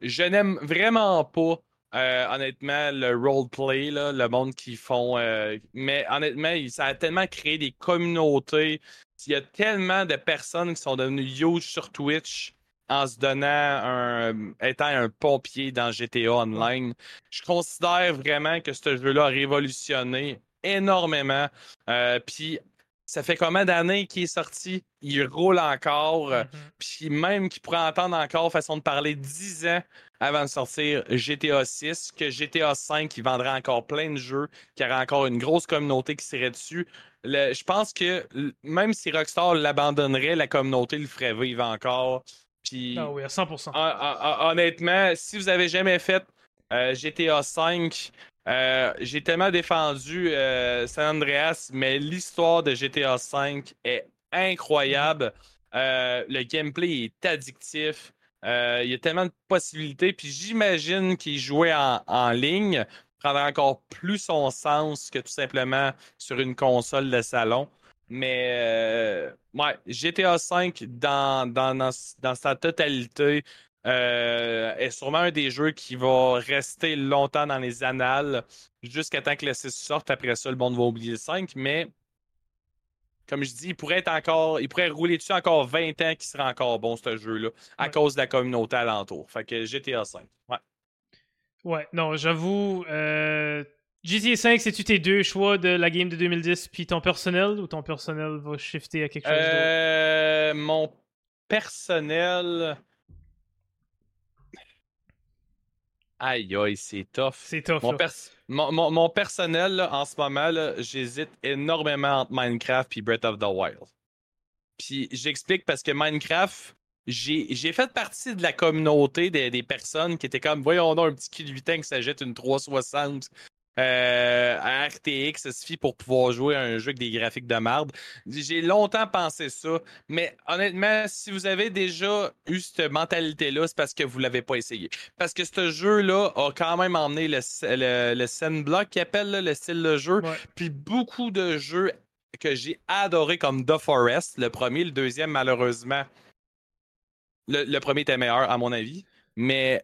C: je n'aime vraiment pas euh, honnêtement, le roleplay, le monde qui font. Euh, mais honnêtement, ça a tellement créé des communautés. Il y a tellement de personnes qui sont devenues huge sur Twitch en se donnant un. étant un pompier dans GTA Online. Je considère vraiment que ce jeu-là a révolutionné énormément. Euh, puis ça fait combien d'années qu'il est sorti? Il roule encore. Mm-hmm. Puis même qu'il pourrait entendre encore façon de parler 10 ans avant de sortir GTA 6, que GTA 5, il vendrait encore plein de jeux, qu'il y aurait encore une grosse communauté qui serait dessus. je pense que même si Rockstar l'abandonnerait, la communauté le ferait vivre encore. Puis,
A: ah oui, à 100%.
C: honnêtement, si vous avez jamais fait euh, GTA 5, euh, j'ai tellement défendu euh, San Andreas, mais l'histoire de GTA V est incroyable. le gameplay est addictif. Euh, il y a tellement de possibilités. Puis j'imagine qu'il jouait en, ligne prendrait encore plus son sens que tout simplement sur une console de salon. Mais euh, ouais, GTA V dans, dans, sa totalité euh, est sûrement un des jeux qui va rester longtemps dans les annales jusqu'à temps que le 6 sorte. Après ça, le monde va oublier le 5. Mais comme je dis, il pourrait être encore. Il pourrait rouler dessus encore 20 ans qui serait encore bon, ce jeu-là, à cause de la communauté alentour. Fait que GTA 5. Ouais.
A: Ouais, non, j'avoue. Euh, GTA 5, c'est-tu tes deux choix de la game de 2010 puis ton personnel ou ton personnel va shifter à quelque chose d'autre?
C: Euh, mon personnel. Aïe, aïe, c'est tough.
A: C'est tough.
C: Mon, personnel, en ce moment, j'hésite énormément entre Minecraft et Breath of the Wild. Puis j'explique parce que Minecraft, j'ai fait partie de la communauté des, personnes qui étaient comme, voyons donc un petit kid 8 ans qui s'achète une 360 euh, RTX, ça suffit pour pouvoir jouer à un jeu avec des graphiques de marde. J'ai longtemps pensé ça, mais honnêtement, si vous avez déjà eu cette mentalité-là, c'est parce que vous l'avez pas essayé. Parce que ce jeu-là a quand même emmené le, le, le Sandblock qui appelle le style de jeu, puis beaucoup de jeux que j'ai adoré comme The Forest, le premier, le deuxième malheureusement. Le, le premier était meilleur à mon avis, mais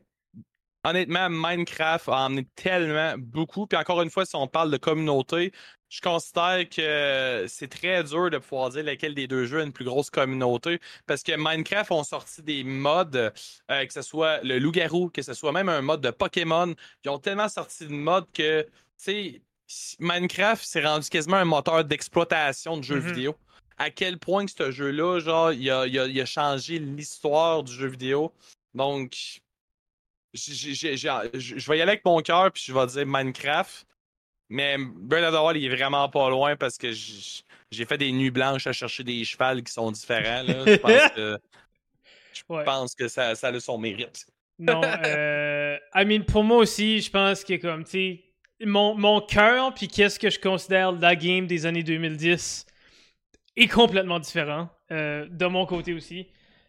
C: honnêtement, Minecraft a emmené tellement beaucoup. Puis encore une fois, si on parle de communauté, je considère que c'est très dur de pouvoir dire lequel des deux jeux a une plus grosse communauté. Parce que Minecraft ont sorti des modes, euh, que ce soit le loup-garou, que ce soit même un mode de Pokémon. Ils ont tellement sorti de modes que, tu sais, Minecraft s'est rendu quasiment un moteur d'exploitation de jeux mm-hmm. vidéo. À quel point que ce jeu-là, genre, il a, il a changé l'histoire du jeu vidéo. Donc, je vais y aller avec mon cœur, puis je vais dire Minecraft. Mais Burn of the Wild, il est vraiment pas loin parce que j'ai fait des nuits blanches à chercher des chevals qui sont différents. Je pense que, je pense que ça, ça a son mérite.
A: Non, euh, I mean, pour moi aussi, je pense que comme, tu sais, mon, mon cœur, puis qu'est-ce que je considère la game des années 2010 est complètement différent. Euh, de mon côté aussi.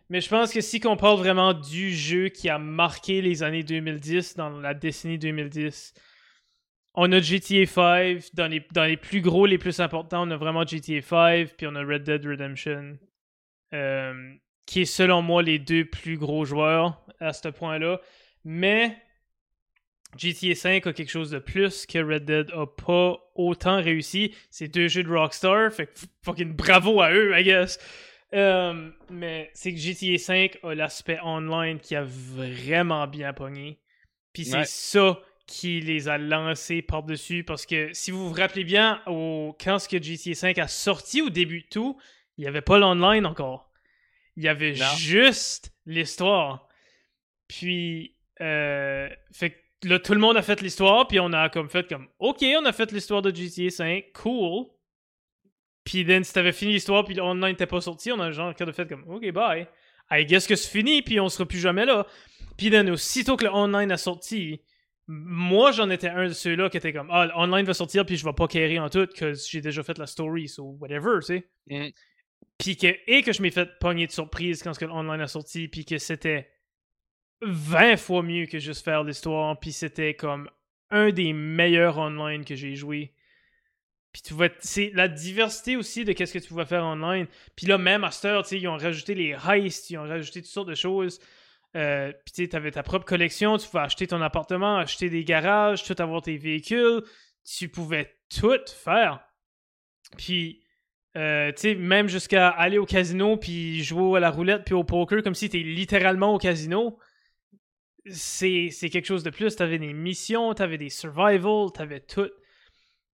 A: Mais je pense que si on parle vraiment du jeu qui a marqué les années 2010, dans la décennie 2010, on a GTA 5, dans les, dans les plus gros, les plus importants, on a vraiment GTA 5, puis on a Red Dead Redemption, euh, qui est selon moi les deux plus gros joueurs à ce point-là. Mais GTA 5 a quelque chose de plus que Red Dead a pas autant réussi. C'est deux jeux de Rockstar, fait fucking bravo à eux, I guess. Euh, mais c'est que GTA 5 a l'aspect online qui a vraiment bien pogné. Puis c'est ça qui les a lancés par-dessus. Parce que si vous vous rappelez bien, au, quand ce que GTA 5 a sorti au début de tout, il n'y avait pas l'online encore. Il y avait juste l'histoire. Puis, euh, fait là, tout le monde a fait l'histoire, puis on a comme fait comme, OK, on a fait l'histoire de GTA 5, cool. Puis then, si t'avais fini l'histoire, puis l'online n'était pas sorti, on a genre de fait comme, OK, bye. I guess que c'est fini, puis on sera plus jamais là. Puis then, aussitôt que le online a sorti, moi, j'en étais un de ceux-là qui était comme, ah, l'online va sortir, puis je vais pas carrer en tout, que j'ai déjà fait la story, so whatever, tu sais. Mm. Puis que, et que je m'ai fait pogner de surprise quand le online a sorti, puis que c'était 20 fois mieux que juste faire l'histoire, puis c'était comme un des meilleurs online que j'ai joué. Puis tu vois, c'est la diversité aussi de qu'est-ce que tu pouvais faire online. Puis là, même à cette heure, ils ont rajouté les heists, ils ont rajouté toutes sortes de choses. Euh, puis tu avais ta propre collection, tu pouvais acheter ton appartement, acheter des garages, tout avoir tes véhicules. Tu pouvais tout faire. Puis, euh, tu sais, même jusqu'à aller au casino, puis jouer à la roulette, puis au poker, comme si tu littéralement au casino. C'est quelque chose de plus. Tu avais des missions, tu avais des survival, tu avais tout.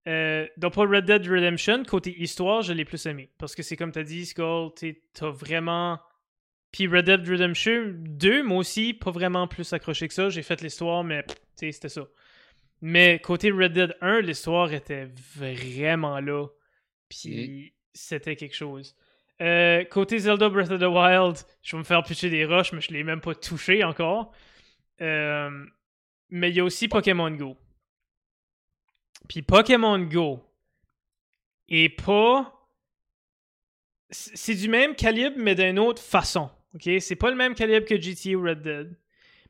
A: Euh, donc pour Red Dead Redemption, côté histoire, je l'ai plus aimé. Parce que c'est comme t'as dit, Skull, t'as vraiment... Puis Red Dead Redemption 2, moi aussi, pas vraiment plus accroché que ça. J'ai fait l'histoire, mais c'était ça. Mais côté Red Dead 1, l'histoire était vraiment là. Puis c'était quelque chose. Euh, côté Zelda Breath of the Wild, je vais me faire pitcher des roches, mais je l'ai même pas touché encore. Euh, mais il y a aussi Pokémon Go. Puis Pokémon Go est pas. C'est du même calibre, mais d'une autre façon. OK? C'est pas le même calibre que GTA ou Red Dead.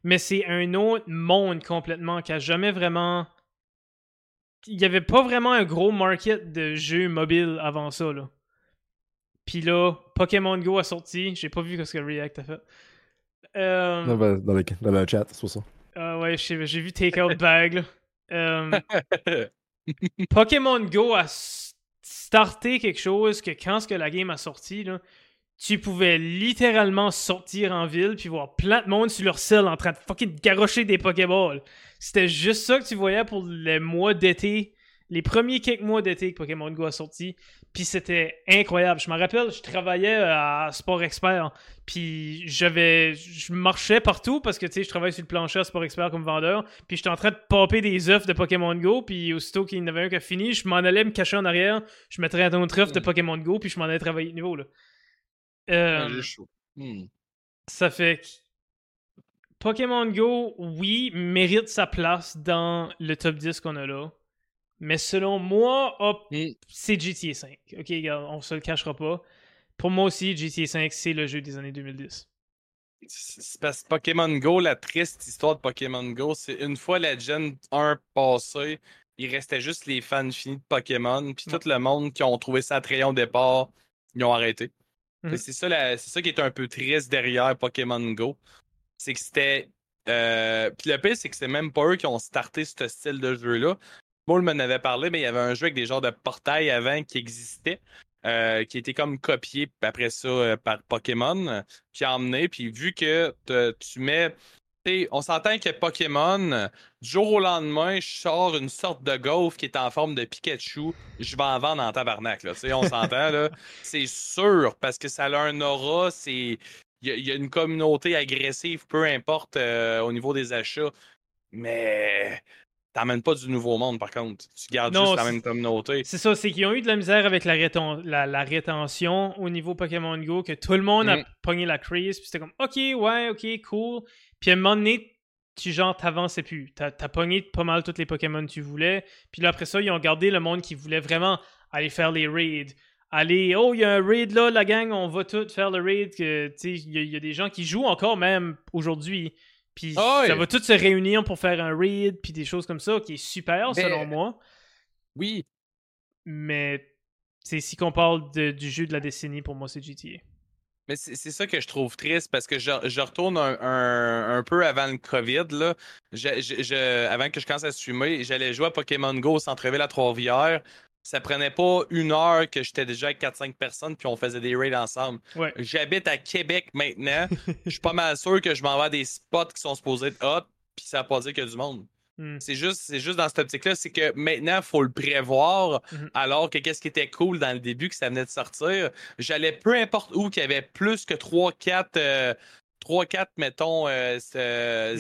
A: Mais c'est un autre monde complètement qui a jamais vraiment. Il y avait pas vraiment un gros market de jeux mobiles avant ça, là. Puis là, Pokémon Go a sorti. J'ai pas vu ce que React a fait.
B: Euh... Dans, le, dans, le, chat, c'est pour ça.
A: Ah ouais, j'ai vu Take Out Bag, là. Euh... Pokémon Go a starté quelque chose que quand la game a sorti, tu pouvais littéralement sortir en ville puis voir plein de monde sur leur selle en train de fucking garocher des Pokéballs. C'était juste ça que tu voyais pour les mois d'été les premiers quelques mois d'été que Pokémon Go a sorti. Puis c'était incroyable. Je me rappelle, je travaillais à Sport Expert. Puis j'avais, je marchais partout parce que tu sais, je travaille sur le plancher à Sport Expert comme vendeur. Puis j'étais en train de popper des œufs de Pokémon Go. Puis aussitôt qu'il y en avait un qui a fini, je m'en allais me cacher en arrière. Je mettrais un autre œuf de Pokémon Go. Puis je m'en allais travailler de niveau. Là. Euh, hmm. Ça fait que Pokémon Go, oui, mérite sa place dans le top 10 qu'on a là. Mais selon moi, hop, c'est GTA 5. Ok, regarde, on se le cachera pas. Pour moi aussi, GTA 5, c'est le jeu des années 2010.
C: C'est parce que Pokémon Go, la triste histoire de Pokémon Go, c'est une fois la Gen 1 passée, il restait juste les fans finis de Pokémon, puis tout le monde qui ont trouvé ça attrayant au départ, ils ont arrêté.
A: Mhm.
C: C'est ça, la- ça qui est un peu triste derrière Pokémon Go. C'est que c'était. euh, Puis le pire, c'est que c'est même pas eux qui ont starté ce style de jeu-là. Paul m'en avait parlé, mais il y avait un jeu avec des genres de portails avant qui existait, euh, qui était comme copié puis après ça euh, par Pokémon, qui a emmené. Puis vu que te- tu mets. tu sais, on s'entend que Pokémon, du jour au lendemain, je sors une sorte de golf qui est en forme de Pikachu, je vais en vendre en tabarnak. Là. Tu sais, On s'entend, là. C'est sûr, parce que ça a un aura, c'est. Il y, a- il y a une communauté agressive, peu importe euh, au niveau des achats. Mais t'emmènes pas du nouveau monde, par contre. Tu gardes
A: Non,
C: juste la même communauté.
A: C'est ça, c'est qu'ils ont eu de la misère avec la, la, la rétention au niveau Pokémon Go, que tout le monde a
C: Mm.
A: pogné la crise, puis c'était comme, ok, ouais, ok, cool. Puis à un moment donné, tu genre t'avançais plus. T'as as pogné pas mal tous les Pokémon que tu voulais. Puis là, après ça, ils ont gardé le monde qui voulait vraiment aller faire les raids. Aller, oh, il y a un raid là, la gang, on va tout faire le raid. y, il y a des gens qui jouent encore même aujourd'hui. Puis
C: ouais.
A: ça va tous se réunir pour faire un raid, puis des choses comme ça, qui est super selon moi.
C: Oui,
A: Mais c'est si qu'on parle de- du jeu de la décennie, pour moi, c'est GTA.
C: mais c'est c'est ça que je trouve triste parce que je, je retourne un, un- un peu avant le COVID. Là. Je- je- je- avant que je commence à streamer, j'allais jouer à Pokémon Go au centre-ville à Trois-Rivières. Ça prenait pas une heure que j'étais déjà avec 4-5 personnes puis on faisait des raids ensemble.
A: Ouais.
C: J'habite à Québec maintenant. Je suis pas mal sûr que je m'en vais à des spots qui sont supposés être hot puis ça va pas dire qu'il y a du monde.
A: Hmm.
C: C'est juste, c'est juste dans cette optique-là, c'est que maintenant, il faut le prévoir,
A: Mhm.
C: alors que qu'est-ce qui était cool dans le début, que ça venait de sortir, j'allais peu importe où, qu'il y avait plus que 3-4, 3-4, mettons, euh,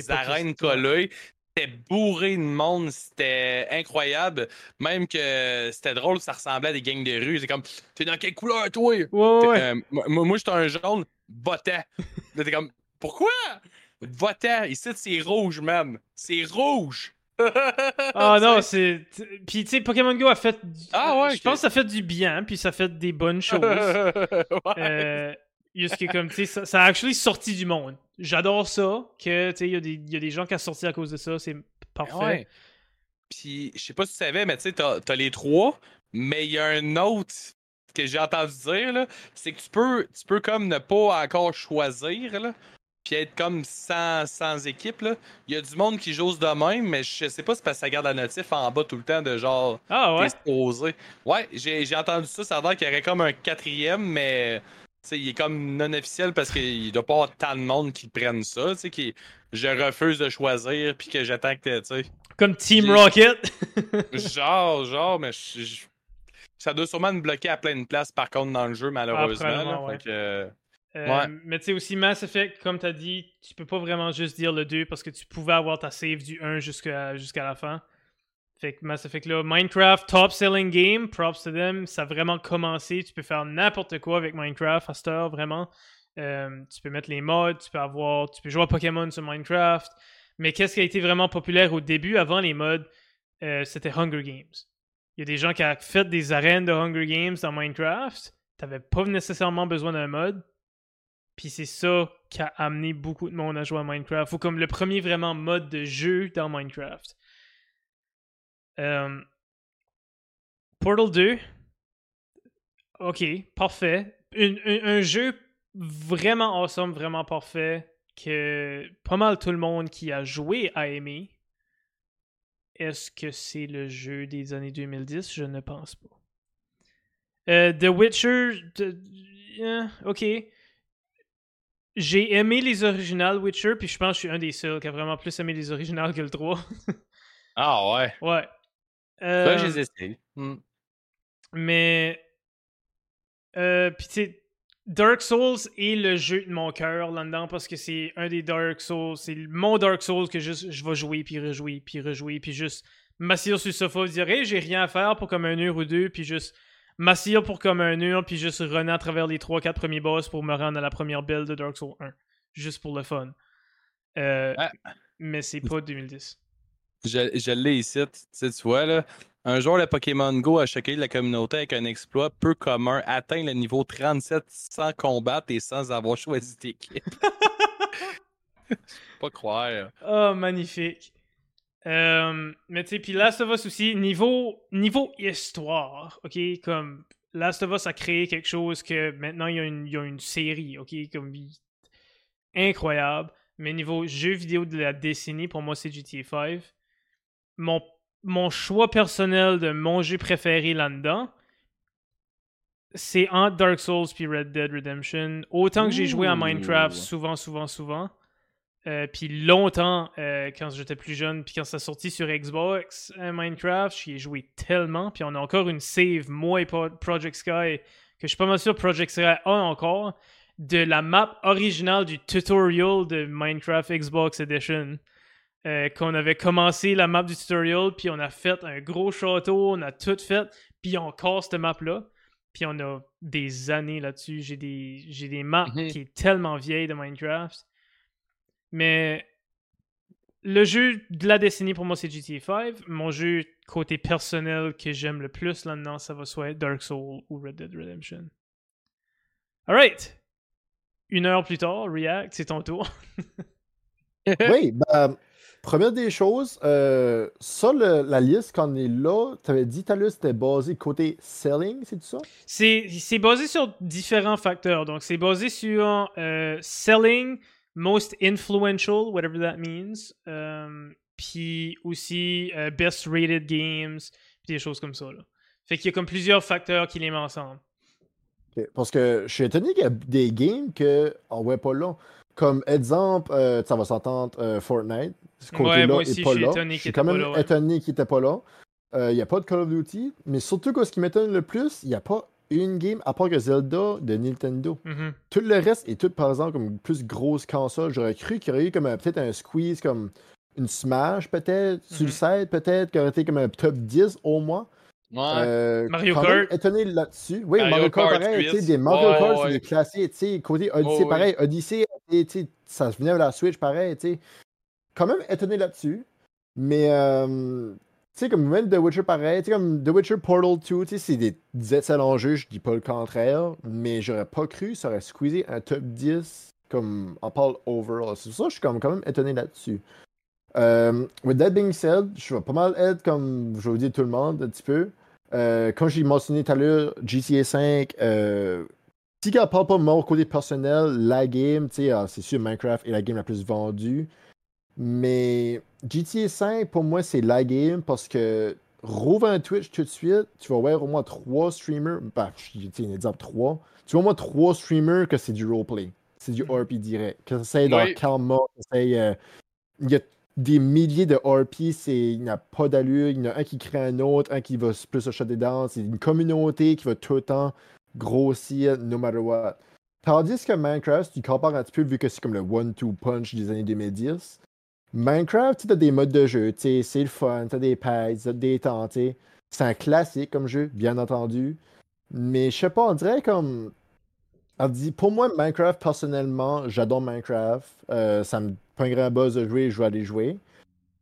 C: arènes collées. C'était bourré de monde, c'était incroyable. Même que c'était drôle, ça ressemblait à des gangs de rue. C'est comme, t'es dans quelle couleur, toi?
A: Ouais, ouais,
C: euh, moi, j'étais un jaune, votant. T'es comme, pourquoi? Votant, ici, c'est rouge, man. C'est rouge.
A: Ah non, c'est. Puis, tu sais, Pokémon Go a fait. du-
C: Ah ouais,
A: Je pense que ça fait du bien, puis ça fait des bonnes choses.
C: Ouais.
A: Euh, juste que, comme, tu sais, ça, ça a actually sorti du monde. J'adore ça, que, tu sais, il y, a des- il y a des gens qui ont sorti à cause de ça, c'est parfait.
C: Ouais. Puis, je sais pas si tu savais, mais tu sais, t'as t'as les trois, mais il y a un autre que j'ai entendu dire, là, c'est que tu peux, tu peux comme ne pas encore choisir, là, puis être comme sans, sans équipe, là. Il y a du monde qui joue de même, mais je sais pas si parce que ça garde la notif en bas tout le temps de genre,
A: Ah ouais?
C: Ouais, j'ai j'ai entendu ça, ça a l'air qu'il y aurait comme un quatrième, mais tu il est comme non officiel parce qu'il doit pas y avoir tant de monde qui prennent ça, tu sais, je refuse de choisir puis que j'attends que tu sais.
A: Comme Team Rocket.
C: Genre, genre, mais je- je- ça doit sûrement me bloquer à plein de places par contre dans le jeu, malheureusement. là.
A: probablement, ouais.
C: Fait que, euh,
A: Euh,
C: Ouais.
A: Mais tu sais aussi Mass Effect, comme t'as dit, tu peux pas vraiment juste dire le 2 parce que tu pouvais avoir ta save du 1 jusqu'à jusqu'à la fin. Fait que Mass là, Minecraft, top selling game, props to them, ça a vraiment commencé. Tu peux faire n'importe quoi avec Minecraft à cette heure, vraiment. Euh, tu peux mettre les mods, tu peux avoir, tu peux jouer à Pokémon sur Minecraft. Mais qu'est-ce qui a été vraiment populaire au début, avant les mods, euh, c'était Hunger Games. Il y a des gens qui ont fait des arènes de Hunger Games dans Minecraft. T'avais pas nécessairement besoin d'un mod. Puis c'est ça qui a amené beaucoup de monde à jouer à Minecraft. Ou comme le premier vraiment mode de jeu dans Minecraft. Euh, Portal 2. Ok, parfait. Un, un- un jeu vraiment awesome, vraiment parfait. Que pas mal tout le monde qui a joué a aimé. Est-ce que c'est le jeu des années 2010 Je ne pense pas. Euh, The Witcher. de- euh, ok. J'ai aimé les originales Witcher, puis je pense que je suis un des seuls qui a vraiment plus aimé les originales que le 3.
C: Ah ouais.
A: ouais. Euh,
C: je les ai essayés. Hmm.
A: mais. Euh, puis tu sais, Dark Souls est le jeu de mon cœur là-dedans parce que c'est un des Dark Souls. C'est mon Dark Souls que juste je vais jouer, puis rejouer, puis rejouer, puis juste m'asseoir sur le sofa et dire Hey, j'ai rien à faire pour comme un heure ou deux, puis juste m'asseoir pour comme un heure, puis juste runner à travers les 3-4 premiers boss pour me rendre à la première build de Dark Souls 1. Juste pour le fun. Euh,
C: Ah.
A: Mais c'est pas 2010.
C: Je, je l'ai ici, tu sais, tu vois, là. Un jour, le Pokémon Go a choqué la communauté avec un exploit peu commun, atteint le niveau 37 sans combattre et sans avoir choisi d'équipe. pas croire.
A: Oh, magnifique. Euh, mais tu sais, puis Last of Us aussi, niveau, niveau histoire, ok, comme Last of Us a créé quelque chose que maintenant il y a une, il y a une série, ok, comme incroyable. Mais niveau jeu vidéo de la décennie, pour moi, c'est GTA 5. Mon, mon choix personnel de mon jeu préféré là-dedans, c'est entre Dark Souls puis Red Dead Redemption. Autant que j'ai joué à Minecraft souvent, souvent, souvent. Euh, puis longtemps, euh, quand j'étais plus jeune, puis quand ça sorti sur Xbox, euh, Minecraft, j'y ai joué tellement. Puis on a encore une save, moi et Project Sky, que je suis pas mal sûr Project Sky a encore, de la map originale du tutorial de Minecraft Xbox Edition. Qu'on avait commencé la map du tutorial, puis on a fait un gros château, on a tout fait, puis encore cette map-là. Puis on a des années là-dessus. J'ai des, j'ai des maps mhm. qui est tellement vieilles de Minecraft mais le jeu de la décennie pour moi, c'est GTA 5. Mon jeu côté personnel que j'aime le plus là-dedans, ça va soit Dark Souls ou Red Dead Redemption. Alright! Une heure plus tard, React, c'est ton tour.
B: oui, ben, première des choses, euh, ça, la liste, quand on est là, tu avais dit tout à l'heure c'était basé côté selling, c'est tout ça?
A: C'est basé sur différents facteurs. Donc, c'est basé sur euh, selling, most influential, whatever that means. Um, puis aussi best rated games, puis des choses comme ça. Là. Fait qu'il y a comme plusieurs facteurs qui les mettent ensemble.
B: Parce que je suis étonné qu'il y a des games qu'on voit pas là. Comme exemple, euh, ça va s'entendre euh, Fortnite.
A: Ce côté-là moi aussi, pas je suis là. je suis
B: quand même étonné qu'il n'était pas là. Euh, il n'y a pas de Call of Duty, mais surtout, ce qui m'étonne le plus, il n'y a pas une game, à part que Zelda de Nintendo.
A: Mm-hmm.
B: Tout le reste est tout, par exemple, comme une plus grosse console. J'aurais cru qu'il y aurait eu comme peut-être un squeeze, comme une Smash, peut-être, le site, peut-être, qui aurait été comme un top 10 au moins.
A: Ouais. Euh, Mario Kart.
B: étonné là-dessus. Oui, Mario, Kart, pareil, tu sais, des Mario Kart, c'est des classiques, tu sais, côté Odyssey, pareil, Odyssey, ça venait de la Switch, pareil, tu sais. Quand même étonné là-dessus. Mais, euh, tu sais, comme même The Witcher pareil, tu sais, comme The Witcher Portal 2, tu sais, c'est des, excellents jeux, je dis pas le contraire, mais j'aurais pas cru ça aurait squeezé un top 10 comme on parle overall. C'est ça je suis quand même étonné là-dessus. Euh, with that being said, je vais pas mal être comme je vous dis tout le monde un petit peu. Euh, comme j'ai mentionné tout à l'heure, GTA 5, euh, si on parle pas de mon côté personnel, la game, tu sais, ah, c'est sûr Minecraft est la game la plus vendue. Mais GTA 5, pour moi, c'est la game parce que rouvre un Twitch tout de suite, tu vas voir au moins trois streamers, bah, je un exemple trois, tu vois au moins trois streamers que c'est du roleplay, c'est du RP direct, que c'est dans. Karma, euh, il y a des milliers de RP, il n'y a pas d'allure, il y en a un qui crée un autre, un qui va plus se des dents, c'est une communauté qui va tout le temps grossir no matter what. Tandis que Minecraft, tu compares un petit peu vu que c'est comme le one-two punch des années 2010. Minecraft, tu as des modes de jeu, c'est le fun, tu as des pads, des temps, c'est un classique comme jeu, bien entendu. Mais je sais pas, on dirait comme. On dit, pour moi, Minecraft, personnellement, j'adore Minecraft. Euh, ça me prend un buzz de jouer, je vais aller jouer.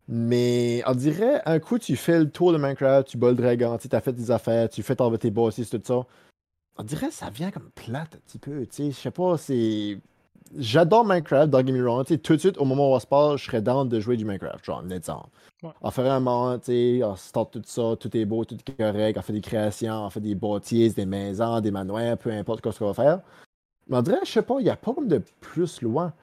B: Mais on dirait, un coup, tu fais le tour de Minecraft, tu bats le dragon, tu as fait des affaires, tu fais tes bosses, tout ça. On dirait ça vient comme plate un petit peu, tu sais. Je sais pas, c'est j'adore Minecraft, don't get me wrong. tout de suite, au moment où on se parle, je serais down de jouer du Minecraft, genre, net Ouais. On fait vraiment, tu sais, on start tout ça, tout est beau, tout est correct, on fait des créations, on fait des bâtisses, des maisons, des manoirs, peu importe ce qu'on va faire. Mais on dirait, je sais pas, il n'y a pas comme de plus loin.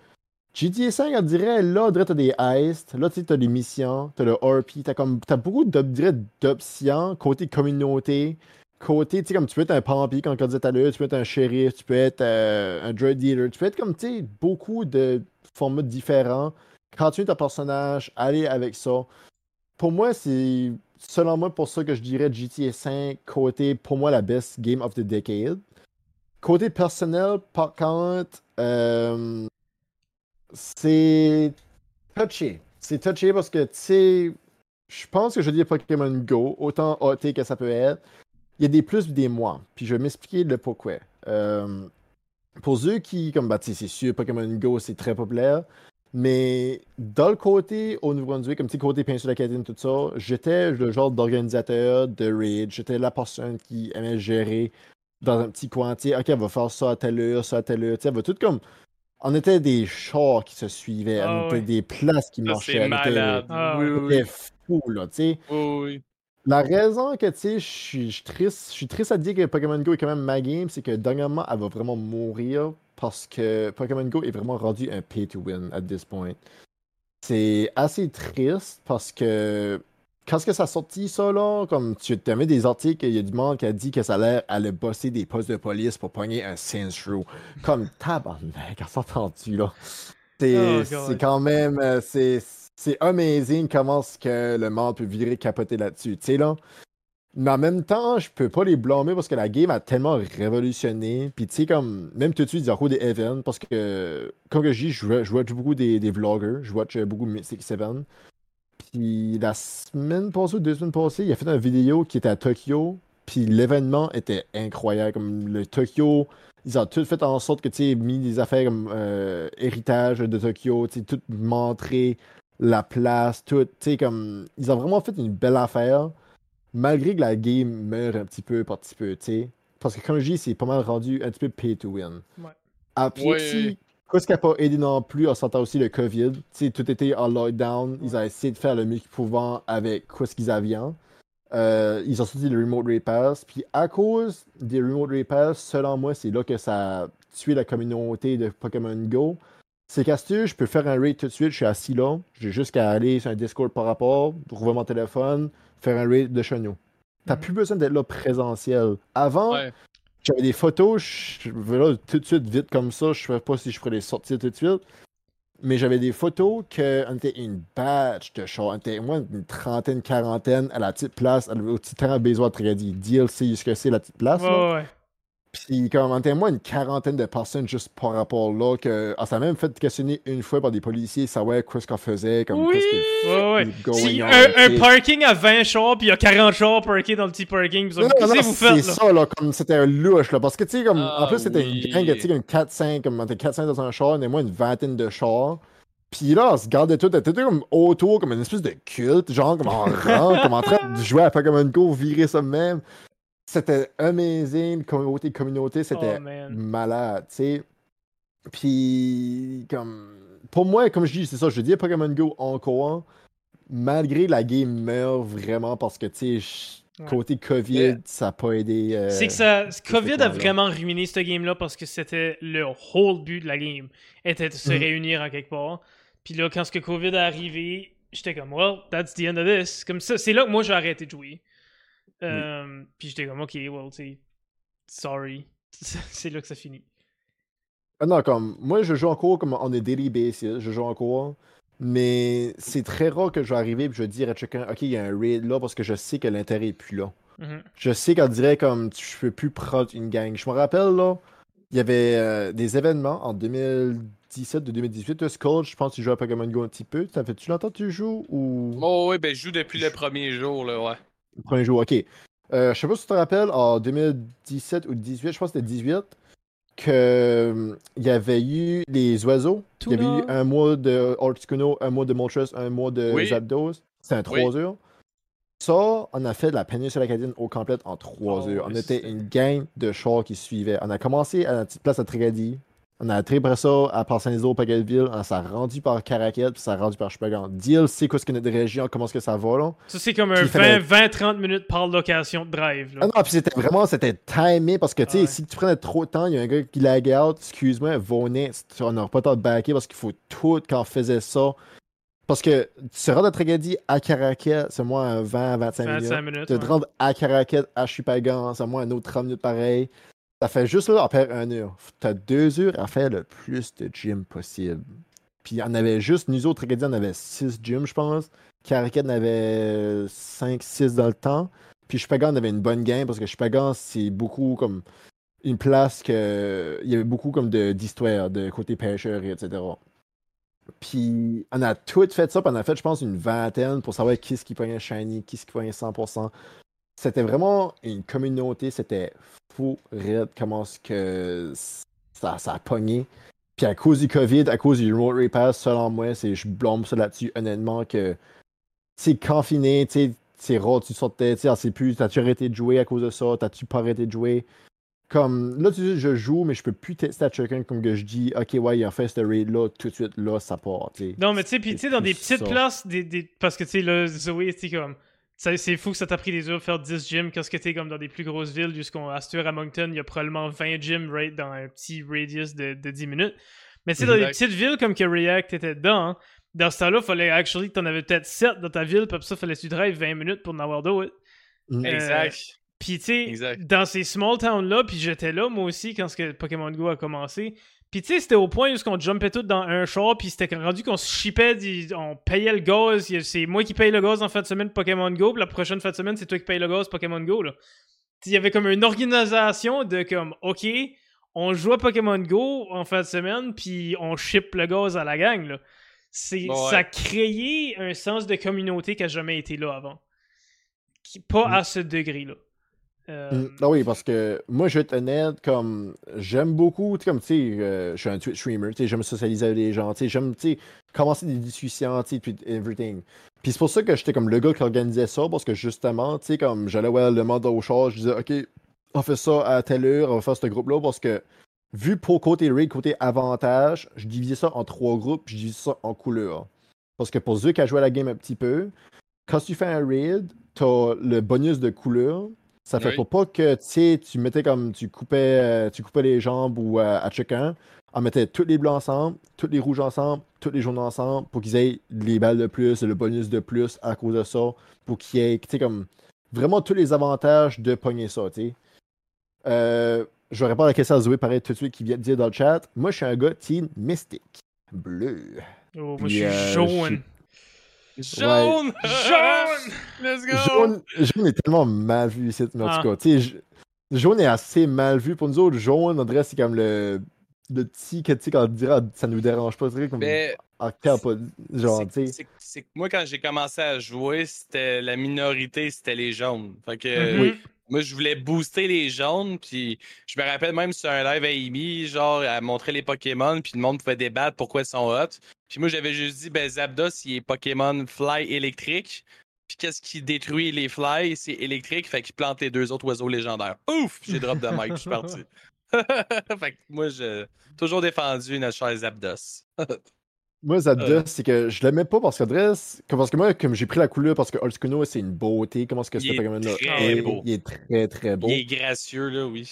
B: GTA 5, on dirait, là, on dirait, t'as des heists, là, tu sais, t'as des missions, t'as le RP, t'as comme, t'as beaucoup d'options côté communauté, côté, tu sais, comme tu peux être un Pampy, comme on disait tout à l'heure, tu peux être un shérif, tu peux être euh, un drug dealer, tu peux être comme, tu sais, beaucoup de formats différents. Es un personnage, aller avec ça. Pour moi, c'est, selon moi, pour ça que je dirais GTA 5, côté, pour moi, la best game of the decade. Côté personnel, par contre, euh, c'est touché. C'est touché parce que, tu sais, je pense que je dis Pokémon Go, autant OT que ça peut être il y a des plus et des moins. Puis je vais m'expliquer le pourquoi. Euh, pour ceux qui, comme bah, c'est sûr, Pokémon Go, c'est très populaire. Mais dans le côté au Nouveau-Brunswick, comme petit côté péninsule acadienne, tout ça, j'étais le genre d'organisateur de raid. J'étais la personne qui aimait gérer dans un petit coin. Ok, on va faire ça à telle heure, ça à telle heure. On va tout comme. On était des chars qui se suivaient,
A: Ah
B: on était
A: ouais.
B: des places qui
C: Ça,
B: marchaient.
C: c'est
B: on était-
C: malade.
A: Ah,
C: oui,
B: on
C: oui,
B: était fou, là, tu sais.
C: oui.
B: La raison que, tu sais, je suis- triste, je suis triste à dire que Pokémon Go est quand même ma game, c'est que dernièrement, elle va vraiment mourir parce que Pokémon Go est vraiment rendu un pay to win at this point. C'est assez triste parce que quand est-ce que ça a sorti ça là, comme tu as mis des articles, il y a du monde qui a dit que ça allait aller bosser des postes de police pour pogner un Sandshrew. Comme tabarnak, on s'est entendu là? C'est
A: Oh,
B: quand même, euh, c'est c'est amazing comment ce que le monde peut virer capoter là-dessus, tu sais là. Mais en même temps, je peux pas les blâmer parce que la game a tellement révolutionné. Puis tu sais, comme, même tout de suite, il a beaucoup des events parce que, comme je dis, je, je watch beaucoup des, vloggers, je watch beaucoup Mystic Seven. Puis la semaine passée ou deux semaines passées, il a fait une vidéo qui était à Tokyo. Puis l'événement était incroyable. Comme le Tokyo, ils ont tout fait en sorte que, tu mis des affaires comme euh, héritage de Tokyo, tu tout montré la place, tout, tu sais, comme, ils ont vraiment fait une belle affaire malgré que la game meurt un petit peu par petit peu, tu sais. Parce que comme je dis, c'est pas mal rendu un petit peu pay to win.
A: Ouais.
B: Après,
C: Ouais.
B: aussi, qu'est-ce qui n'a pas aidé non plus, on s'entend aussi le COVID. Tu sais, tout était en lockdown. Ils ont essayé de faire le mieux qu'ils pouvaient avec ce qu'ils avaient. Euh, ils ont sorti le Remote Raid Pass. Puis à cause des Remote Raid Pass, selon moi, c'est là que ça a tué la communauté de Pokémon Go. C'est qu'à ce stade, je peux faire un raid tout de suite, je suis assis là. J'ai juste qu'à aller sur un Discord par rapport, trouver mon téléphone, faire un raid de chez nous. T'as
A: Mhm.
B: plus besoin d'être là présentiel. Avant,
C: Ouais.
B: j'avais des photos, je vais là tout de suite vite comme ça, je ne sais pas si je pourrais les sortir tout de suite. Mais j'avais des photos qu'on était une batch de chars. On était moins une trentaine, quarantaine à la petite place, à- au petit terrain Bézois de Tragédie. DLC, ce que c'est la petite place. là.
A: Ouais, ouais.
B: Puis comme on était moins une quarantaine de personnes juste par rapport là, que ah, ça a même fait questionner une fois par des policiers, savoir qu'est-ce qu'on faisait, comme
A: Oui!
B: qu'est-ce que
A: Ouais, ouais.
B: going
A: Si
B: on,
A: un, un parking à 20 chars, puis il y a 40 chars parkés dans le petit parking,
B: Non, non, non,
A: vous
B: c'est
A: faites
B: ça, là, comme c'était un louche, là, parce que, tu sais, comme,
C: Ah,
B: en plus, c'était
C: oui.
B: une gang, tu sais, une 4-5, comme, on était 4-5 dans un char, on est moins une vingtaine de chars, puis là, on se gardait tout, était tout comme autour, comme une espèce de culte, genre, comme en rang, comme en train de jouer à Pokémon Go, virer ça même. C'était amazing, communauté, communauté, c'était
A: Oh,
B: malade, tu sais. Puis, comme, pour moi, comme je dis, c'est ça, je dis à Pokémon Go encore, malgré la game meurt vraiment parce que, tu sais,
A: Ouais.
B: côté COVID,
C: Mais-
B: ça n'a pas aidé. euh,
A: C'est que ça, COVID a vraiment ruiné ce game-là parce que c'était le whole but de la game, était de se
B: Mhm.
A: réunir en quelque part. Puis là, quand ce que COVID est arrivé, j'étais comme, well, that's the end of this. Comme ça, c'est là que moi j'ai arrêté de jouer. Euh, Puis j'étais comme, ok, well, tu sais, sorry. c'est là que ça finit.
B: Ah non, comme, moi, je joue encore comme on est daily basis, je joue encore. Mais c'est très rare que je vais arriver et je vais dire à chacun, OK, il y a un raid là parce que je sais que l'intérêt est plus là.
A: Mhm.
B: Je sais qu'on dirait comme tu peux plus prendre une gang. Je me rappelle là, il y avait euh, des événements en 2017 ou 2018. Toi, Skull, je pense que tu joues à Pokémon Go un petit peu. Ça fait-tu longtemps que tu joues ou?
C: Oh, oui, ben, je joue depuis le premier jour, là, ouais.
B: Le premier jour? Ok. Euh, je sais pas si tu te rappelles, en 2017 ou 2018, je pense que c'était 18, que euh, y avait eu les oiseaux. Il y avait eu un mois de Articuno, un mois de Moltres, un mois de
C: Oui.
B: Zapdos. C'était un 3 heures. Ça, on a fait la péninsule acadienne au complet en 3
A: Oh,
B: heures. On était une gang de chars qui suivaient. On a commencé à la petite place à Trigadi. On a atterri après ça à Parsenzo, Pagateville. On s'est rendu par Caracat, puis ça a rendu par Chupagan. DLC, qu'est-ce que notre région, comment est-ce que ça va, là?
A: Ça, c'est comme un
B: Puis il fallait-
A: 20-30 minutes par location de drive. Là.
B: Ah non, puis c'était vraiment, c'était timé parce que, tu sais,
A: Ouais.
B: si tu prenais trop de temps, il y a un gars qui lag out, excuse-moi, Vonet, on n'aura pas le temps de backer parce qu'il faut tout quand on faisait ça. Parce que tu rends de Tragédie à Caracat, c'est moi un 20-25 minutes.
A: 25 minutes. Ouais.
B: te rendre à Caracat, à Chupagan, c'est moi un autre 30 minutes pareil. Ça fait juste là, à faire une heure. T'as deux heures à faire le plus de gym possible. Puis on avait juste, nous autres, on avait 6 gyms, je pense. Caracat en avait 5-6 dans le temps. Puis Chupagan avait une bonne game parce que Chupagan, c'est beaucoup comme une place que. Il y avait beaucoup comme de- d'histoire, de, côté pêcheur, et etc. Puis on a tout fait ça, puis on a fait, je pense, une vingtaine pour savoir qui ce qui pognait Shiny, qui ce qui pognait 100%. C'était vraiment une communauté, c'était fou, raide, comment est-ce que ça, ça a pogné. Puis à cause du COVID, à cause du Remote Repass, selon moi, c'est, je blâme ça là-dessus, honnêtement, que c'est confiné, tu sais, c'est rare, tu sortais, tu sais, c'est plus, t'as-tu arrêté de jouer à cause de ça, t'as-tu pas arrêté de jouer? Comme, là, tu dis, je joue, mais je peux plus tester à chacun comme que je dis, ok, ouais, il a fait ce raid-là, tout de suite, là, ça part, tu sais.
A: Non, mais tu sais, puis tu sais, dans des petites
B: ça.
A: places, des, des- parce que tu sais, là, Zoé, c'est comme. C'est fou que ça t'a pris des heures de faire 10 gyms quand que t'es comme dans des plus grosses villes, jusqu'à Astur, à Moncton, il y a probablement 20 gyms right, dans un petit radius de, de 10 minutes. Mais tu sais, dans des petites villes comme que React était dedans, hein, dans ce temps-là, fallait actually que t'en avais peut-être 7 dans ta ville, puis après ça, fallait que tu drives 20 minutes pour en avoir d'autres.
B: Mm.
A: Euh,
C: Exact.
A: Puis tu sais, dans ces small towns-là, puis j'étais là moi aussi quand ce que Pokémon Go a commencé. Puis tu sais, c'était au point où on jumpait tout dans un char, puis c'était rendu qu'on se chipait, on payait le gaz. C'est moi qui paye le gaz en fin de semaine Pokémon Go, puis la prochaine fin de semaine, c'est toi qui paye le gaz Pokémon Go. Là. Il y avait comme une organisation de comme, ok, on joue à Pokémon Go en fin de semaine, puis on ship le gaz à la gang. Là. C'est,
C: Ouais.
A: Ça a créé un sens de communauté qui a jamais été là avant. Qui, pas
B: Mm.
A: à ce degré-là. Euh,
B: Mm. Ah oui, parce que moi, je vais être honnête, comme j'aime beaucoup, comme tu sais, euh, je suis un Twitch streamer, tu sais, j'aime socialiser avec les gens, tu sais, j'aime, tu sais, commencer des discussions, tu sais, puis everything. Puis c'est pour ça que j'étais comme le gars qui organisait ça, parce que justement, tu sais, comme j'allais voir le monde au char, je disais, OK, on fait ça à telle heure, on va faire ce groupe-là, parce que vu pour côté raid, côté avantage, je divisais ça en trois groupes, je divisais ça en couleurs. Parce que pour ceux qui a joué à la game un petit peu, quand tu fais un raid, t'as le bonus de couleur. Ça fait
C: Oui.
B: pour pas que tu sais, tu mettais comme tu coupais, euh, tu coupais les jambes ou euh, à chacun. On mettait tous les blancs ensemble, tous les rouges ensemble, tous les jaunes ensemble pour qu'ils aient les balles de plus, le bonus de plus à cause de ça, pour qu'il y ait, tu sais, comme vraiment tous les avantages de pogner ça, tu sais. Euh, je vais répondre à la question à Zoé, pareil, tout de suite, qui vient de dire dans le chat. Moi, je suis un gars team mystique, bleu.
A: Oh, moi,
B: Puis,
A: je suis
B: euh,
A: jaune.
C: Jaune!
A: Jaune!
C: Let's go!
B: Jaune, jaune est tellement mal vu ici, mais en
A: Ah.
B: tout cas, tu sais, jaune est assez mal vu. Pour nous autres, jaune, on dirait c'est comme le, le petit que, tu sais, quand on dirait, ça nous dérange pas, c'est vrai, comme
C: Mais
B: genre, tu sais.
C: moi, quand j'ai commencé à jouer, c'était la minorité, c'était les jaunes. Fait que
A: Mhm.
C: moi, je voulais booster les jaunes. Puis je me rappelle même sur un live à Amy, genre, à montrer les Pokémon, puis le monde pouvait débattre pourquoi ils sont hot. Puis moi, j'avais juste dit, ben, Zapdos, il est Pokémon Fly électrique. Puis qu'est-ce qui détruit les Fly? C'est électrique, fait qu'il plante les deux autres oiseaux légendaires. Ouf! J'ai drop de mic, je suis parti. fait que moi, j'ai toujours défendu notre cher Zapdos.
B: Moi, Zapdos,
C: Euh.
B: c'est que je l'aimais pas parce que, Dress, parce que moi, comme j'ai pris la couleur, parce que Articuno, c'est une beauté, comment est-ce que ce Pokémon-là est,
C: beau.
B: Il est très, très beau.
C: Il est gracieux, là, oui.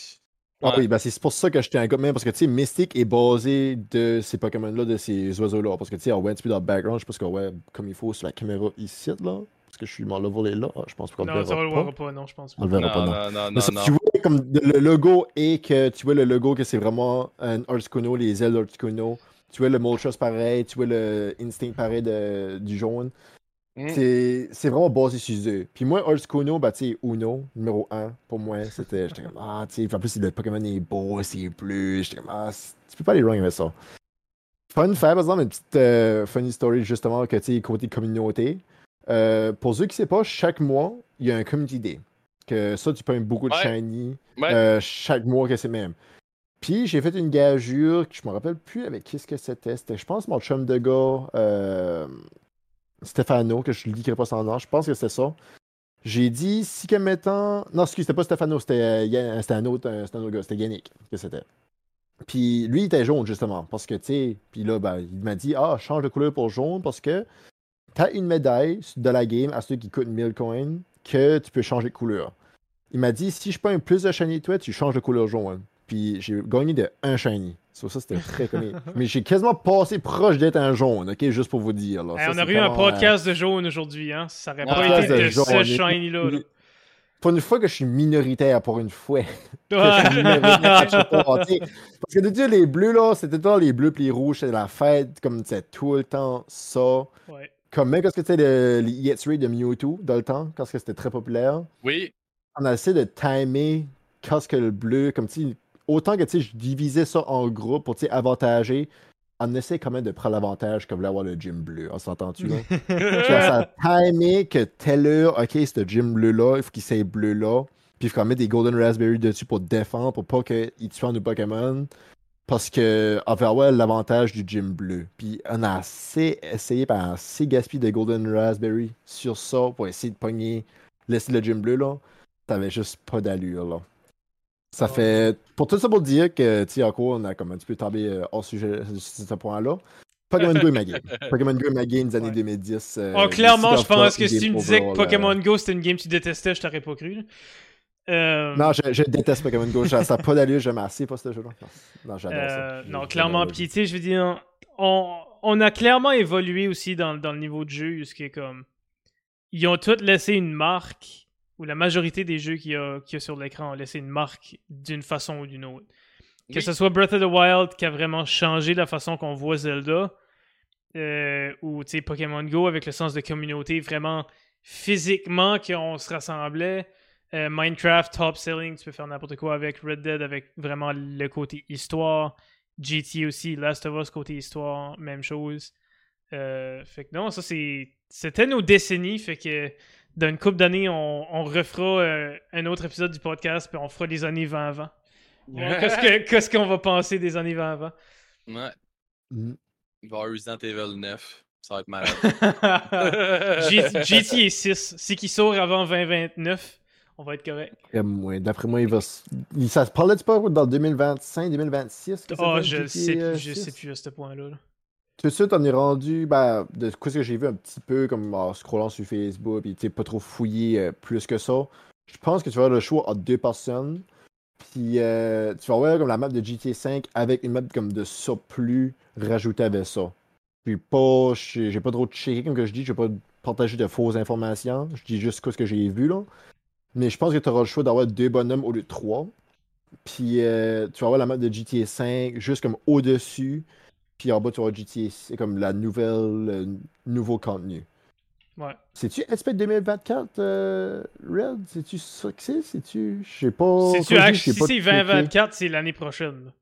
B: Ah
C: Ouais.
B: oui, ben c'est pour ça que j'étais un gars, même parce que tu sais, Mystic est basé de ces Pokémon-là, de ces oiseaux-là. Parce que tu sais, on voit un petit peu dans le background, je pense qu'on voit comme il faut sur la caméra ici, là. Parce que je suis mon level est là. Ah, je pense qu'on le
A: Non, ça
B: verra
A: le
B: pas.
A: verra pas, non, je pense
B: On
A: pas.
B: le verra pas, non.
C: non, non,
B: Mais
C: non,
B: ça,
C: non.
B: Tu vois comme le logo et que tu vois le logo que c'est vraiment un Articuno, les ailes d'Articuno. Tu vois le Moltres pareil, tu vois le Instinct pareil de, du jaune.
C: Mm.
B: C'est vraiment basé sur eux. Puis moi, Articuno, bah tu sais, Uno, numéro 1, pour moi, c'était. J'étais comme, ah, tu sais, en plus, le Pokémon est beau, c'est plus. J'étais comme, ah, tu peux pas aller wrong avec ça. Fun fact, par exemple, une petite euh, funny story, justement, que tu sais, côté communauté. Euh, pour ceux qui ne savent pas, chaque mois, il y a un community day. Que ça, tu payes beaucoup de
C: Ouais.
B: shiny.
C: Ouais.
B: euh, chaque mois que c'est même. Puis j'ai fait une gageure, que je me rappelle plus avec qui ce que c'était. C'était, je pense, mon chum de gars, Stefano, que je ne dirai pas son nom. Je pense que c'était ça. J'ai dit, si que mettant. Non, excuse, c'était pas Stefano, c'était, euh, c'était un autre, c'était un autre gars, c'était Yannick que c'était. Puis lui, il était jaune, justement, parce que, tu sais, puis là, ben, il m'a dit, ah, change de couleur pour jaune, parce que t'as une médaille de la game à ceux qui coûtent 1000 coins que tu peux changer de couleur. Il m'a dit, si je prends plus de shiny toi, tu changes de couleur jaune. Puis j'ai gagné de un shiny. Sur ça, c'était très connu. Mais j'ai quasiment passé proche d'être un jaune, ok, juste pour vous dire. Là.
A: Hey,
B: Ça,
A: on
B: c'est
A: a eu un
B: euh,
A: podcast de jaune aujourd'hui, hein. Ça aurait pas
C: podcast
A: été
B: de
A: de
B: jaune.
A: ce shiny-là. là.
B: Pour une fois que je suis minoritaire, pour une fois. que je suis minoritaire. Parce que d'habitude, les bleus, là, c'était tout le temps les bleus puis les rouges, c'était la fête, comme c'est tout le temps ça.
A: Ouais.
B: Comme même quand c'était le, les Raid de Mewtwo, dans le temps, quand c'était très populaire.
C: Oui.
B: on a essayé de timer quand ce que le bleu, comme tu autant que tu sais, je divisais ça en groupes pour avantager, on essaie quand même de prendre l'avantage comme voulait avoir le gym bleu. On s'entend-tu là? Ça a timé que telle heure, ok, ce gym bleu-là, il faut qu'il soit bleu-là. Puis il faut qu'on mette des Golden Raspberry dessus pour défendre, pour pas qu'il tue nos Pokémon. Parce que avoir l'avantage du gym bleu. Puis on a assez essayé par assez gaspillé de Golden Raspberry sur ça pour essayer de pogner laisser le gym bleu là. T'avais juste pas d'allure là. Ça fait. Pour tout ça pour dire que, tu sais, encore, on a comme un petit peu tombé euh, hors sujet sur ce point-là. Pokémon Go est ma game. Pokémon Go est ma game des années
A: Ouais.
B: 2010. euh,
A: Oh, clairement, je pense que si tu me disais que
B: euh,
A: Pokémon Go c'était une game que tu détestais, je t'aurais pas cru. Euh,
B: Non, je, je déteste Pokémon Go. Ça n'a pas d'allure, j'aime assez pas ce jeu-là. Non, j'adore
A: euh,
B: ça.
A: non, clairement. Puis, tu sais, je veux dire, on, on a clairement évolué aussi dans, dans le niveau de jeu. Ce qui est comme. Ils ont tous laissé une marque, ou la majorité des jeux qu'il y a, qu'il y a sur l'écran ont laissé une marque d'une façon ou d'une autre. Que
C: Oui.
A: ce soit Breath of the Wild qui a vraiment changé la façon qu'on voit Zelda, euh, ou Pokémon Go avec le sens de communauté vraiment physiquement qu'on se rassemblait. Euh, Minecraft, top selling, tu peux faire n'importe quoi avec Red Dead, avec vraiment le côté histoire. GT aussi, Last of Us côté histoire, même chose. Euh, fait que non, ça c'est. C'était nos décennies, fait que dans une couple d'années, on, on refera euh, un autre épisode du podcast, puis on fera les années 20 avant. Qu'est-ce que- qu'est-ce qu'on va penser des années 20 avant?
C: Ouais.
B: Mm.
C: Il va y avoir Resident Evil 9. Ça va être malade.
A: G- GT est 6. Si qui sort avant 2029, on va être correct.
B: D'après moi, D'après moi, il va. s- il- Ça se parlait pas dans 2025, 2026 que ça
A: Oh, je
B: GTA,
A: sais,
B: euh,
A: plus, je
B: 6?
A: sais plus à ce point-là. là.
B: Tout de suite, on est rendu, ben, de ce que j'ai vu un petit peu, comme en scrollant sur Facebook, puis tu pas trop fouillé euh, plus que ça. Je pense que tu vas avoir le choix entre deux personnes. Puis euh, tu vas avoir comme la map de GTA 5 avec une map comme de surplus rajoutée avec ça. Puis pas, j'ai j'ai pas trop checké comme que je dis, je vais pas partager de fausses informations. Je dis juste ce que j'ai vu là. Mais je pense que tu auras le choix d'avoir deux bonhommes au lieu de trois. Puis euh, tu vas avoir la map de GTA 5 juste comme au-dessus. Puis en bas, tu avoir GTA, c'est comme la nouvelle, le nouveau contenu.
A: Ouais.
B: C'est-tu SP 2024, euh, Red? C'est-tu ça que c'est? C'est-tu. Je sais pas.
A: Tu
B: j'ai
A: si c'est
B: checké.
A: 2024, c'est l'année prochaine.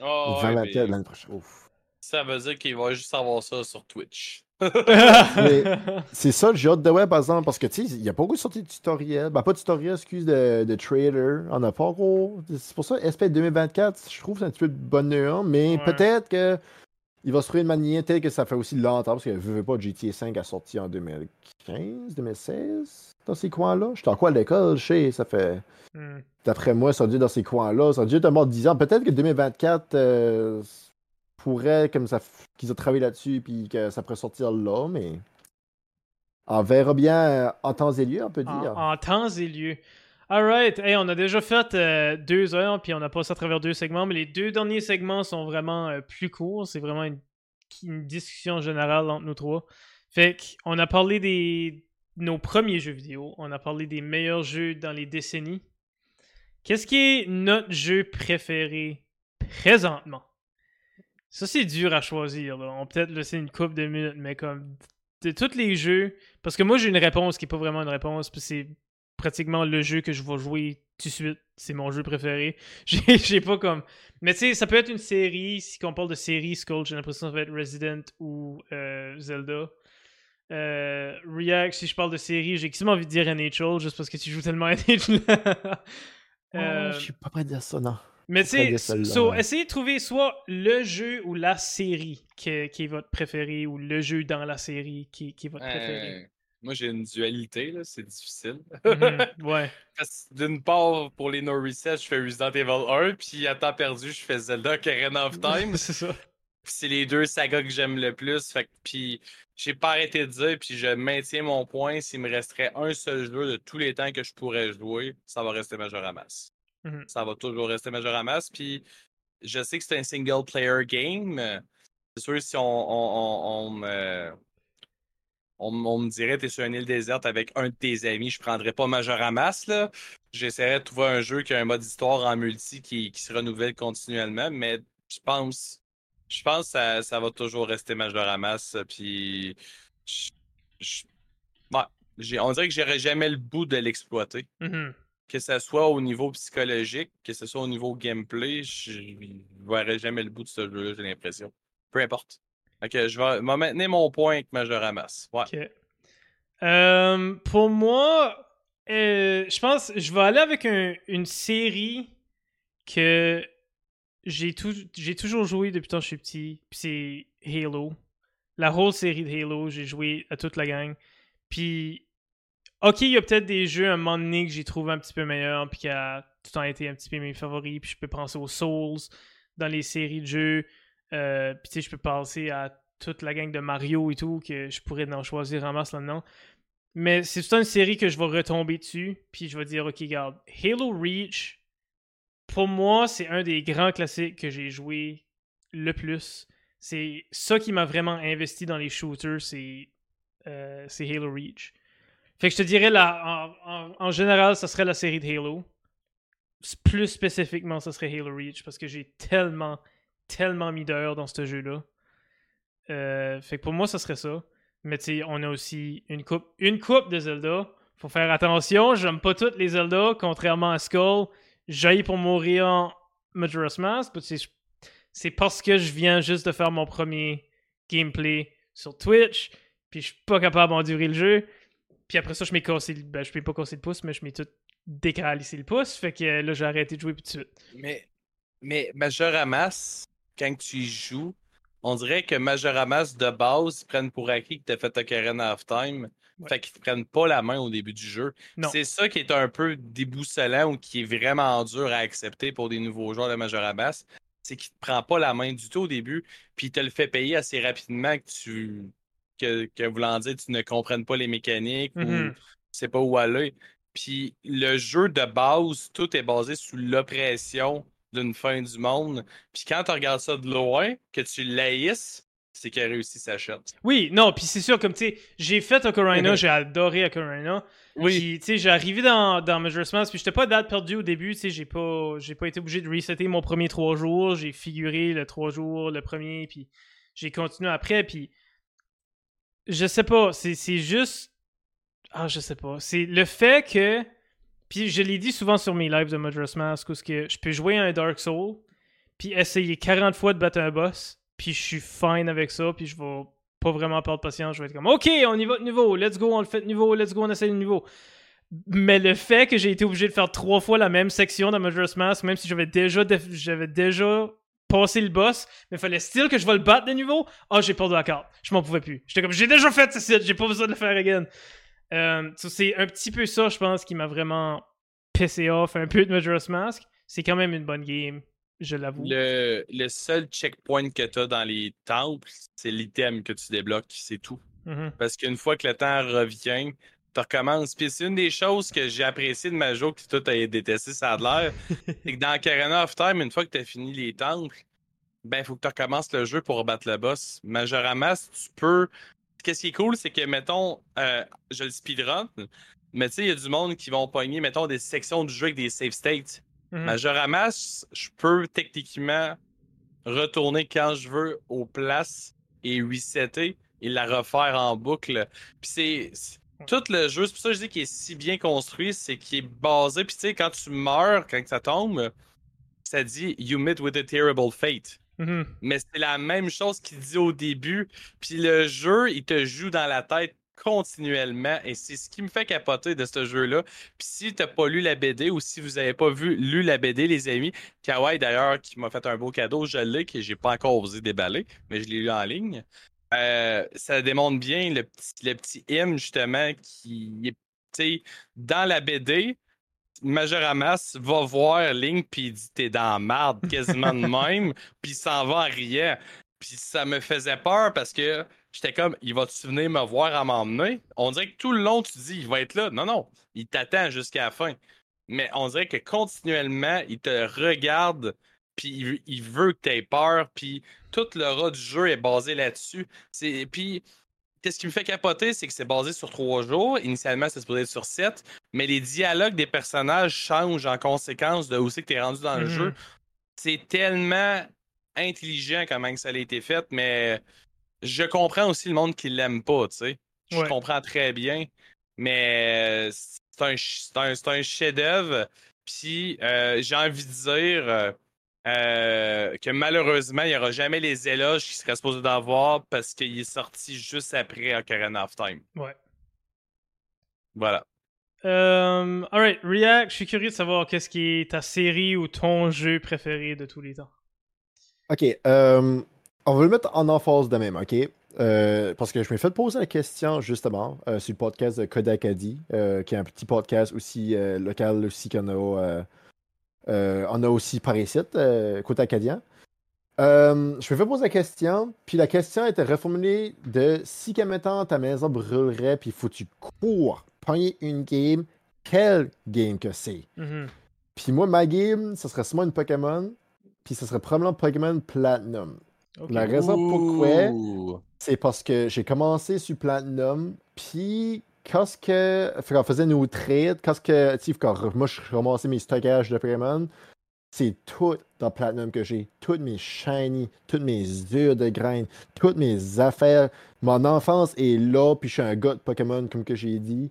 C: Oh, ouais,
B: 2024
C: mais
B: l'année prochaine. Ouf.
C: ça veut dire qu'il va juste avoir ça sur Twitch.
B: C'est ça, j'ai hâte de voir, par exemple, parce que, tu sais, il n'y a pas beaucoup de sorties de tutoriel. Ben, pas de tutoriel, excuse, de, de trailer. On a pas encore. C'est pour ça, SP 2024, je trouve que c'est un petit peu de bonheur, mais
A: Ouais.
B: peut-être que. Il va se trouver une manière telle que ça fait aussi longtemps, parce que je veux pas GTA 5 a sorti en 2015, 2016, dans ces coins-là. J'étais encore à l'école, je sais, ça fait.
A: Hmm.
B: D'après moi, ça a dû dans ces coins-là. Ça a dû être un mort de 10 ans. Peut-être que 2024 euh, pourrait, comme ça, qu'ils ont travaillé là-dessus, puis que ça pourrait sortir là, mais. On verra bien euh, en temps et lieu, on peut
A: En,
B: dire.
A: en temps et lieu. Alright, hey, on a déjà fait euh, deux heures, puis on a passé à travers deux segments, mais les deux derniers segments sont vraiment euh, plus courts. C'est vraiment une, une discussion générale entre nous trois. Fait qu'on a parlé des nos premiers jeux vidéo, on a parlé des meilleurs jeux dans les décennies. Qu'est-ce qui est notre jeu préféré présentement? Ça, c'est dur à choisir. Là. On peut peut-être laisser une coupe de minutes, mais comme de tous les jeux, parce que moi j'ai une réponse qui est pas vraiment une réponse, puis c'est pratiquement le jeu que je vais jouer tout de suite. C'est mon jeu préféré. J'ai pas comme. Mais tu sais, ça peut être une série. Si on parle de série, Skull, j'ai l'impression que ça va être Resident ou euh, Zelda. Euh, React, si je parle de série, j'ai quasiment envie de dire NHL juste parce que tu joues tellement à NHL. Euh,
B: Je suis pas prêt de dire ça, non.
A: Mais tu sais, so, essayez de trouver soit le jeu ou la série qui est votre préféré ou le jeu dans la série qui, qui est votre préféré.
C: Euh, moi, j'ai une dualité, là, c'est difficile.
A: Mhm, ouais.
C: Parce que D'une part, pour les No Reset, je fais Resident Evil 1, puis à temps perdu, je fais Zelda Ocarina of Time.
A: c'est ça.
C: Puis c'est les deux sagas que j'aime le plus. Fait que, puis j'ai pas arrêté de dire, puis je maintiens mon point. S'il me resterait un seul jeu de tous les temps que je pourrais jouer, ça va rester Majora
A: Mhm.
C: Ça va toujours rester Majora Mask. Puis je sais que c'est un single player game. C'est sûr, si on, on, on, on me. On, me dirait, t'es sur une île déserte avec un de tes amis, je prendrais pas Majora Mask, là. J'essaierais de trouver un jeu qui a un mode histoire en multi qui, qui se renouvelle continuellement, mais je pense je pense que ça, ça va toujours rester Majora Mask, puis je- je- ouais, j'ai- on dirait que j'aurais jamais le bout de l'exploiter.
A: Mhm.
C: Que ce soit au niveau psychologique, que ce soit au niveau gameplay, je ne verrai jamais le bout de ce jeu-là, j'ai l'impression. Peu importe. Ok, je vais, maintenir mon point avec. Ouais.
A: Ok. Euh, pour moi, euh, je pense je vais aller avec un- une série que j'ai toujours joué depuis quand je suis petit. Puis c'est Halo. La whole série de Halo, j'ai joué à toute la gang. Puis, ok, il y a peut-être des jeux à un moment donné que j'ai trouvé un petit peu meilleur, puis qui a tout le temps été un petit peu mes favoris. Puis je peux penser aux Souls dans les séries de jeux. Euh, puis tu sais, je peux penser à toute la gang de Mario et tout, que je pourrais en choisir en masse là-dedans. Mais c'est tout une série que je vais retomber dessus, puis je vais dire, ok, regarde, Halo Reach, pour moi, c'est un des grands classiques que j'ai joué le plus. C'est ça qui m'a vraiment investi dans les shooters, c'est euh, Halo Reach. Fait que je te dirais, là, en, général, ça serait la série de Halo. Plus spécifiquement, ça serait Halo Reach, parce que j'ai tellement, tellement mis d'heures dans ce jeu-là. Euh, fait que pour moi, ça serait ça. Mais tu sais, on a aussi une coupe, une coupe de Zelda. Faut faire attention, j'aime pas toutes les Zelda, contrairement à Skull. J'ai pour mourir en Majora's Mask. C'est parce que je viens juste de faire mon premier gameplay sur Twitch. Puis je suis pas capable d'endurer le jeu. Puis après ça, je m'ai cassé. Ben, je m'ai pas cassé le pouce, mais je m'ai tout décalissé le pouce. Fait que là, j'ai arrêté de jouer tout de suite.
C: Mais, mais Majora's Mask, quand tu joues, on dirait que Majoramas de base, ils prennent pour acquis que tu as fait Ocarina of Time. Fait qu'ils te prennent pas la main au début du jeu. C'est ça qui est un peu déboussolant ou qui est vraiment dur à accepter pour des nouveaux joueurs de Majoramas. C'est qu'il te prend pas la main du tout au début, puis il te le fait payer assez rapidement que tu. Que, que voulant dire tu ne comprennes pas les mécaniques ou mm-hmm. sais pas où aller. Puis le jeu de base, tout est basé sous l'oppression d'une fin du monde. Puis quand tu regardes ça de loin, que tu laïsses, c'est qu'il a réussi sa shot.
A: Oui, non, puis c'est sûr, comme tu sais, j'ai fait Ocarina, j'ai adoré Ocarina. Oui. tu sais, j'ai arrivé dans, dans Majora's Mask, puis j'étais pas date perdue au début, tu sais, j'ai pas, j'ai pas été obligé de resetter mon premier trois jours, j'ai figuré le trois jours, le premier, puis j'ai continué après, puis je sais pas, c'est juste, ah, je sais pas, c'est le fait que puis je l'ai dit souvent sur mes lives de Majora's Mask, où que je peux jouer à un Dark Soul, puis essayer 40 fois de battre un boss, puis je suis fine avec ça, puis je vais pas vraiment perdre patience. Je vais être comme, OK, on y va de nouveau, let's go, on le fait de nouveau, let's go, on essaie de nouveau. Mais le fait que j'ai été obligé de faire trois fois la même section dans Majora's Mask, même si j'avais déjà, j'avais déjà passé le boss, mais il fallait still que je vais le battre de nouveau, ah, oh, j'ai perdu la carte. Je m'en pouvais plus. J'étais comme, j'ai déjà fait ce site, j'ai pas besoin de le faire again. Euh, c'est un petit peu ça, je pense, qui m'a vraiment pissé off un peu de Majora's Mask. C'est quand même une bonne game, je l'avoue.
C: Le, le, seul checkpoint que tu as dans les temples, c'est l'item que tu débloques, c'est tout. Mm-hmm. Parce qu'une fois que le temps revient, tu recommences. Puis c'est une des choses que j'ai apprécié de Majo, que toi t'as détesté, ça a l'air. c'est que dans Carina of Time, une fois que tu as fini les temples, ben, il faut que tu recommences le jeu pour battre le boss. Majora's Mask, tu peux qu'est-ce qui est cool, c'est que, mettons, euh, je le speedrun, mais tu sais, il y a du monde qui vont pogner, mettons, des sections du jeu avec des save states. Mm ramasse, je peux techniquement retourner quand je veux aux places et resetter et la refaire en boucle. Puis c'est. Tout le jeu, c'est pour ça que je dis qu'il est si bien construit, c'est qu'il est basé. Puis tu sais, quand tu meurs, quand ça tombe, ça dit You meet with a terrible fate. Mm-hmm. Mais c'est la même chose qu'il dit au début. Puis le jeu, il te joue dans la tête continuellement et c'est ce qui me fait capoter de ce jeu-là. Puis si t'as pas lu la BD ou si vous avez pas vu lu la BD, les amis, Kawaii d'ailleurs qui m'a fait un beau cadeau, je l'ai, que j'ai pas encore osé déballer, mais je l'ai lu en ligne. Euh, ça démontre bien le petit, le petit hymne justement qui est dans la BD, Majoramas va voir Link puis il dit t'es dans la marde quasiment de même puis il s'en va en riant. Puis ça me faisait peur parce que j'étais comme il va-tu venir me voir à m'emmener? On dirait que tout le long tu dis il va être là. Non, non, il t'attend jusqu'à la fin. Mais on dirait que continuellement, il te regarde puis il, veut que tu aies peur, puis tout le rat du jeu est basé là-dessus. Puis Qu'est-ce qui me fait capoter, c'est que c'est basé sur trois jours. Initialement, c'est supposé être sur sept. Mais les dialogues des personnages changent en conséquence de où c'est que tu es rendu dans le jeu. Mm-hmm. C'est tellement intelligent comment ça a été fait, mais je comprends aussi le monde qui l'aime pas, tu sais. Je comprends très bien. Mais c'est un, un, un chef-d'œuvre. Puis euh, j'ai envie de dire euh, que malheureusement, il n'y aura jamais les éloges qu'il serait supposé d'avoir parce qu'il est sorti juste après Ocarina of Time.
A: Ouais.
C: Voilà.
A: Euh, alright, React, je suis curieux de savoir qu'est-ce qui est ta série ou ton jeu préféré de tous les temps.
B: Ok, euh, on va le mettre en emphase de même, ok? Euh, parce que je m'ai fait poser la question justement euh, sur le podcast de Kodakadi, euh, qui est un petit podcast aussi euh, local aussi qu'on a, on a aussi par ici, euh, côté acadien. Euh, je me fais poser la question, puis la question était reformulée de si qu'à maintenant ta maison brûlerait, puis faut que tu cours, pogner une game, quelle game que c'est?
A: Mhm.
B: Puis moi, ma game, ce serait sûrement une Pokémon, puis ce serait probablement Pokémon Platinum. La raison pourquoi, c'est parce que j'ai commencé sur Platinum, puis quand ce que. Fait qu'on faisait nos trades, quand ce que. tu sais, quand moi je ramassais mes stockages de Pokémon, c'est tout dans Platinum que j'ai. Toutes mes shiny, toutes mes œufs de graines, toutes mes affaires. Mon enfance est là, puis je suis un gars de Pokémon, comme que j'ai dit.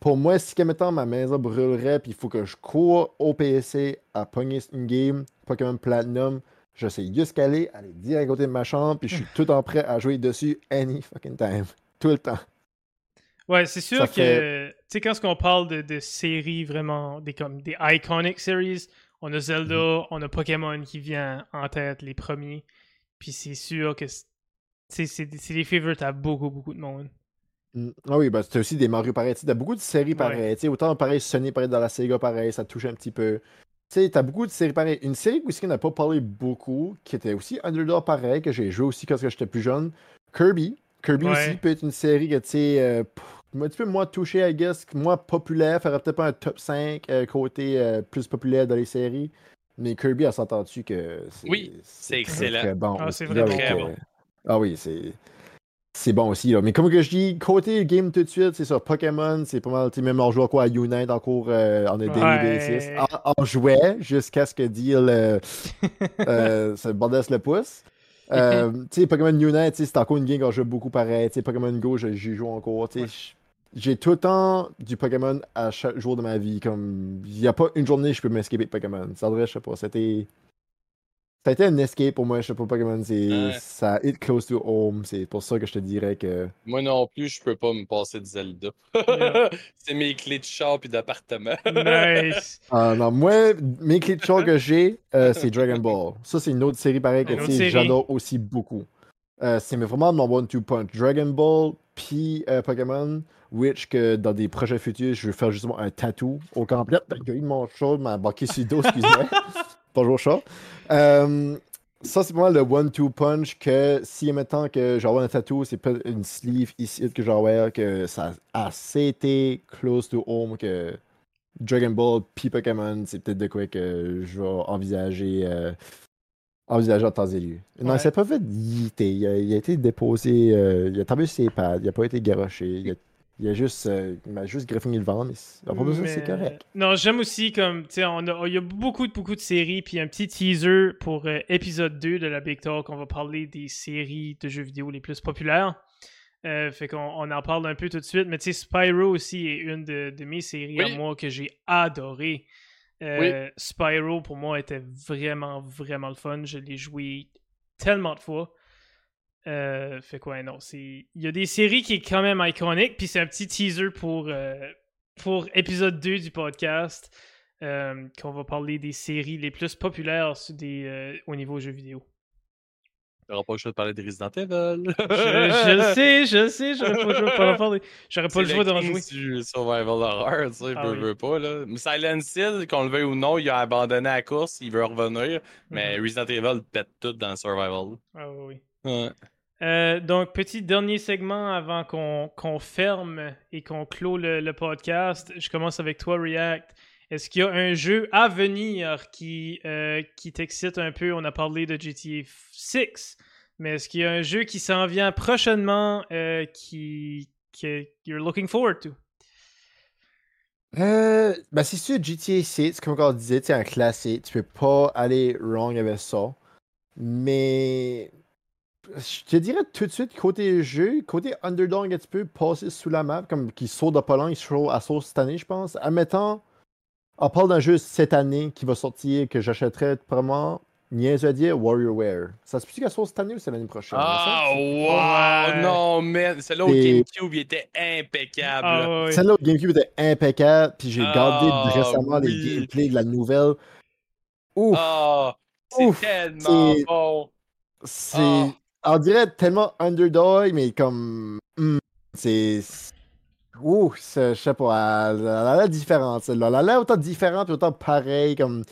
B: Pour moi, si que mettons ma maison brûlerait, puis il faut que je cours au PSC à pogner une game Pokémon Platinum, je sais juste qu'aller, aller direct à côté de ma chambre, puis je suis tout en prêt à jouer dessus any fucking time. Tout le temps.
A: Ouais, c'est sûr
B: Ça
A: que,
B: fait-
A: tu sais, quand on parle de, de séries vraiment, des, comme, des iconic series, on a Zelda,
B: Mhm.
A: on a Pokémon qui vient en tête, les premiers. Puis c'est sûr que c'est- des favorites à beaucoup, beaucoup de monde.
B: Mm. Ah oui, bah, c'était aussi des Mario pareil. T'as beaucoup de séries pareilles. Tu sais, Autant pareil, Sony pareil dans la Sega pareil, ça touche un petit peu. Tu sais, t'as beaucoup de séries pareilles. Une série aussi qu'on n'a pas parlé beaucoup, qui était aussi Underdog pareil, que j'ai joué aussi quand j'étais plus jeune. Kirby. Kirby
A: Ouais.
B: aussi peut être une série que, tu sais, euh, un petit peu moins touché, I guess, moins populaire, ferait peut-être pas un top 5 euh, côté euh, plus populaire dans les séries. Mais Kirby, elle s'entend-tu que c'est.
C: Oui, c'est
B: très,
C: excellent.
B: très bon.
A: Ah, c'est vraiment
C: bon.
B: euh, Ah oui, c'est. C'est bon aussi, là. Mais comme que je dis, côté game tout de suite, c'est sur Pokémon, c'est pas mal, tu sais, même on joue à quoi à Unite encore euh, en a daily
A: Ouais.
B: basis. On, on jouait jusqu'à ce que Deal euh, euh, se bordesse le pouce. Euh, tu sais, Pokémon Unite, tu sais, c'est encore une game qu'on joue beaucoup pareil. Tu sais, Pokémon Go, je- j'y joue encore. Sais, j'ai tout le temps du Pokémon à chaque jour de ma vie. Comme, il n'y a pas une journée que je peux m'escaper de Pokémon. Ça devrait, je sais pas, c'était. Ça a été un escape pour moi, je sais pas, Pokémon, c'est.
C: Ouais.
B: Ça hit close to home. C'est pour ça que je te dirais que.
C: Moi non plus, je peux pas me passer de Zelda.
A: Yeah.
C: c'est mes clés de char puis d'appartement.
A: Nice!
B: Ah non, moi, mes clés de char que j'ai, euh, c'est Dragon Ball. Ça, c'est une autre série pareille que j'adore aussi beaucoup. Euh, c'est vraiment mon one-two punch. Dragon Ball, puis euh, Pokémon, which que dans des projets futurs, je vais faire justement un tattoo au complet. Eu mon chat, m'a embarqué sur le dos, excuse-moi. Bonjour chat. Euh, ça, c'est pour moi le one-two punch que si maintenant que j'envoie un tattoo, c'est pas une sleeve ici que j'envoie, que ça a assez été close to home que Dragon Ball puis Pokémon, c'est peut-être de quoi que je vais envisager, euh, envisager en temps et lieu. Non,
A: Ouais.
B: il s'est pas fait yeeter. Il a, il a été déposé, euh, il a tombé sur ses pads, il a pas été garoché. Il a, il a juste, euh, il m'a juste griffonné le ventre. mais c'est- à de ça, c'est correct.
A: Non, j'aime aussi comme, tu sais, on a- il y a beaucoup, beaucoup de séries, puis un petit teaser pour euh, épisode 2 de la Big Talk. On va parler des séries de jeux vidéo les plus populaires. Euh, fait qu'on on en parle un peu tout de suite. Mais tu sais, Spyro aussi est une de, de mes séries à moi que j'ai adoré. Euh, Spyro, pour moi, était vraiment, vraiment le fun. Je l'ai joué tellement de fois. Euh, fait quoi, non, c'est... Il y a des séries qui est quand même iconique, puis c'est un petit teaser pour, euh, pour épisode 2 du podcast, euh, qu'on va parler des séries les plus populaires des, au niveau jeux vidéo.
C: J'aurais pas le choix de parler de Resident Evil.
A: Je, je le sais, je le sais, j'aurais pas le choix d'en parler. J'aurais pas le choix d'en jouer.
C: du survival horror, tu sais,
A: Ah
C: veut,
A: oui.
C: veut pas, là. Mais Silent Hill, qu'on le veuille ou non, il a abandonné la course, il veut revenir, mais
A: Mhm.
C: Resident Evil pète tout dans le survival.
A: Ah oui, oui.
C: Ouais.
A: Euh, donc, petit dernier segment avant qu'on qu'on ferme et qu'on clôt le, le podcast. Je commence avec toi, React. Est-ce qu'il y a un jeu à venir qui, euh, qui t'excite un peu? On a parlé de GTA 6, mais est-ce qu'il y a un jeu qui s'en vient prochainement euh, qui, que you're looking forward to?
B: Euh, ben c'est sûr, GTA 6, comme on disait, c'est un classique. Tu peux pas aller wrong avec ça. Mais je te dirais tout de suite, côté jeu, côté underdog, un petit peu passer sous la map, comme qui saute de pas loin, il saute à sauce cette année, je pense. Admettons, on parle d'un jeu cette année qui va sortir, que j'achèterais probablement, niaise à dire, WarriorWare. Ça se peut-tu qu'elle sorte cette année ou c'est l'année prochaine?
C: Ah, wow!
A: Ouais.
C: Non, man! Celle-là au
B: Et-
C: GameCube, il était impeccable.
A: Ah.
B: Celle-là au GameCube était impeccable, puis j'ai
C: Ah,
B: gardé récemment les
C: oui.
B: gameplays de la nouvelle. Ouf!
C: Ah! C'est tellement
B: c'est-
C: bon.
B: C'est.
C: Ah.
B: On dirait tellement underdog, mais comme. hmm, c'est. Ouh, je sais pas, elle, elle a l'air différente, celle-là. Elle a l'air autant différente et autant pareil, comme.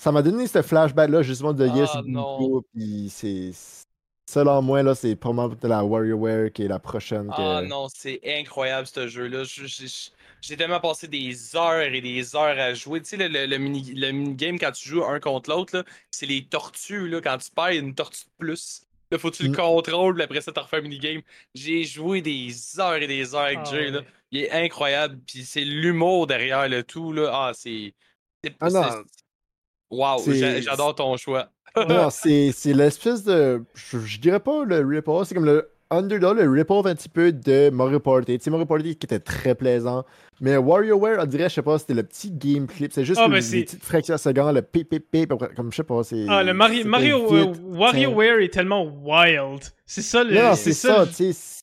B: Ça m'a donné ce flashback-là, justement, de Yes
C: Ah, non.
B: Nico, puis c'est. Selon moi, là, c'est probablement la WarioWare qui est la prochaine. que-
C: Ah non, c'est incroyable ce jeu-là. Je- je- je- J'ai tellement passé des heures et des heures à jouer. Tu sais, le, le, le mini, le mini-game quand tu joues un contre l'autre, là, c'est les tortues. Là, quand tu perds, il y a une tortue de plus. Là, faut que tu le contrôles, puis après ça, tu refais un minigame? J'ai joué des heures et des heures avec
A: Ah,
C: Jay. Là.
A: ouais.
C: Il est incroyable. Puis c'est l'humour derrière le tout. Là. Ah, c'est. c'est-
B: Ah non.
C: Wow, j'adore ton choix.
B: Non, c'est c'est l'espèce de. Je, je dirais pas le rip-off, c'est comme le underdog, le rip-off un petit peu de Mario Party. Tu sais, Mario Party qui était très plaisant. Mais WarioWare, on dirait, je sais pas, c'était le petit game clip. C'est juste
A: Ah,
B: les,
A: ben,
B: petites fractions à seconde, le pip pip pip, comme je sais pas, c'est.
A: Ah, le Mario, Mario euh. WarioWare est tellement wild. C'est ça le.
B: Non,
A: c'est
B: ça, tu sais.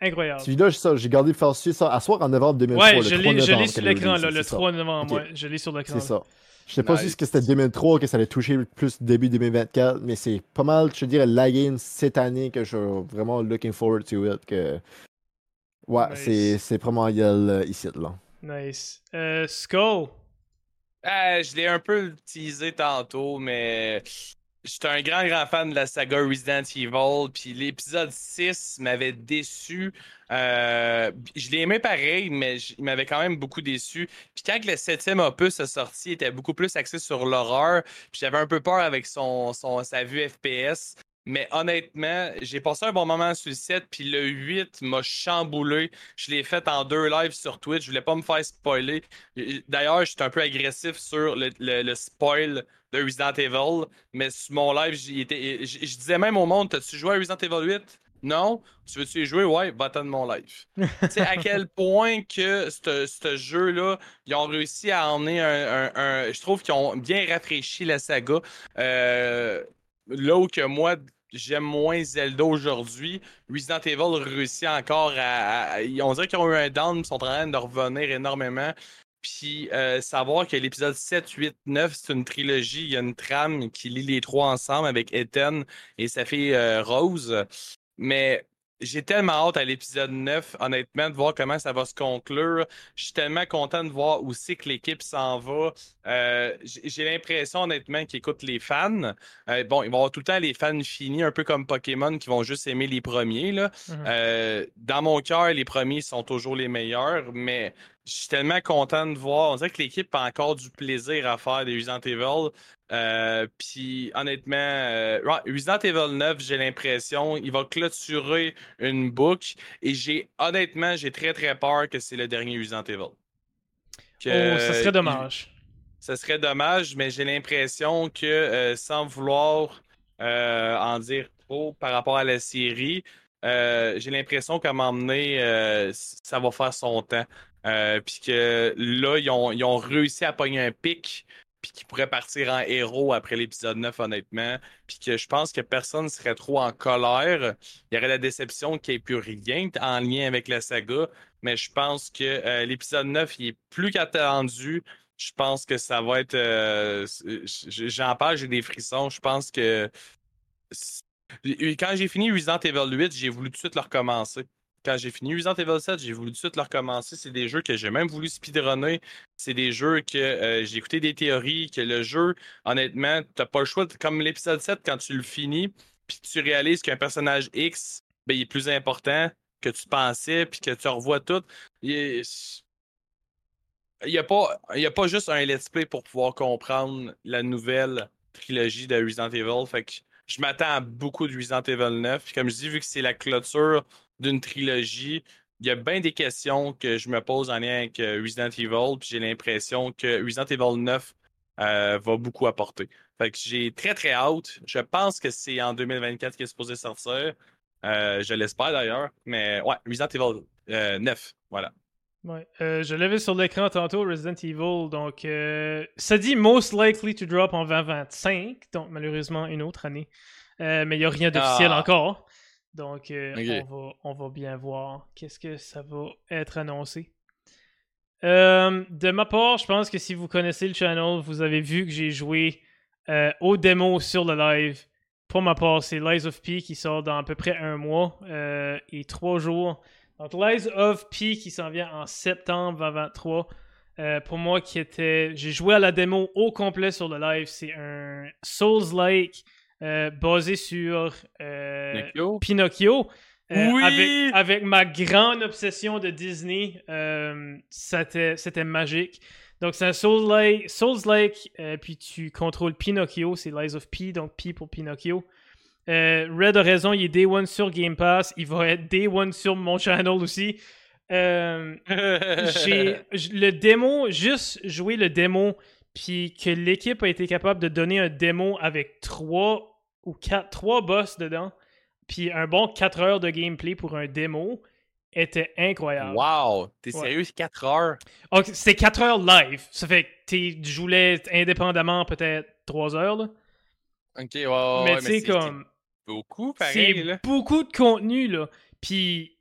A: Incroyable.
B: Celui-là, j'ai gardé le faire ça à soir en novembre 2003.
A: Ouais, je
B: 3
A: l'ai sur l'écran, le
B: c'est ça.
A: 3 novembre. Je l'ai sur l'écran.
B: C'est ça. Je sais pas si c'était 2003 que ça allait toucher plus début 2024, mais c'est pas mal, je te dirais, la game cette année que je suis vraiment looking forward to it. Que... Ouais,
A: Nice.
B: c'est, c'est vraiment Yel euh, ici, là.
A: Nice. Euh, Skull.
C: Euh, je l'ai un peu teasé tantôt, mais j'étais un grand, grand fan de la saga Resident Evil. Puis l'épisode 6 m'avait déçu. Euh, je l'ai aimé pareil, mais il m'avait quand même beaucoup déçu. Puis quand le septième opus est sorti, il était beaucoup plus axé sur l'horreur. Puis j'avais un peu peur avec son, son, sa vue FPS. Mais honnêtement, j'ai passé un bon moment sur le 7, puis le 8 m'a chamboulé. Je l'ai fait en deux lives sur Twitch. Je voulais pas me faire spoiler. D'ailleurs, j'étais un peu agressif sur le, le- le spoil de Resident Evil, mais sur mon live, je disais même au monde T'as-tu joué à Resident Evil 8 Non Tu veux-tu y jouer? Ouais, va-t'en de mon live. tu sais, à quel point que ce ce jeu-là, ils ont réussi à emmener un. un- un- je trouve qu'ils ont bien rafraîchi la saga. Euh, là où que moi, j'aime moins Zelda aujourd'hui, Resident Evil réussit encore à. à- on dirait qu'ils ont eu un down, ils sont en train de revenir énormément. Puis euh, savoir que l'épisode 7, 8, 9, c'est une trilogie, il y a une trame qui lie les trois ensemble avec Ethan et sa fille euh, Rose. Mais j'ai tellement hâte à l'épisode 9, honnêtement, de voir comment ça va se conclure. Je suis tellement content de voir où c'est que l'équipe s'en va. Euh, j'ai l'impression, honnêtement, qu'ils écoutent les fans. Euh, bon, ils vont avoir tout le temps les fans finis, un peu comme Pokémon, qui vont juste aimer les premiers. Là.
A: Mhm.
C: Euh, dans mon cœur, les premiers sont toujours les meilleurs, mais je suis tellement content de voir. On dirait que l'équipe a encore du plaisir à faire des Resident Evil. Euh, Puis honnêtement, euh, Resident Evil 9, j'ai l'impression, il va clôturer une boucle. Et j'ai honnêtement, j'ai très très peur que c'est le dernier Resident Evil. Que,
A: oh, ça serait dommage.
C: ce serait dommage, mais j'ai l'impression que euh, sans vouloir euh, en dire trop par rapport à la série, j'ai l'impression qu'à m'emmener, ça va faire son temps. Euh, puis que là, ils ont, ils ont réussi à pogner un pic, puis qu'ils pourraient partir en héros après l'épisode 9, honnêtement. Puis que je pense que personne ne serait trop en colère. Il y aurait la déception qu'il n'y ait plus rien en lien avec la saga. Mais je pense que euh, l'épisode 9, il est plus qu'attendu. Je pense que ça va être. euh, J'en parle, j'ai des frissons. Je pense que. Quand j'ai fini Resident Evil 8, j'ai voulu tout de suite le recommencer. Quand j'ai fini Resident Evil 7, j'ai voulu tout de suite le recommencer. C'est des jeux que j'ai même voulu speedrunner. C'est des jeux que euh, j'ai écouté des théories, que le jeu, honnêtement, t'as pas le choix. Comme l'épisode 7, quand tu le finis, puis tu réalises qu'un personnage X, ben, il est plus important que tu pensais, puis que tu revois tout. Il n'y a, pas- a pas juste un let's play pour pouvoir comprendre la nouvelle trilogie de Resident Evil. Fait que je m'attends à beaucoup de Resident Evil 9. Puis comme je dis, vu que c'est la clôture d'une trilogie, il y a bien des questions que je me pose en lien avec euh, Resident Evil. Puis j'ai l'impression que Resident Evil 9 euh, va beaucoup apporter. Fait que j'ai très très hâte. Je pense que c'est en 2024 qu'il est supposé sortir. Euh, je l'espère d'ailleurs. Mais ouais, Resident Evil euh, 9. Voilà.
A: Ouais. Je l'avais sur l'écran tantôt, Resident Evil. Donc, ça dit most likely to drop en 2025. Donc, malheureusement, une autre année. Mais il n'y a rien d'officiel
C: Ah.
A: encore. Donc, euh, on, va, on va bien voir qu'est-ce que ça va être annoncé. Euh, de ma part, je pense que si vous connaissez le channel, vous avez vu que j'ai joué euh, aux démos sur le live. Pour ma part, c'est Lies of P qui sort dans à peu près un mois euh, et trois jours. Donc, Lies of P qui s'en vient en septembre 2023. Euh, pour moi, qui était. J'ai joué à la démo au complet sur le live. C'est un Souls-like euh, basé sur euh,
C: Pinocchio?
A: Pinocchio. Euh,
C: Oui!
A: avec, avec ma grande obsession de Disney, c'était magique. Donc, c'est un Souls-like, Souls-like euh, puis tu contrôles Pinocchio, c'est Lies of P, donc P pour Pinocchio. Red a raison, il est Day One sur Game Pass, il va être Day One sur mon channel aussi. Euh, j'ai le démo, juste jouer le démo, puis que l'équipe a été capable de donner un démo avec trois ou quatre, trois boss dedans, puis un bon 4 heures de gameplay pour un démo, était incroyable.
C: Wow! T'es sérieux, c'est 4 heures?
A: Ok, C'était 4 heures live, ça fait que tu jouais indépendamment peut-être 3 heures, là.
C: Ok, ouais, ouais,
A: mais
C: ouais,
A: tu sais,
C: c'est-
A: comme.
C: beaucoup, pareil.
A: C'est beaucoup de contenu, là. Puis,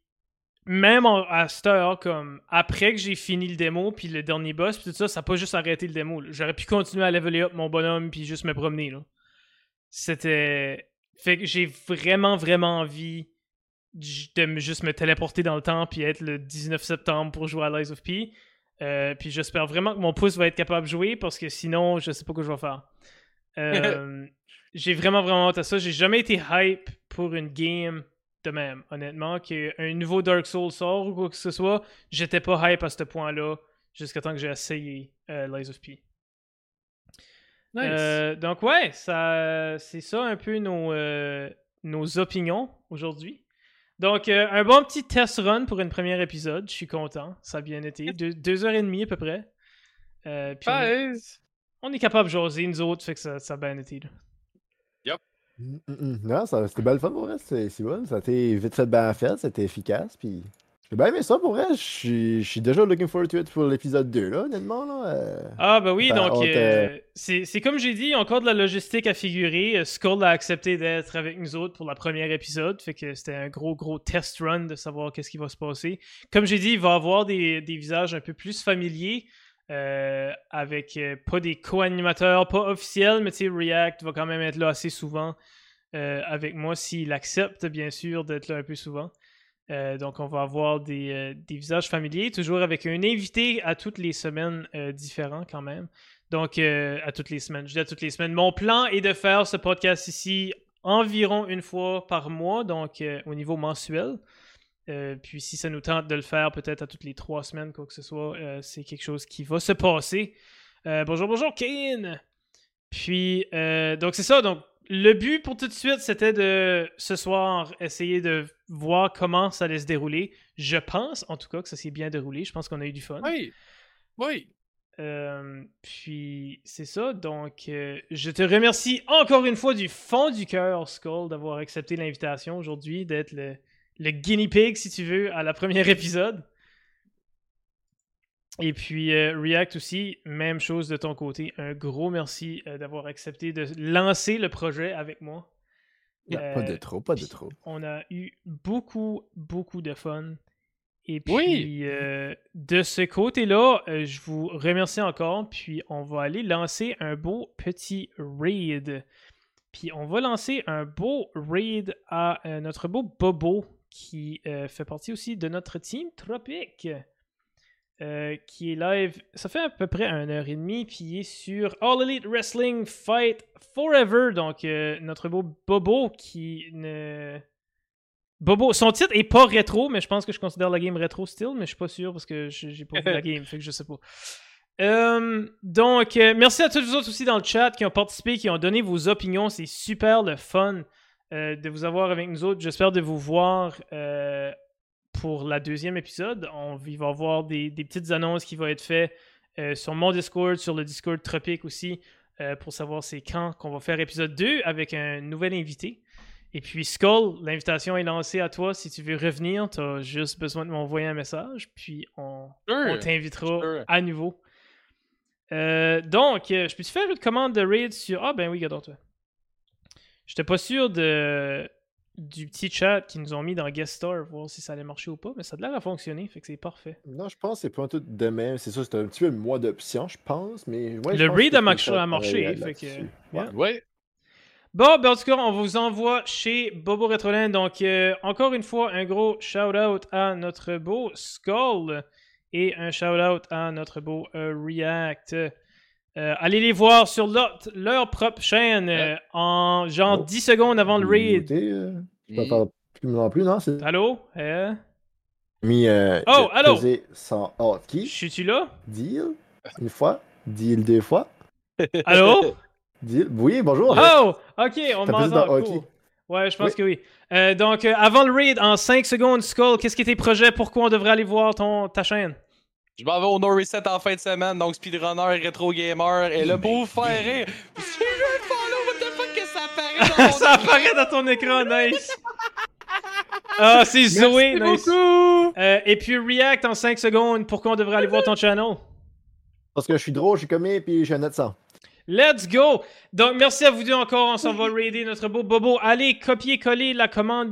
A: même en- à cette heure, comme, après que j'ai fini le démo, puis le dernier boss, puis tout ça, ça n'a pas juste arrêté le démo. J'aurais pu continuer à leveler up mon bonhomme, puis juste me promener, là. C'était... Fait que j'ai vraiment, vraiment envie de me- juste me téléporter dans le temps, puis être le 19 septembre pour jouer à Lies of P. Euh, puis j'espère vraiment que mon pouce va être capable de jouer, parce que sinon, je sais pas quoi je vais faire. Euh, j'ai vraiment, vraiment hâte à ça. J'ai jamais été hype pour une game de même, honnêtement. Qu'un nouveau Dark Souls sort ou quoi que ce soit, j'étais pas hype à ce point-là jusqu'à temps que j'ai essayé euh, Lies of P.
C: Nice.
A: Euh, donc ouais, ça, c'est ça un peu nos, euh, nos opinions aujourd'hui. Donc euh, un bon petit test run pour une première épisode, je suis content, ça a bien été, deux, deux heures et demie à peu près. Euh, puis on, est-
C: Nice.
A: on est capable de jaser nous autres, fait que ça, ça a bien été. là.
B: Mm, mm, mm. Non, ça- c'était belle fun pour vrai. C'est c'est bon. Ça a été vite fait, bien fait. C'était efficace. Puis j'ai bien aimé ça pour vrai. Je suis déjà looking forward to it pour l'épisode 2, là, honnêtement. Là. euh.
A: Ah bah oui,
B: Ben,
A: donc
B: on
A: euh, c'est comme j'ai dit, il y a encore de la logistique à figurer. Euh, Skull a accepté d'être avec nous autres pour le premier épisode, fait que c'était un gros gros test run de savoir qu'est-ce qui va se passer. Comme j'ai dit, il va avoir des, des visages un peu plus familiers, euh, avec euh, pas des co-animateurs, pas officiels, mais tu sais, React va quand même être là assez souvent euh, avec moi s'il accepte bien sûr d'être là un peu souvent. Euh, donc, on va avoir des, euh, des visages familiers, toujours avec un invité à toutes les semaines euh, différent quand même. Donc, euh, à toutes les semaines. Je dis à toutes les semaines. Mon plan est de faire ce podcast ici environ une fois par mois, donc au niveau mensuel. Puis, si ça nous tente de le faire peut-être à toutes les trois semaines, quoi que ce soit, c'est quelque chose qui va se passer. Bonjour, bonjour, Kane! Puis, donc c'est ça. Donc, le but pour tout de suite, c'était de ce soir essayer de voir comment ça allait se dérouler. Je pense, en tout cas, que ça s'est bien déroulé. Je pense qu'on a eu du fun.
C: Oui. Oui.
A: Euh, puis c'est ça. Donc, euh, je te remercie encore une fois du fond du cœur, Skull, d'avoir accepté l'invitation aujourd'hui, d'être le, le guinea pig, si tu veux, à la première épisode. Et puis euh, React aussi, même chose de ton côté. Un gros merci euh, d'avoir accepté de lancer le projet avec moi.
B: Non,
A: Euh,
B: pas de trop, pas de trop.
A: On a eu beaucoup, beaucoup de fun. Et puis,
C: Oui.
A: euh, de ce côté-là, euh, je vous remercie encore. Puis, on va aller lancer un beau petit raid. Puis, on va lancer un beau raid à euh, notre beau Bobo, qui euh, fait partie aussi de notre team Tropic. Euh, qui est live, ça fait à peu près une heure et demie, puis il est sur All Elite Wrestling Fight Forever. Donc, euh, notre beau Bobo qui ne. Bobo, son titre est pas rétro, mais je pense que je considère la game rétro still, mais je suis pas sûr parce que je- j'ai pas vu la game, fait que je sais pas. Euh, donc, merci à tous vous autres aussi dans le chat qui ont participé, qui ont donné vos opinions. C'est super le fun de vous avoir avec nous autres. J'espère de vous voir pour la deuxième épisode. On il va y avoir des, des petites annonces qui vont être faites euh, sur mon Discord, sur le Discord Tropique aussi, euh, pour savoir c'est quand qu'on va faire épisode 2 avec un nouvel invité. Et puis Skull, l'invitation est lancée à toi. Si tu veux revenir, tu as juste besoin de m'envoyer un message, puis on, t'invitera
C: Sure.
A: à nouveau. Euh, donc, je peux te faire une commande de raid sur. Ah, ben oui, regarde toi. J'étais pas sûr de du petit chat qui nous ont mis dans Guest Star, voir si ça allait marcher ou pas, mais ça a l'air à fonctionner, fait que c'est parfait.
B: Non, je pense que c'est pas un tout de même. C'est ça, c'est un petit peu moins d'options, je pense. Mais ouais,
A: Le read a a marché, fait que-.
B: Ouais.
C: Ouais.
A: Bon, ben en tout cas, on vous envoie chez Bobo Retroland. Donc, euh, encore une fois, un gros shout-out à notre beau Skull et un shout-out à notre beau euh, React. Euh, allez les voir sur leur, leur propre chaîne euh, en genre
B: Oh.
A: 10 secondes avant le raid.
B: Euh, je peux faire plus non plus, non? C'est
A: Allô? Euh,
B: mis. Euh,
A: Oh, allô?
B: sans hotkey.
A: suis-tu là?
B: Deal? Une fois? Deal deux fois?
A: Allô?
B: Deal? Oui, bonjour.
A: Oh! Ok, on m'entend.
B: dans
A: cool. Ouais, je pense
B: Oui.
A: que oui. Euh, donc, euh, avant le raid, en 5 secondes, Skull, qu'est-ce qui est tes projets? Pourquoi on devrait aller voir ton, ta chaîne?
C: Je m'en vais au No Reset en fin de semaine, donc Speedrunner, Retro Gamer, et là, pour vous faire rire, si je veux le follow, what the fuck que ça apparaît dans mon
A: ça apparaît dans ton écran, nice! Ah, c'est Zoé,
C: Merci
A: nice.
C: beaucoup!
A: Euh, et puis React en 5 secondes, pourquoi on devrait aller voir ton channel?
B: Parce que je suis drôle, je suis commis, puis j'ai un sang.
A: Let's go! Donc, merci à vous deux encore, on s'en va raider notre beau Bobo. Allez, copier-coller la commande